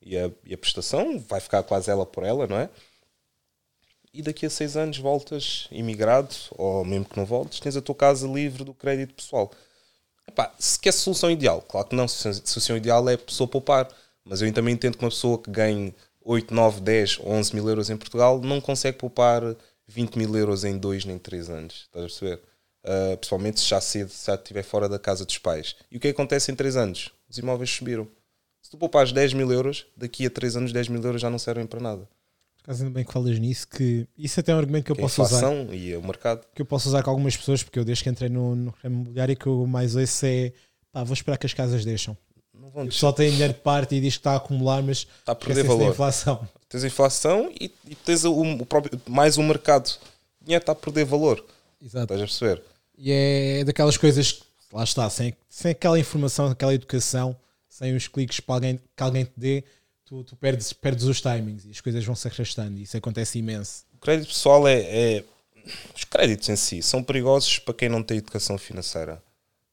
e a, e a prestação, vai ficar quase ela por ela, não é? E daqui a seis anos voltas imigrado, ou mesmo que não voltes, tens a tua casa livre do crédito pessoal. Epá, se quer solução ideal, claro que não, solução ideal é a pessoa poupar, mas eu também entendo que uma pessoa que ganhe 8, 9, 10, 11 mil euros em Portugal não consegue poupar 20 mil euros em 2 nem 3 anos, estás a perceber? Uh, principalmente se já cedo, se já estiver fora da casa dos pais. E o que acontece em 3 anos? Os imóveis subiram. Se tu poupares 10 mil euros, daqui a 3 anos 10 mil euros já não servem para nada. Por acaso ainda bem que falas nisso, que isso até é um argumento que eu que posso usar. e o mercado. Que eu posso usar com algumas pessoas, porque eu desde que entrei no, no ramo imobiliário que eu mais ouço é pá, vou esperar que as casas deixam. Não Só tem dinheiro de parte e diz que está a acumular, mas está a perder valor. inflação. Tens a inflação e, e tens o, o próprio, mais o mercado. O dinheiro está a perder valor. Exato. Estás a perceber? E é daquelas coisas que, lá está, sem, sem aquela informação, aquela educação, sem os cliques para alguém, que alguém te dê, tu, tu perdes, perdes os timings e as coisas vão se arrastando. E isso acontece imenso. O crédito pessoal é, é. Os créditos em si são perigosos para quem não tem educação financeira.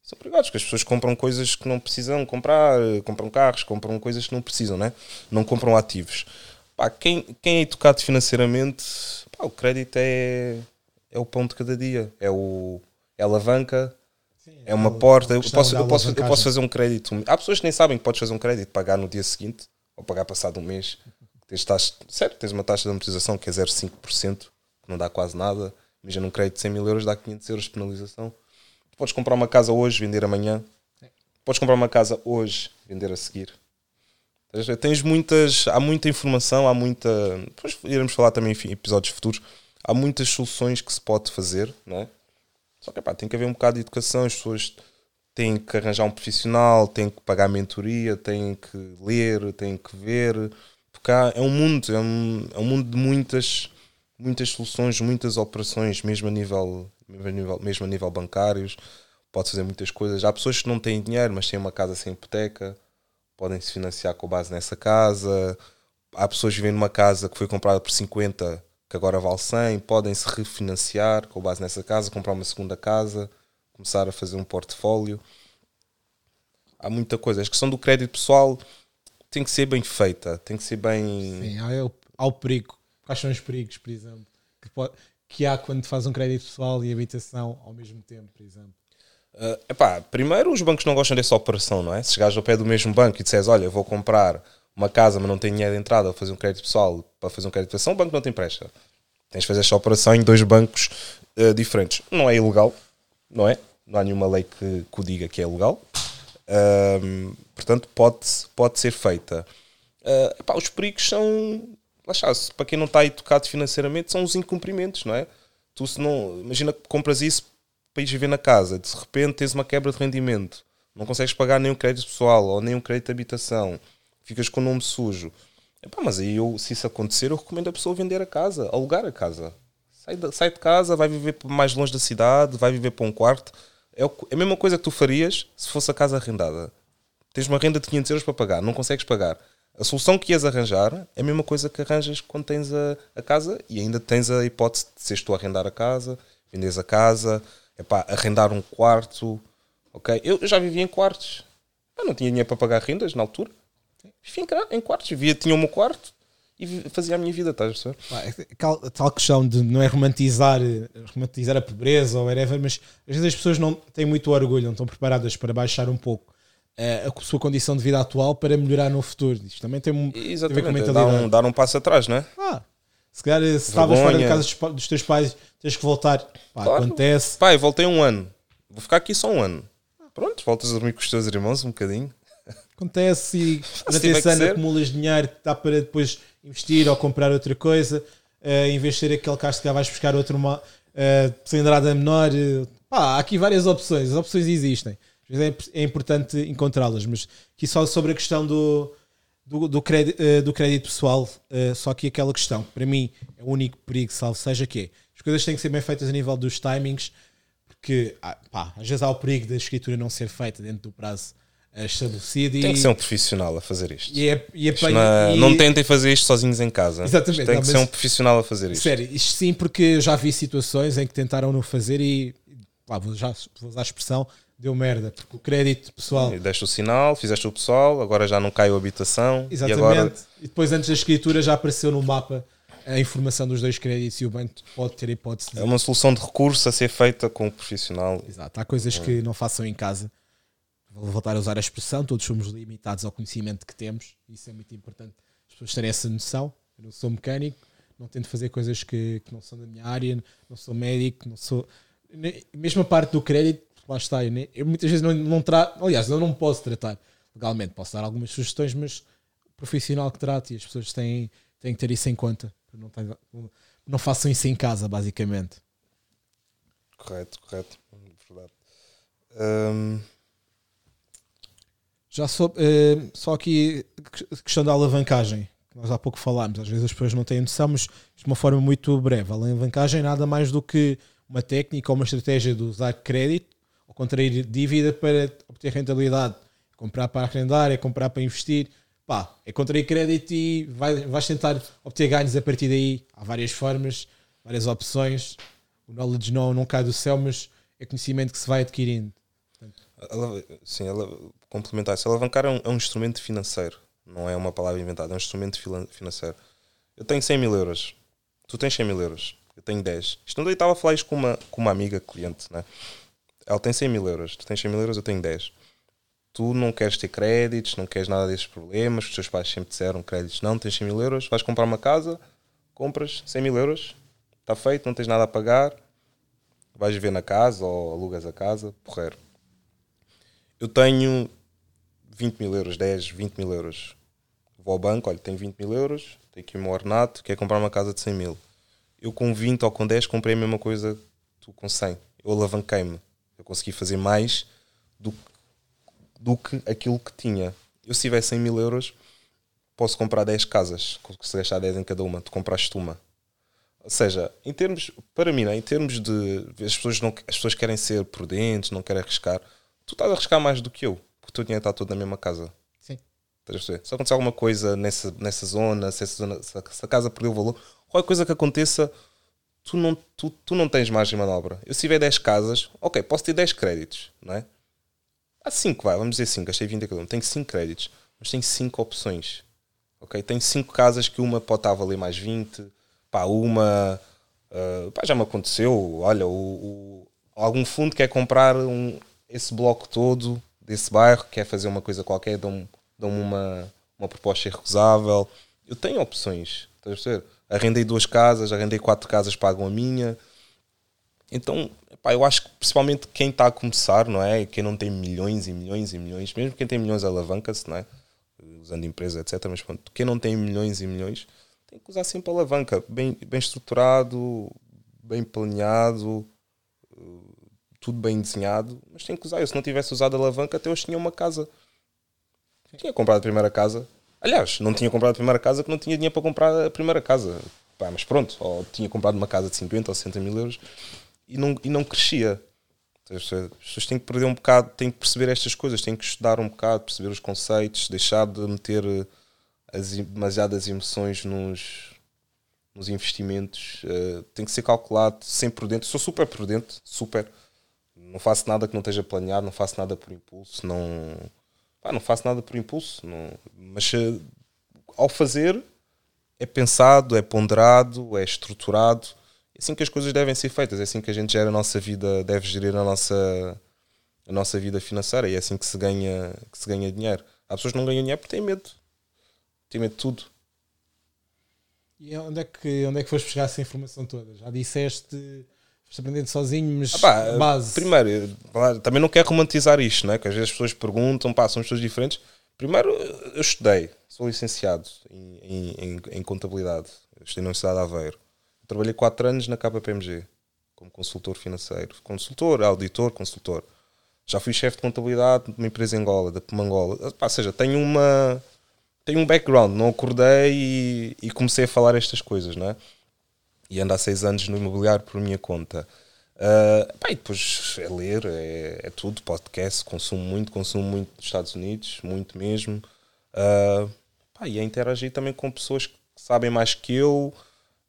São perigosos, porque as pessoas compram coisas que não precisam comprar, compram carros, compram coisas que não precisam, né? não compram ativos. Pá, quem, quem é educado financeiramente, pá, o crédito é, é o pão de cada dia. É o, é alavanca, Sim, é uma porta. Eu posso, eu, posso, eu posso fazer um crédito. Há pessoas que nem sabem que podes fazer um crédito, pagar no dia seguinte ou pagar passado um mês. Tens, taxa, certo, tens uma taxa de amortização que é 0,5%, que não dá quase nada. Imagina um crédito de 100 mil euros dá 500 euros de penalização. Tu podes comprar uma casa hoje, vender amanhã. Podes comprar uma casa hoje, vender a seguir. Tens muitas, há muita informação, há muita. Depois iremos falar também em episódios futuros. Há muitas soluções que se pode fazer, não é? Só que tem que haver um bocado de educação, as pessoas têm que arranjar um profissional, têm que pagar mentoria, têm que ler, têm que ver. Porque há, é um mundo, é um, é um mundo de muitas, muitas soluções, muitas operações, mesmo a nível, mesmo a nível, mesmo a nível bancários. Pode fazer muitas coisas. Há pessoas que não têm dinheiro, mas têm uma casa sem hipoteca, podem se financiar com base nessa casa. Há pessoas que vivem numa casa que foi comprada por 50 que agora vale 100, podem se refinanciar com base nessa casa, comprar uma segunda casa, começar a fazer um portfólio. Há muita coisa. A questão do crédito pessoal tem que ser bem feita, tem que ser bem. Sim, há o, há o perigo. Quais são os perigos, por exemplo, que, pode, que há quando faz um crédito pessoal e habitação ao mesmo tempo, por exemplo? Uh, epá, primeiro, os bancos não gostam dessa operação, não é? Se chegares ao pé do mesmo banco e disseres, olha, vou comprar uma casa, mas não tem dinheiro de entrada, fazer um crédito pessoal para fazer um crédito habitação, o banco não te empresta. Tens de fazer esta operação em dois bancos uh, diferentes. Não é ilegal, não é? Não há nenhuma lei que, que o diga que é ilegal. Um, portanto, pode, pode ser feita. Uh, epá, os perigos são. Para quem não está educado financeiramente, são os incumprimentos, não é? Tu, se não. Imagina que compras isso para ir viver na casa, de repente tens uma quebra de rendimento não consegues pagar nenhum crédito pessoal ou nenhum crédito de habitação, ficas com o nome sujo. Epá, mas aí eu, se isso acontecer, eu recomendo a pessoa vender a casa, alugar a casa. Sai de, sai de casa, vai viver mais longe da cidade, vai viver para um quarto. É, é a mesma coisa que tu farias se fosse a casa arrendada. Tens uma renda de 500 euros para pagar, não consegues pagar. A solução que ias arranjar é a mesma coisa que arranjas quando tens a, a casa e ainda tens a hipótese de seres tu a arrendar a casa, vendes a casa, arrendar um quarto. Ok? Eu já vivia em quartos. Eu não tinha dinheiro para pagar rendas na altura. Vivia em quartos. Vivia, tinha o meu quarto e fazia a minha vida, estás a perceber? É tal questão de não é romantizar, romantizar a pobreza ou whatever, mas às vezes as pessoas não têm muito orgulho, não estão preparadas para baixar um pouco eh, a sua condição de vida atual para melhorar no futuro. Isto também tem, um, tem a ver com a dar, um, dar um passo atrás, não é? Ah, se calhar se estavas fora da casa dos, dos, teus pais, tens que voltar. Pá, claro. acontece. Pai, voltei um ano. Vou ficar aqui só um ano. Pronto, voltas a dormir com os teus irmãos um bocadinho. Acontece e durante esse ano acumulas dinheiro, dá para depois investir ou comprar outra coisa. Uh, em vez de ser aquele carro que vais buscar outro uh, cilindrada menor. Uh, pá, há aqui várias opções. As opções existem. É, é importante encontrá-las. Mas aqui só sobre a questão do, do, do, crédito, uh, do crédito pessoal, uh, só que aquela questão, para mim, é o único perigo, salvo seja que é, as coisas têm que ser bem feitas a nível dos timings, porque ah, pá, às vezes há o perigo da escritura não ser feita dentro do prazo estabelecido. Tem e, que ser um profissional a fazer isto. E é, e é, não, e, não tentem fazer isto sozinhos em casa. Exatamente. Tem não, que ser um profissional a fazer isto. Sério, isto sim, porque eu já vi situações em que tentaram não fazer e, pá, vou, já, vou usar a expressão, deu merda, porque o crédito pessoal. E deste o sinal, fizeste o pessoal, agora já não caiu a habitação. Exatamente. E, agora... e depois, antes da escritura, já apareceu no mapa a informação dos dois créditos e o banco pode ter hipótese. De... É uma solução de recurso a ser feita com o profissional. Exato. Há coisas é. que não façam em casa. Vou voltar a usar a expressão, todos somos limitados ao conhecimento que temos. Isso é muito importante. As pessoas terem essa noção. Eu não sou mecânico, não tento fazer coisas que, que não são da minha área, não sou médico, não sou. Mesmo a parte do crédito, lá está. Eu, eu muitas vezes não, não trato, aliás, eu não posso tratar legalmente, posso dar algumas sugestões, mas o profissional que trate e as pessoas têm, têm que ter isso em conta. Não, não, não façam isso em casa, basicamente. Correto, correto. Verdade. Um... Já sou, uh, só aqui questão da alavancagem. Nós há pouco falámos, às vezes as pessoas não têm noção, mas de uma forma muito breve. A alavancagem é nada mais do que uma técnica ou uma estratégia de usar crédito contrair dívida para obter rentabilidade. Comprar para arrendar, é comprar para investir. Pá, é contrair crédito e vai, vais tentar obter ganhos a partir daí. Há várias formas, várias opções. O knowledge não, não cai do céu, mas é conhecimento que se vai adquirindo. Sim, ela, complementar-se. Alavancar é um, é um instrumento financeiro, não é uma palavra inventada, é um instrumento financeiro. Eu tenho 100 mil euros, tu tens 100 mil euros, eu tenho 10. Isto não estava a falar isto com uma, com uma amiga cliente, né? ela tem 100 mil euros, tu tens 100 mil euros, eu tenho 10. Tu não queres ter créditos, não queres nada desses problemas, os teus pais sempre disseram créditos, não, tens 100 mil euros, vais comprar uma casa, compras 100 mil euros, está feito, não tens nada a pagar, vais viver na casa ou alugas a casa, porreiro. Eu tenho 20 mil euros, 10, 20 mil euros. Vou ao banco, olha, tenho 20 mil euros, tenho aqui o meu ornato, quer comprar uma casa de 100 mil. Eu com 20 ou com 10 comprei a mesma coisa que tu com 100. Eu alavanquei-me eu consegui fazer mais do, do que aquilo que tinha. Eu se tiver 100 mil euros, posso comprar 10 casas, se gastar 10 em cada uma, tu compraste uma. Ou seja, em termos, para mim, né, em termos de as pessoas, não, as pessoas querem ser prudentes, não querem arriscar, tu estás a arriscar mais do que eu, porque o teu dinheiro está todo na mesma casa. Sim. Estás a Se acontecer alguma coisa nessa, nessa zona, se, essa zona, se a casa perdeu o valor, qualquer coisa que aconteça, tu não, tu, tu não tens margem de manobra. Eu se tiver 10 casas, ok, posso ter 10 créditos, não é? Há 5, vai, vamos dizer 5, gastei 20 a cada um. Tenho 5 créditos, mas tenho 5 opções. Ok? Tenho 5 casas que uma pode estar a valer mais 20, pá, uma. Uh, pá, já me aconteceu, olha, o, o, algum fundo quer comprar um, esse bloco todo desse bairro, quer fazer uma coisa qualquer, dão-me dão uma, uma proposta irrecusável. Eu tenho opções, estás a perceber? arrendei duas casas, arrendei quatro casas, pagam a minha. Então, pá, eu acho que principalmente quem está a começar, não é? Quem não tem milhões e milhões e milhões, mesmo quem tem milhões alavanca-se, não é? Usando empresa, etc. Mas pronto, quem não tem milhões e milhões tem que usar sempre alavanca, bem, bem estruturado, bem planeado, tudo bem desenhado, mas tenho que usar. Eu, se não tivesse usado a alavanca, até hoje tinha uma casa. Tinha comprado a primeira casa. Aliás, não tinha comprado a primeira casa que não tinha dinheiro para comprar a primeira casa. Pá, mas pronto, ou tinha comprado uma casa de 50 ou 60 mil euros e não, e não crescia. As pessoas têm que perder um bocado, têm que perceber estas coisas, têm que estudar um bocado, perceber os conceitos, deixar de meter as, demasiadas emoções nos, nos investimentos. Uh, tem que ser calculado, sempre prudente. Sou super prudente, super. Não faço nada que não esteja planeado, não faço nada por impulso, não, pá, não faço nada por impulso. Não, mas uh, ao fazer é pensado, é ponderado, é estruturado. É assim que as coisas devem ser feitas, é assim que a gente gera a nossa vida, deve gerir a nossa, a nossa vida financeira e é assim que se ganha, que se ganha dinheiro. Há pessoas que não ganham dinheiro porque têm medo. Têm medo de tudo. E onde é que, onde é que foste buscar essa informação toda? Já disseste, foste aprendendo sozinho, mas ah, base. Primeiro, também não quero romantizar isto, né? que às vezes as pessoas perguntam, pá, são pessoas diferentes. Primeiro, eu estudei, sou licenciado em, em, em contabilidade, estudei na Universidade de Aveiro. Trabalhei 4 anos na KPMG, como consultor financeiro. Consultor, auditor, consultor. Já fui chefe de contabilidade de uma empresa em Angola, da Pemangola. Ou seja, tenho uma tenho um background, não acordei e, e, comecei a falar estas coisas, não é? E ando há seis anos no imobiliário por minha conta. Uh, pá, e depois é ler, é, é, tudo, podcast, consumo muito, consumo muito dos Estados Unidos, muito mesmo. Uh, pá, e a interagir também com pessoas que sabem mais que eu.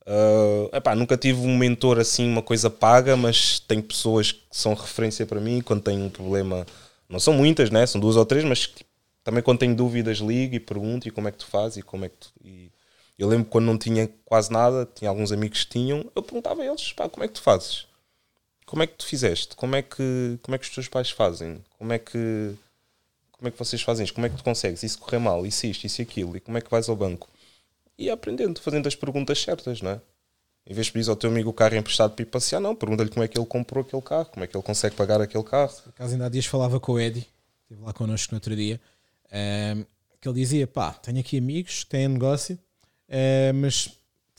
Uh, epá, nunca tive um mentor assim, uma coisa paga, mas tenho pessoas que são referência para mim quando tenho um problema. Não são muitas, né? são duas ou três, mas tipo, também quando tenho dúvidas ligo e pergunto e como é que tu fazes e como é que tu, e eu lembro quando não tinha quase nada, tinha alguns amigos que tinham, eu perguntava a eles, pá, como é que tu fazes? Como é que tu fizeste? Como é que, como é que os teus pais fazem? Como é que como é que vocês fazem isto? Como é que tu consegues? Isso correr mal, isso isto, isso aquilo, e como é que vais ao banco? E aprendendo, fazendo as perguntas certas, não é? Em vez de pedir ao teu amigo o carro emprestado para ir passear, não, pergunta-lhe como é que ele comprou aquele carro, como é que ele consegue pagar aquele carro. Por acaso ainda há dias falava com o Eddie, esteve lá connosco no outro dia, um, que ele dizia: pá, tenho aqui amigos têm negócio, uh, mas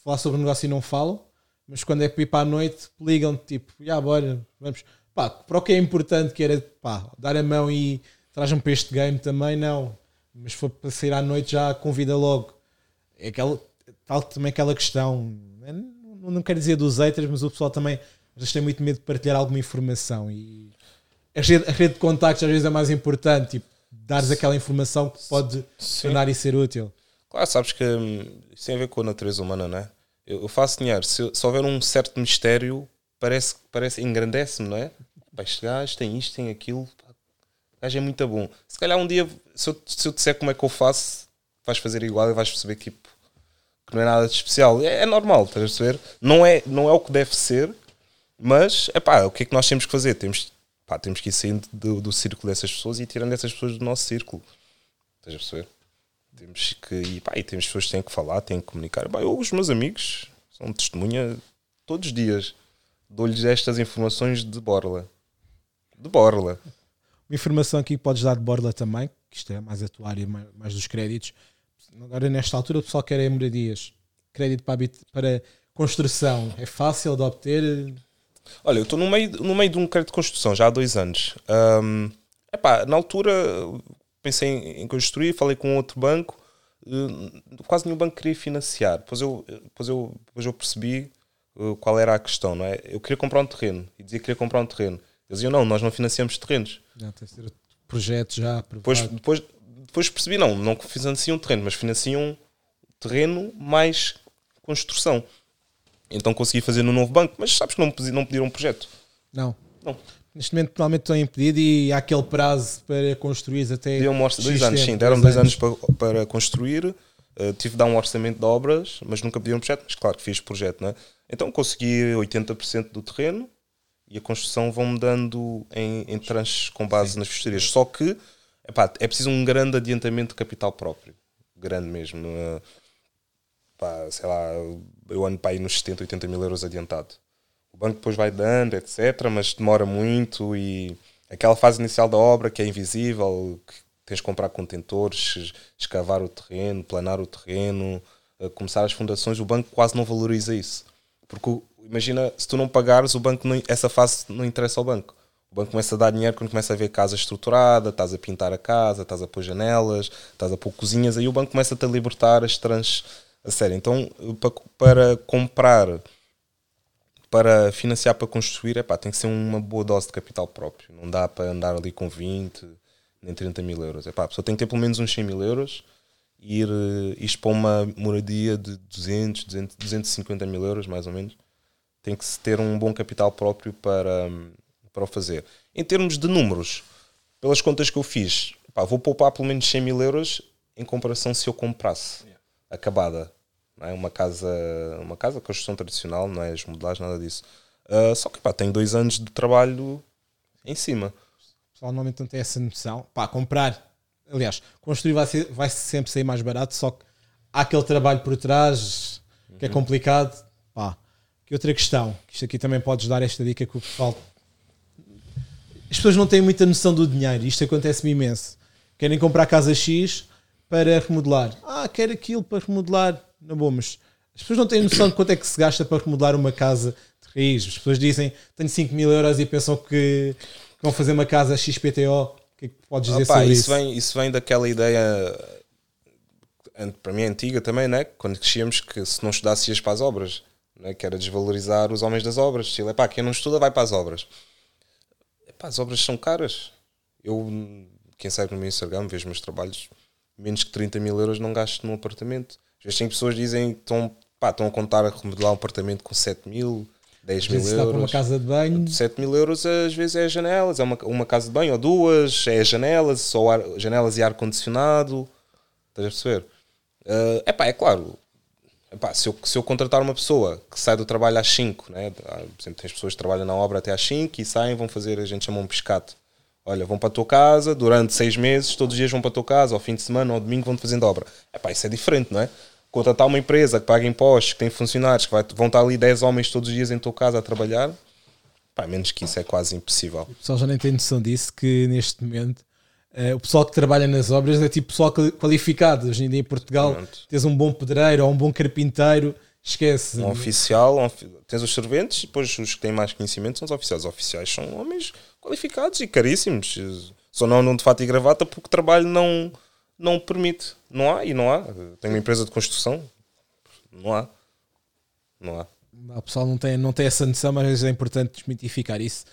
falar sobre o negócio e não falam, mas quando é para ir para a noite, ligam tipo, já bora, vamos. Pá, para o que é importante, que era pá, dar a mão e traz-me para este game também, não. Mas foi para sair à noite já convida logo. É aquela, tal também aquela questão, não, não quero dizer dos haters, mas o pessoal também às vezes tem muito medo de partilhar alguma informação e a rede, a rede de contactos às vezes é mais importante. Tipo, dares aquela informação que pode Sim. tornar e ser útil. Claro, sabes que hum, isso tem a ver com a natureza humana, não é? Eu, eu faço dinheiro, se, se, houver um certo mistério, parece, parece engrandece-me, não é? Este gajo tem isto, tem aquilo, o gajo é muito bom. Se calhar um dia, se eu, se eu disser como é que eu faço, vais fazer igual e vais perceber que, tipo, que não é nada de especial. É, é normal, estás a perceber? Não é, não é o que deve ser, mas é pá, o que é que nós temos que fazer? Temos pá, temos que ir saindo do, do círculo dessas pessoas e tirando essas pessoas do nosso círculo. Estás a perceber? Temos que ir, pá, e temos pessoas que têm que falar, têm que comunicar. Pá, eu, os meus amigos são testemunha todos os dias. Dou-lhes estas informações de borla. De borla. Uma informação aqui que podes dar de borla também, que isto é mais atuar e mais, mais dos créditos. Agora, nesta altura, o pessoal quer é moradias. Crédito para, para construção. É fácil de obter? Olha, eu estou no meio, no meio de um crédito de construção já há dois anos. Um, epá, na altura pensei em, em construir, falei com outro banco, uh, quase nenhum banco queria financiar. Depois eu, depois eu, depois eu percebi uh, qual era a questão, não é? Eu queria comprar um terreno e dizia que queria comprar um terreno. Eles diziam, não, nós não financiamos terrenos. Já tem ter projeto já depois, depois, depois percebi, não, não financiam terreno, mas financiam terreno mais construção. Então consegui fazer no novo banco, mas sabes que não, não pediram um projeto. Não. Não. Neste momento provavelmente estão impedido e há aquele prazo para construir até. Deu um dois anos, sim, deram dois anos, anos para, para construir. Uh, tive de dar um orçamento de obras, mas nunca pediram um projeto, mas claro que fiz projeto, não é? Então consegui 80% do terreno e a construção vão-me dando em, em tranches com base sim. nas festerias. Só que epá, é preciso um grande adiantamento de capital próprio. Grande mesmo. Uh, pá, sei lá, eu ando para aí nos 70, 80 mil euros adiantado. Banco depois vai dando, etc., mas demora muito e aquela fase inicial da obra que é invisível, que tens de comprar contentores, escavar o terreno, planar o terreno, começar as fundações, o banco quase não valoriza isso. Porque imagina, se tu não pagares, o banco não, essa fase não interessa ao banco. O banco começa a dar dinheiro quando começa a ver casa estruturada, estás a pintar a casa, estás a pôr janelas, estás a pôr cozinhas, aí o banco começa-te a libertar as trans a sério. Então, para, para comprar, para financiar, para construir, epá, tem que ser uma boa dose de capital próprio. Não dá para andar ali com 20 nem 30 mil euros. Epá, a pessoa tem que ter pelo menos uns 100 mil euros e ir uh, isto para uma moradia de 200, 200, 250 mil euros, mais ou menos. Tem que ter um bom capital próprio para, para o fazer. Em termos de números, pelas contas que eu fiz, epá, vou poupar pelo menos 100 mil euros em comparação se eu comprasse acabada. É? Uma casa, uma casa de construção tradicional, não é as modelagens, nada disso. Uh, só que pá, tem dois anos de trabalho em cima pessoal normalmente não tem essa noção. Pá, comprar, aliás, construir vai, ser, vai sempre sair mais barato, só que há aquele trabalho por trás que é uhum. complicado. Pá, que outra questão, que isto aqui também podes dar esta dica que o pessoal. As pessoas não têm muita noção do dinheiro, isto acontece-me imenso. Querem comprar casa X para remodelar. Ah, quero aquilo para remodelar. Não bom, mas as pessoas não têm noção de quanto é que se gasta para remodelar uma casa de raiz. As pessoas dizem tenho 5 mil euros e pensam que vão fazer uma casa XPTO. O que é que podes dizer Opa, sobre isso? Isso vem, isso vem daquela ideia, para mim, antiga também, né? quando crescíamos, que se não estudasse ias para as obras, né? que era desvalorizar os homens das obras. Se ele, pá, quem não estuda vai para as obras. Epá, as obras são caras. Eu, quem segue no meu Instagram, vejo meus trabalhos, menos que 30 mil euros não gasto num apartamento. Às vezes tem pessoas que dizem que estão, pá, estão a contar a remodelar um apartamento com 7 mil, 10 mil euros. Para uma casa de banho. 7 mil euros às vezes é janelas, é uma, uma casa de banho ou duas, é janelas, só ar, janelas e ar-condicionado. Estás a perceber? Uh, epá, é claro, epá, se, eu, se eu contratar uma pessoa que sai do trabalho às 5, né? por exemplo, tens pessoas que trabalham na obra até às 5 e saem, vão fazer, a gente chama um pescado. Olha, vão para a tua casa durante seis meses, todos os dias vão para a tua casa, ao fim de semana, ao domingo vão fazendo obra. Epá, isso é diferente, não é? Contratar uma empresa que paga impostos, que tem funcionários, que vai, vão estar ali 10 homens todos os dias em tua casa a trabalhar, pá, menos que isso é quase impossível. O pessoal já nem tem noção disso, que neste momento uh, o pessoal que trabalha nas obras é tipo pessoal qualificado. Hoje em dia em Portugal Pronto. tens um bom pedreiro ou um bom carpinteiro, esquece. Um oficial, um, tens os serventes, depois os que têm mais conhecimento são os oficiais. Os oficiais são homens qualificados e caríssimos. Só não andam de fato e gravata porque o trabalho não não permite. Não há e não há. Tenho uma empresa de construção. Não há. Não há. O pessoal não tem, não tem essa noção, mas é importante desmitificar isso.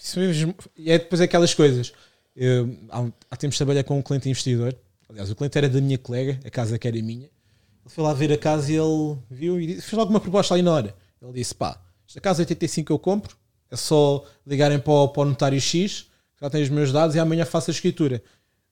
isso mesmo, é depois aquelas coisas. Eu, há, há tempos trabalhei com um cliente investidor. Aliás, o cliente era da minha colega, a casa que era minha. Ele foi lá ver a casa e ele viu e fez logo uma proposta ali na hora. Ele disse: pá, esta casa 85 eu compro, é só ligarem para o, para o notário X, já tem os meus dados e amanhã faço a escritura.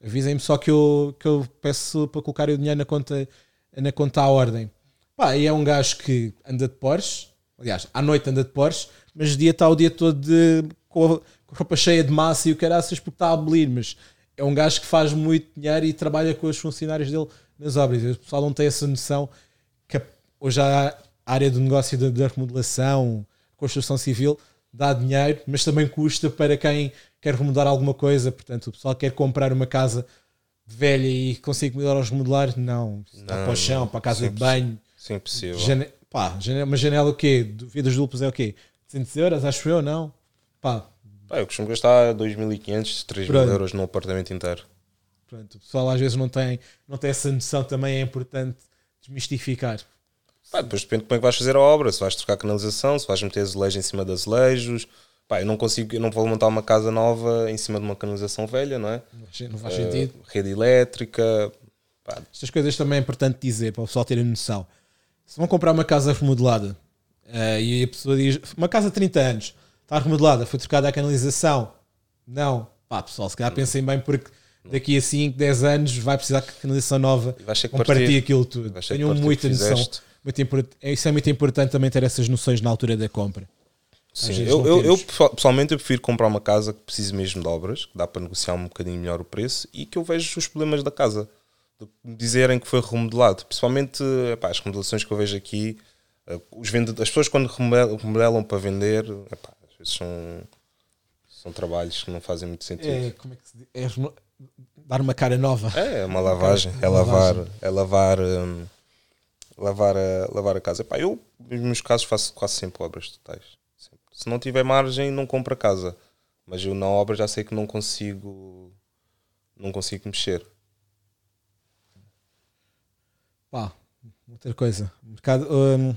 Avisem-me só que eu, que eu peço para colocar o dinheiro na conta, na conta à ordem. Pá, e é um gajo que anda de Porsche, aliás, à noite anda de Porsche, mas dia está o dia todo de, com, a, com a roupa cheia de massa e o caraças porque está a abolir. Mas é um gajo que faz muito dinheiro e trabalha com os funcionários dele nas obras. O pessoal não tem essa noção que hoje a área do negócio da remodelação, construção civil, dá dinheiro, mas também custa para quem quer remodelar alguma coisa, portanto, o pessoal quer comprar uma casa velha e consegue mil euros remodelar, não, está para o chão, para a casa de banho. Sim, possível. Jane, pá, janela, uma janela o quê? De vidas duplas é o quê? 200 euros, acho eu, não? Pá. Pá, eu costumo gastar 2.500, 3.000 euros num apartamento inteiro. Pronto, o pessoal às vezes não tem, não tem essa noção, também é importante desmistificar. Pá, depois depende de como é que vais fazer a obra, se vais trocar canalização, se vais meter azulejos em cima de azulejos, Pá, eu não consigo, eu não vou montar uma casa nova em cima de uma canalização velha, não é? Não faz uh, sentido. Rede elétrica. Pá. Estas coisas também é importante dizer para o pessoal ter a noção. Se vão comprar uma casa remodelada uh, e a pessoa diz uma casa de 30 anos está remodelada, foi trocada a canalização, não, pá, pessoal, se calhar pensem bem porque daqui a 5, 10 anos vai precisar de canalização nova vão partir aquilo tudo. Tenham muita noção. Muito isso é muito importante também ter essas noções na altura da compra. Sim, eu, eu, eu, pessoalmente eu prefiro comprar uma casa que precise mesmo de obras, que dá para negociar um bocadinho melhor o preço e que eu vejo os problemas da casa. dizerem que foi remodelado. Principalmente epá, as remodelações que eu vejo aqui, eh, os vendedores, as pessoas quando remodelam, para vender, epá, às vezes são, são trabalhos que não fazem muito sentido. É, como é que se diz? É dar uma cara nova. É, é uma lavagem. É lavar, é lavar, hum, lavar, a, lavar a casa. Epá, eu, nos meus casos, faço quase sempre obras totais. Se não tiver margem, não compra casa. Mas eu na obra já sei que não consigo. Não consigo mexer. Pá, outra coisa. Mercado, hum,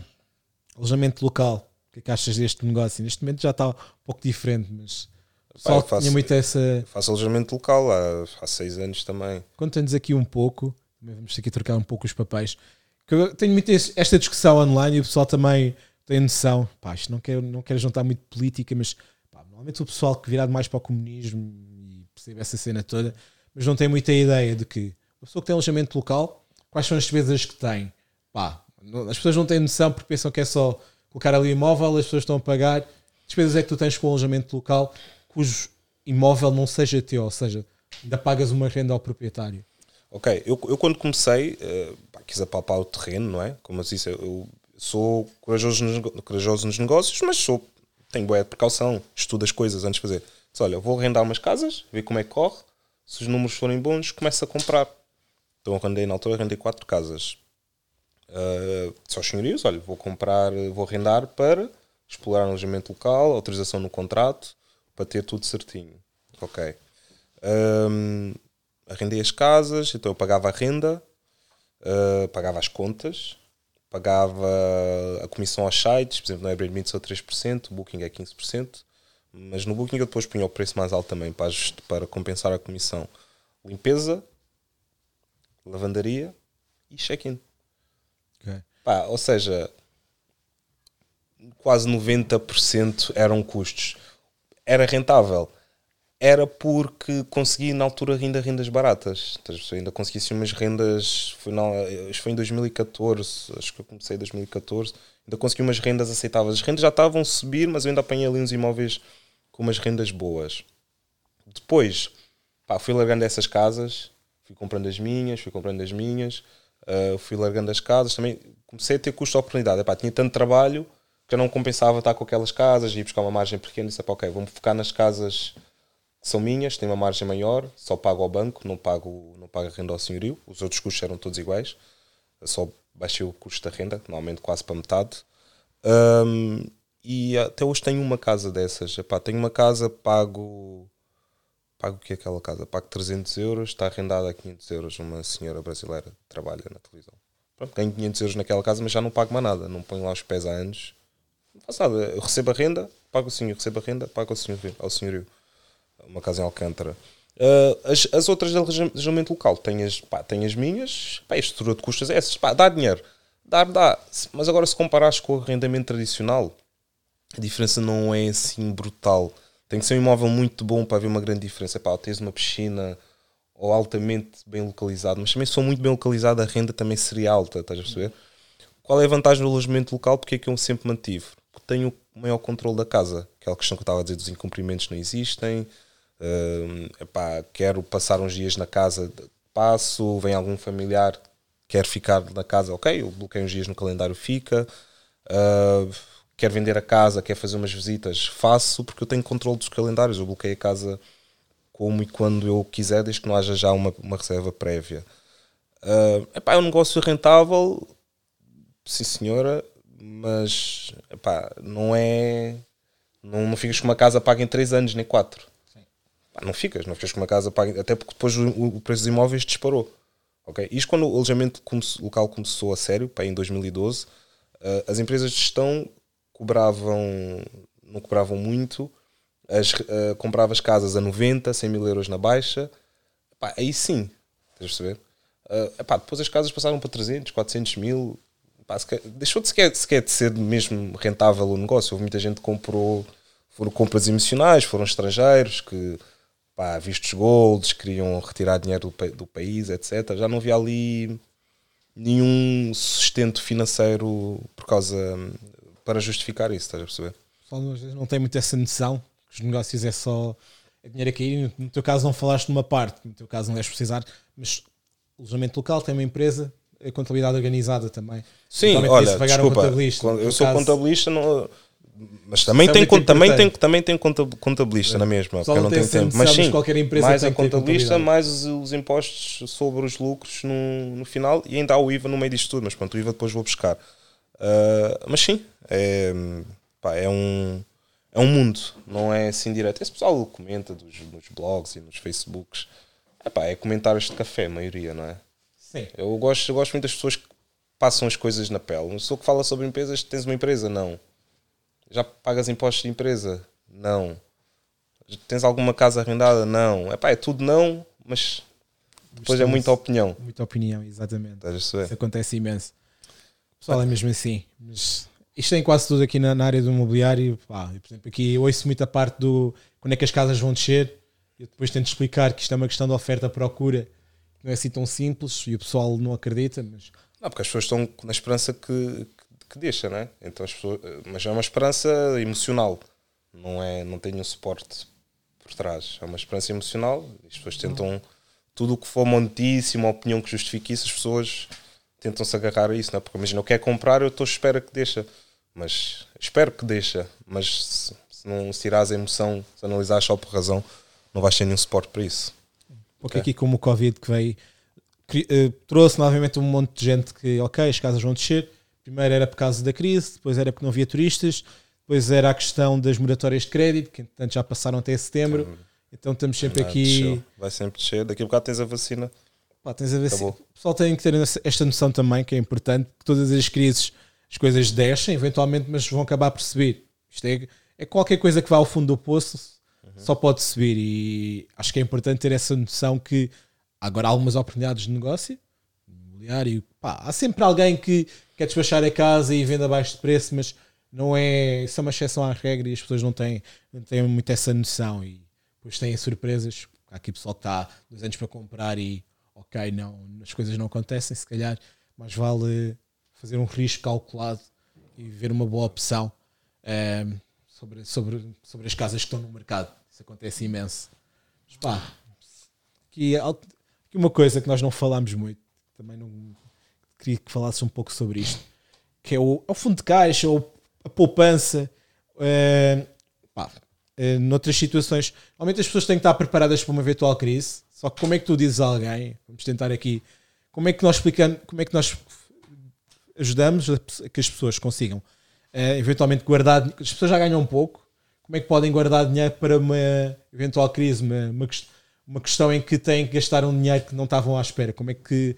alojamento local. O que é que achas deste negócio? Neste momento já está um pouco diferente, mas pessoal eu faço- muito essa. Faço alojamento local há, há seis anos também. Conta-nos aqui um pouco, também vamos ter que trocar um pouco os papéis. Que eu tenho muito esta discussão online e o pessoal também tem noção. Pá, isto não quero, não quero juntar muito política, mas pá, normalmente o pessoal que virado mais para o comunismo e percebe essa cena toda, mas não tem muita ideia de que a pessoa que tem alojamento local, quais são as despesas que tem. Pá, não- as pessoas não têm noção porque pensam que é só colocar ali imóvel, as pessoas estão a pagar. Despesas é que tu tens com o alojamento local cujo imóvel não seja teu, ou seja, ainda pagas uma renda ao proprietário. Ok, eu, eu quando comecei, pá, quis apalpar o terreno, não é? Como eu disse, eu sou corajoso nos, corajoso nos negócios, mas sou, tenho boa precaução, estudo as coisas antes de fazer. Disse, olha, vou arrendar umas casas, ver como é que corre, se os números forem bons, começo a comprar. Então arrendei, na altura arrendei quatro casas. Uh, disse aos senhorios, olha, vou comprar, vou arrendar para explorar alojamento local, autorização no contrato, para ter tudo certinho. Ok. Um, arrendei as casas, então eu pagava a renda, uh, pagava as contas, pagava a comissão aos sites, por exemplo, no Airbnb sou 3%, o Booking é 15%, mas no Booking eu depois punha o preço mais alto também para, para compensar a comissão. Limpeza, lavandaria e check-in. Pá, ou seja, quase 90% eram custos. Era rentável. Era porque consegui na altura ainda rendas baratas. Perceber? Ainda consegui assim umas rendas. Foi, isto foi em 2014, acho que eu comecei em 2014. Ainda consegui umas rendas aceitáveis. As rendas já estavam a subir, mas eu ainda apanhei ali uns imóveis com umas rendas boas. Depois, pá, fui largando essas casas, fui comprando as minhas, fui comprando as minhas, uh, fui largando as casas. Também comecei a ter custo de oportunidade. Epá, tinha tanto trabalho que eu não compensava estar com aquelas casas e ir buscar uma margem pequena. Disse, epá, ok, vou-me focar nas casas que são minhas, tenho uma margem maior, só pago ao banco, não pago, não pago a renda ao senhorio. Os outros custos eram todos iguais. Só baixei o custo da renda, normalmente quase para metade. Um, e até hoje tenho uma casa dessas. Epá, tenho uma casa, pago. Pago o que é aquela casa? Pago 300 euros, está arrendada a 500 euros. Uma senhora brasileira trabalha na televisão. Pronto, ganho 500 euros naquela casa, mas já não pago mais nada. Não ponho lá os pés há anos. Não faço nada. Eu recebo a renda, pago o senhor. Recebo a renda, pago ao senhorio. Ao senhorio. Uma casa em Alcântara. Uh, as, as outras de alojamento local, tenho as, tenho as minhas, pá, a estrutura de custos é essas, pá, dá dinheiro, dar, dá, mas agora se comparares com o arrendamento tradicional, a diferença não é assim brutal. Tem que ser um imóvel muito bom para haver uma grande diferença. Pá, tens uma piscina ou altamente bem localizado, mas também se for muito bem localizado, a renda também seria alta, estás a perceber? Qual é a vantagem do alojamento local? Porque é que eu sempre mantive? Porque tenho o maior controle da casa. Aquela questão que eu estava a dizer dos incumprimentos não existem. Uh, epá, quero passar uns dias na casa, passo, vem algum familiar, quer ficar na casa, ok, eu bloqueio uns dias no calendário, fica. Uh, quer vender a casa, quer fazer umas visitas, faço, porque eu tenho controle dos calendários. Eu bloqueio a casa como e quando eu quiser, desde que não haja já uma, uma reserva prévia. Uh, epá, é um negócio rentável, sim senhora, mas epá, não é. Não, não ficas com uma casa paga em 3 anos, nem 4. Não ficas, não ficas com uma casa paga, até porque depois o, o preço dos imóveis disparou. Okay? Isto quando o alojamento local começou a sério, pá, em 2012, uh, as empresas de gestão cobravam, não cobravam muito, as, uh, comprava as casas a 90, 100 mil euros na baixa, pá, aí sim, estás a perceber? Uh, depois as casas passaram para 300, 400 mil, pá, sequer, deixou de sequer, sequer de ser mesmo rentável o negócio. Houve muita gente que comprou, foram compras emocionais, foram estrangeiros que, pá, vistos golds, queriam retirar dinheiro do, do país, etc. Já não havia ali nenhum sustento financeiro por causa para justificar isso, estás a perceber? O pessoal não tem muito essa noção que os negócios é só é dinheiro a cair. No teu caso não falaste numa parte, no teu caso não és precisar, mas o alojamento local tem uma empresa, a contabilidade organizada também. Sim, olha, desculpa, eu sou caso, contabilista, não, mas também tem, também, tem, também tem contabilista é. na mesma, porque eu não tenho tempo. Mas sim, qualquer empresa mais a contabilista, mais os, os, impostos sobre os lucros no, no final e ainda há o IVA no meio disto tudo, mas pronto, o IVA depois vou buscar. Uh, mas sim, é, pá, é, um, é um mundo, não é assim direto. Esse pessoal comenta dos, nos blogs e nos Facebooks. Epá, é comentários de café, a maioria, não é? Sim. Eu gosto, eu gosto muito das pessoas que passam as coisas na pele. Não sou que fala sobre empresas, tens uma empresa? Não. Já pagas impostos de empresa? Não. Tens alguma casa arrendada? Não. Epá, é tudo não, mas depois é muita opinião. Muita opinião, exatamente. Isso acontece imenso. O pessoal é mesmo assim. Mas isto tem quase tudo aqui na, na área do imobiliário. Pá, por exemplo, aqui eu ouço muita parte do quando é que as casas vão descer. Eu depois tento explicar que isto é uma questão de oferta-procura. Não é assim tão simples e o pessoal não acredita, mas Não, porque as pessoas estão na esperança que, que, deixa, né? Então as pessoas, mas é uma esperança emocional, não é, não tem um suporte por trás. É uma esperança emocional. As pessoas tentam tudo o que for montíssimo, uma opinião que justifique isso, as pessoas tentam se agarrar a isso, não é? Porque imagina, eu quero comprar, eu estou à espera que deixa, mas espero que deixa, mas se, se não se tirares a emoção, se analisares só por razão, não vais ter nenhum suporte para isso. Porque Ok. aqui como o Covid que veio eh, trouxe novamente um monte de gente que, ok, as casas vão descer. Primeiro era por causa da crise, depois era porque não havia turistas, depois era a questão das moratórias de crédito, que entretanto já passaram até setembro. Então estamos sempre Ah, aqui. desceu. Vai sempre descer, daqui a bocado tens a vacina. Pá, tens a se- Acabou. o pessoal tem que ter esta noção também, que é importante, que todas as crises as coisas descem, eventualmente, mas vão acabar por subir. Isto é, é qualquer coisa que vá ao fundo do poço, só pode subir. E acho que é importante ter essa noção que agora há algumas oportunidades de negócio, imobiliário, pá, há sempre alguém que quer despachar a casa e vende abaixo de preço, mas não é, isso é uma exceção à regra e as pessoas não têm, não têm muito essa noção e depois têm surpresas. Há aqui pessoal que está dois anos para comprar e ok, não, as coisas não acontecem, se calhar mais vale fazer um risco calculado e ver uma boa opção ehm, sobre, sobre, sobre as casas que estão no mercado. Isso acontece imenso. Mas pá, aqui, há- aqui uma coisa que nós não falámos muito, também não queria que falasses um pouco sobre isto, que é o, é o fundo de caixa ou a poupança. eh, pá, eh, noutras situações, normalmente as pessoas têm que estar preparadas para uma eventual crise. Só que como é que tu dizes a alguém? Vamos tentar aqui. Como é que nós explicamos, como é que nós ajudamos a que as pessoas consigam eh, eventualmente guardar. As pessoas já ganham um pouco. Como é que podem guardar dinheiro para uma eventual crise, uma, uma, uma questão em que têm que gastar um dinheiro que não estavam à espera? Como é que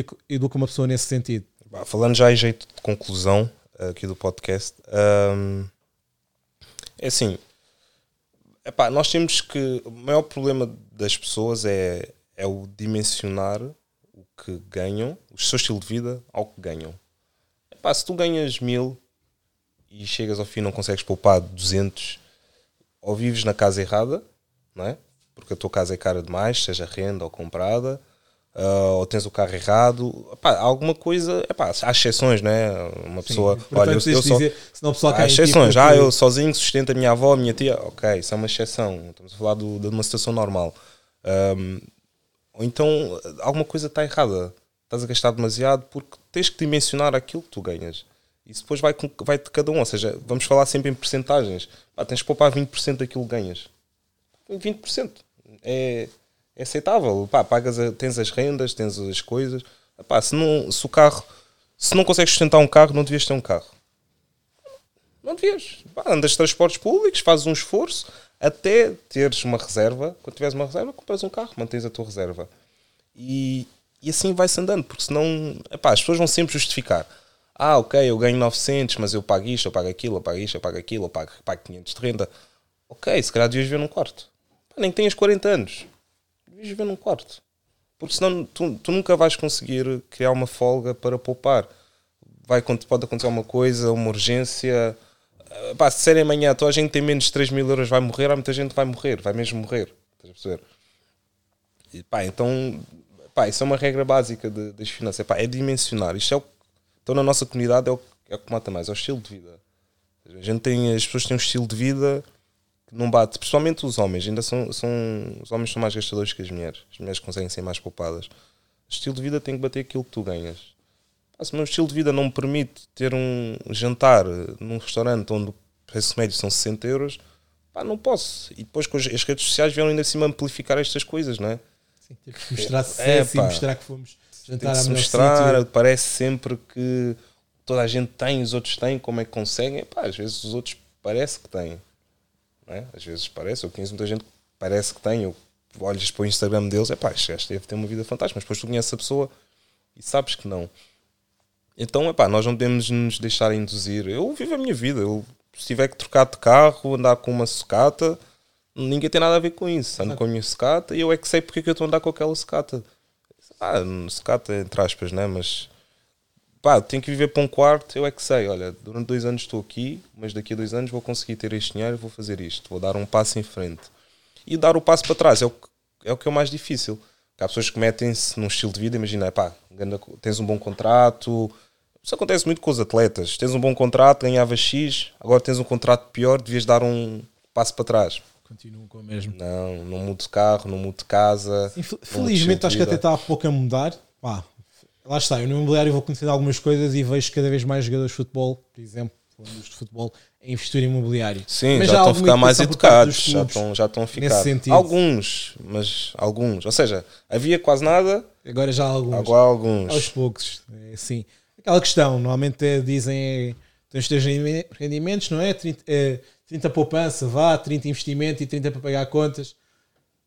edu- educa uma pessoa nesse sentido? Falando já em jeito de conclusão aqui do podcast, hum, é assim, epá, nós temos que. O maior problema das pessoas é, é o dimensionar o que ganham, o seu estilo de vida ao que ganham. Epá, se tu ganhas mil e chegas ao fim e não consegues poupar 200, ou vives na casa errada, não é? Porque a tua casa é cara demais, seja renda ou comprada, ah, ou tens o carro errado, Epá, alguma coisa, epá, há exceções, né? Uma pessoa, Portanto, olha, eu, eu só, dizer, senão o pessoal há exceções, porque- ah, eu sozinho sustento a minha avó, a minha tia, ok, isso é uma exceção, estamos a falar do- de uma situação normal. Ahm, ou então alguma coisa está errada, estás a gastar demasiado porque tens que dimensionar aquilo que tu ganhas. Isso depois vai, vai de cada um, ou seja, vamos falar sempre em percentagens. Pá, tens que poupar 20% daquilo que ganhas. 20% é, é aceitável. Pá, pagas a- tens as rendas, tens as coisas. Pá, se, não, se o carro, se não consegues sustentar um carro, não devias ter um carro. Não devias. Pá, andas de transportes públicos, fazes um esforço até teres uma reserva. Quando tiveres uma reserva, compras um carro, mantens a tua reserva. E, e assim vai-se andando, porque senão epá, as pessoas vão sempre justificar. Ah, ok, eu ganho 900, mas eu pago isto, eu pago aquilo, eu pago isto, eu pago aquilo, eu pago, pago 500 de renda. Ok, se calhar devias viver num quarto. Pá, nem tenhas 40 anos. Viver num quarto. Porque senão tu, tu nunca vais conseguir criar uma folga para poupar. Vai, pode acontecer uma coisa, uma urgência. Ah, Pá, se disserem amanhã, a gente tem menos de 3 mil euros vai morrer, há muita gente que vai morrer, vai mesmo morrer. Estás a perceber? E, pá, então, pá, isso é uma regra básica de- das finanças. Pá, é dimensionar. Isto é o então, na nossa comunidade, é o, é o que mata mais, é o estilo de vida. A gente tem, as pessoas têm um estilo de vida não bate, principalmente os homens. Ainda são, são, os homens são mais gastadores que as mulheres. As mulheres conseguem ser mais poupadas. O estilo de vida tem que bater aquilo que tu ganhas. Se o meu estilo de vida não me permite ter um jantar num restaurante onde o preço médio são 60 euros, pá, não posso. E depois com as, redes sociais vieram ainda acima amplificar estas coisas, não é? Sim, teve que mostrar É, sucesso e pá. mostrar que fomos Tem jantar que à se mostrar, sítio. parece sempre que toda a gente tem, os outros têm, como é que conseguem? Pá, às vezes os outros parece que têm. É? Às vezes parece, eu conheço muita gente que parece que tem, eu olhas para o Instagram deles, é pá, este gajo deve ter uma vida fantástica, mas depois tu conheces a pessoa e sabes que não. Então, é pá, nós não podemos nos deixar induzir. Eu vivo a minha vida, eu, se tiver que trocar de carro, andar com uma sucata, ninguém tem nada a ver com isso. Ando com a minha sucata e eu é que sei porque é que eu estou a andar com aquela sucata. Ah, sucata entre aspas, né? Mas pá, tenho que viver para um quarto, eu é que sei. Olha, durante dois anos estou aqui, mas daqui a dois anos vou conseguir ter este dinheiro, vou fazer isto, vou dar um passo em frente. E dar o passo para trás é o que é, o que é o mais difícil. Há pessoas que metem-se num estilo de vida, imagina, pá, tens um bom contrato. Isso acontece muito com os atletas. Tens um bom contrato, ganhavas X, agora tens um contrato pior, devias dar um passo para trás. Continuam com o mesmo. Não, não mudo de carro, não mudo de casa. Felizmente acho que até está pouco a mudar. Pá, lá está, eu no imobiliário vou conhecendo algumas coisas e vejo cada vez mais jogadores de futebol, por exemplo, de futebol, a investir em imobiliário. Sim, mas já, já estão a ficar mais educados, já estão, já estão a ficar. Alguns, mas alguns. Ou seja, havia quase nada. Agora já há alguns. Agora alguns. Aos poucos, é assim. Aquela questão, normalmente é, dizem é, tens os teus rendimentos, não é? 30, é 30 poupança, vá, 30 investimento e 30 para pagar contas.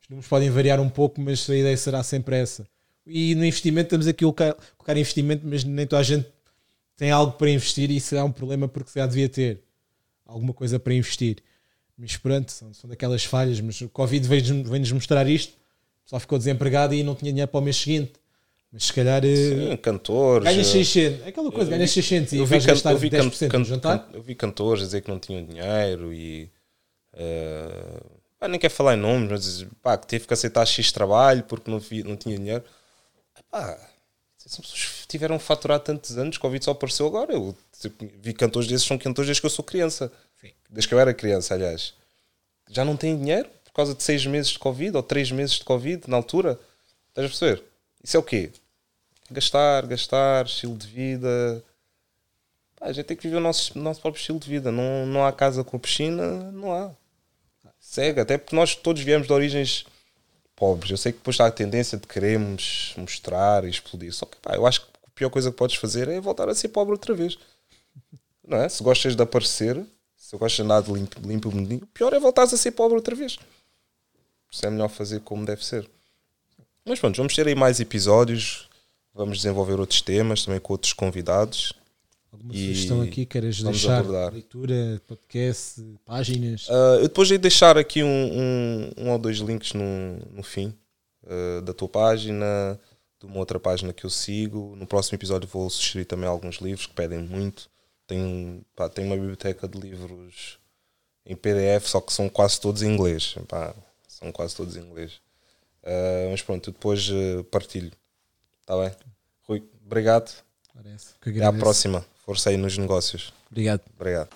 Os números podem variar um pouco, mas a ideia será sempre essa. E no investimento estamos aqui a colocar investimento, mas nem toda a gente tem algo para investir e isso é um problema porque já devia ter alguma coisa para investir. Mas pronto, são, são daquelas falhas, mas o Covid veio-nos mostrar isto. O pessoal ficou desempregado e não tinha dinheiro para o mês seguinte. Mas se calhar. Eh, Sim, cantores. Ganhas 600. É aquela coisa, ganhas 600 e vais gastar eu vi 10% can, jantar. Eu vi cantores dizer que não tinham dinheiro e. Uh, nem quero falar em nomes, mas pá, que teve que aceitar X trabalho porque não, vi, não tinha dinheiro. Pá, as pessoas tiveram faturado tantos anos, Covid só apareceu agora. Eu tipo, vi cantores desses, são cantores desde que eu sou criança. Sim. Desde que eu era criança, aliás. Já não têm dinheiro por causa de seis meses de Covid ou três meses de Covid na altura. Estás a perceber? Isso é o quê? Gastar, gastar, estilo de vida. Pá, a gente tem que viver o nosso, nosso próprio estilo de vida. Não, não há casa com piscina, não há. Segue, até porque nós todos viemos de origens pobres. Eu sei que depois há a tendência de queremos mostrar e explodir. Só que pá, eu acho que a pior coisa que podes fazer é voltar a ser pobre outra vez. Não é? Se gostas de aparecer, se gostas de andar de limpo, limpo o pior é voltar a ser pobre outra vez. Isso é melhor fazer como deve ser. Mas pronto, vamos ter aí mais episódios. Vamos desenvolver outros temas também com outros convidados. Alguma e sugestão aqui queres deixar? Abordar. Leitura, podcast, páginas? Uh, eu depois de deixar aqui um, um, um, ou dois links no, no fim uh, da tua página, de uma outra página que eu sigo. No próximo episódio vou sugerir também alguns livros que pedem muito. Tenho, pá, tenho uma biblioteca de livros em PDF, só que são quase todos em inglês. Pá, são quase todos em inglês. Uh, mas pronto, depois partilho. Está bem? Rui, obrigado. Até à próxima. Força aí nos negócios. Obrigado. Obrigado.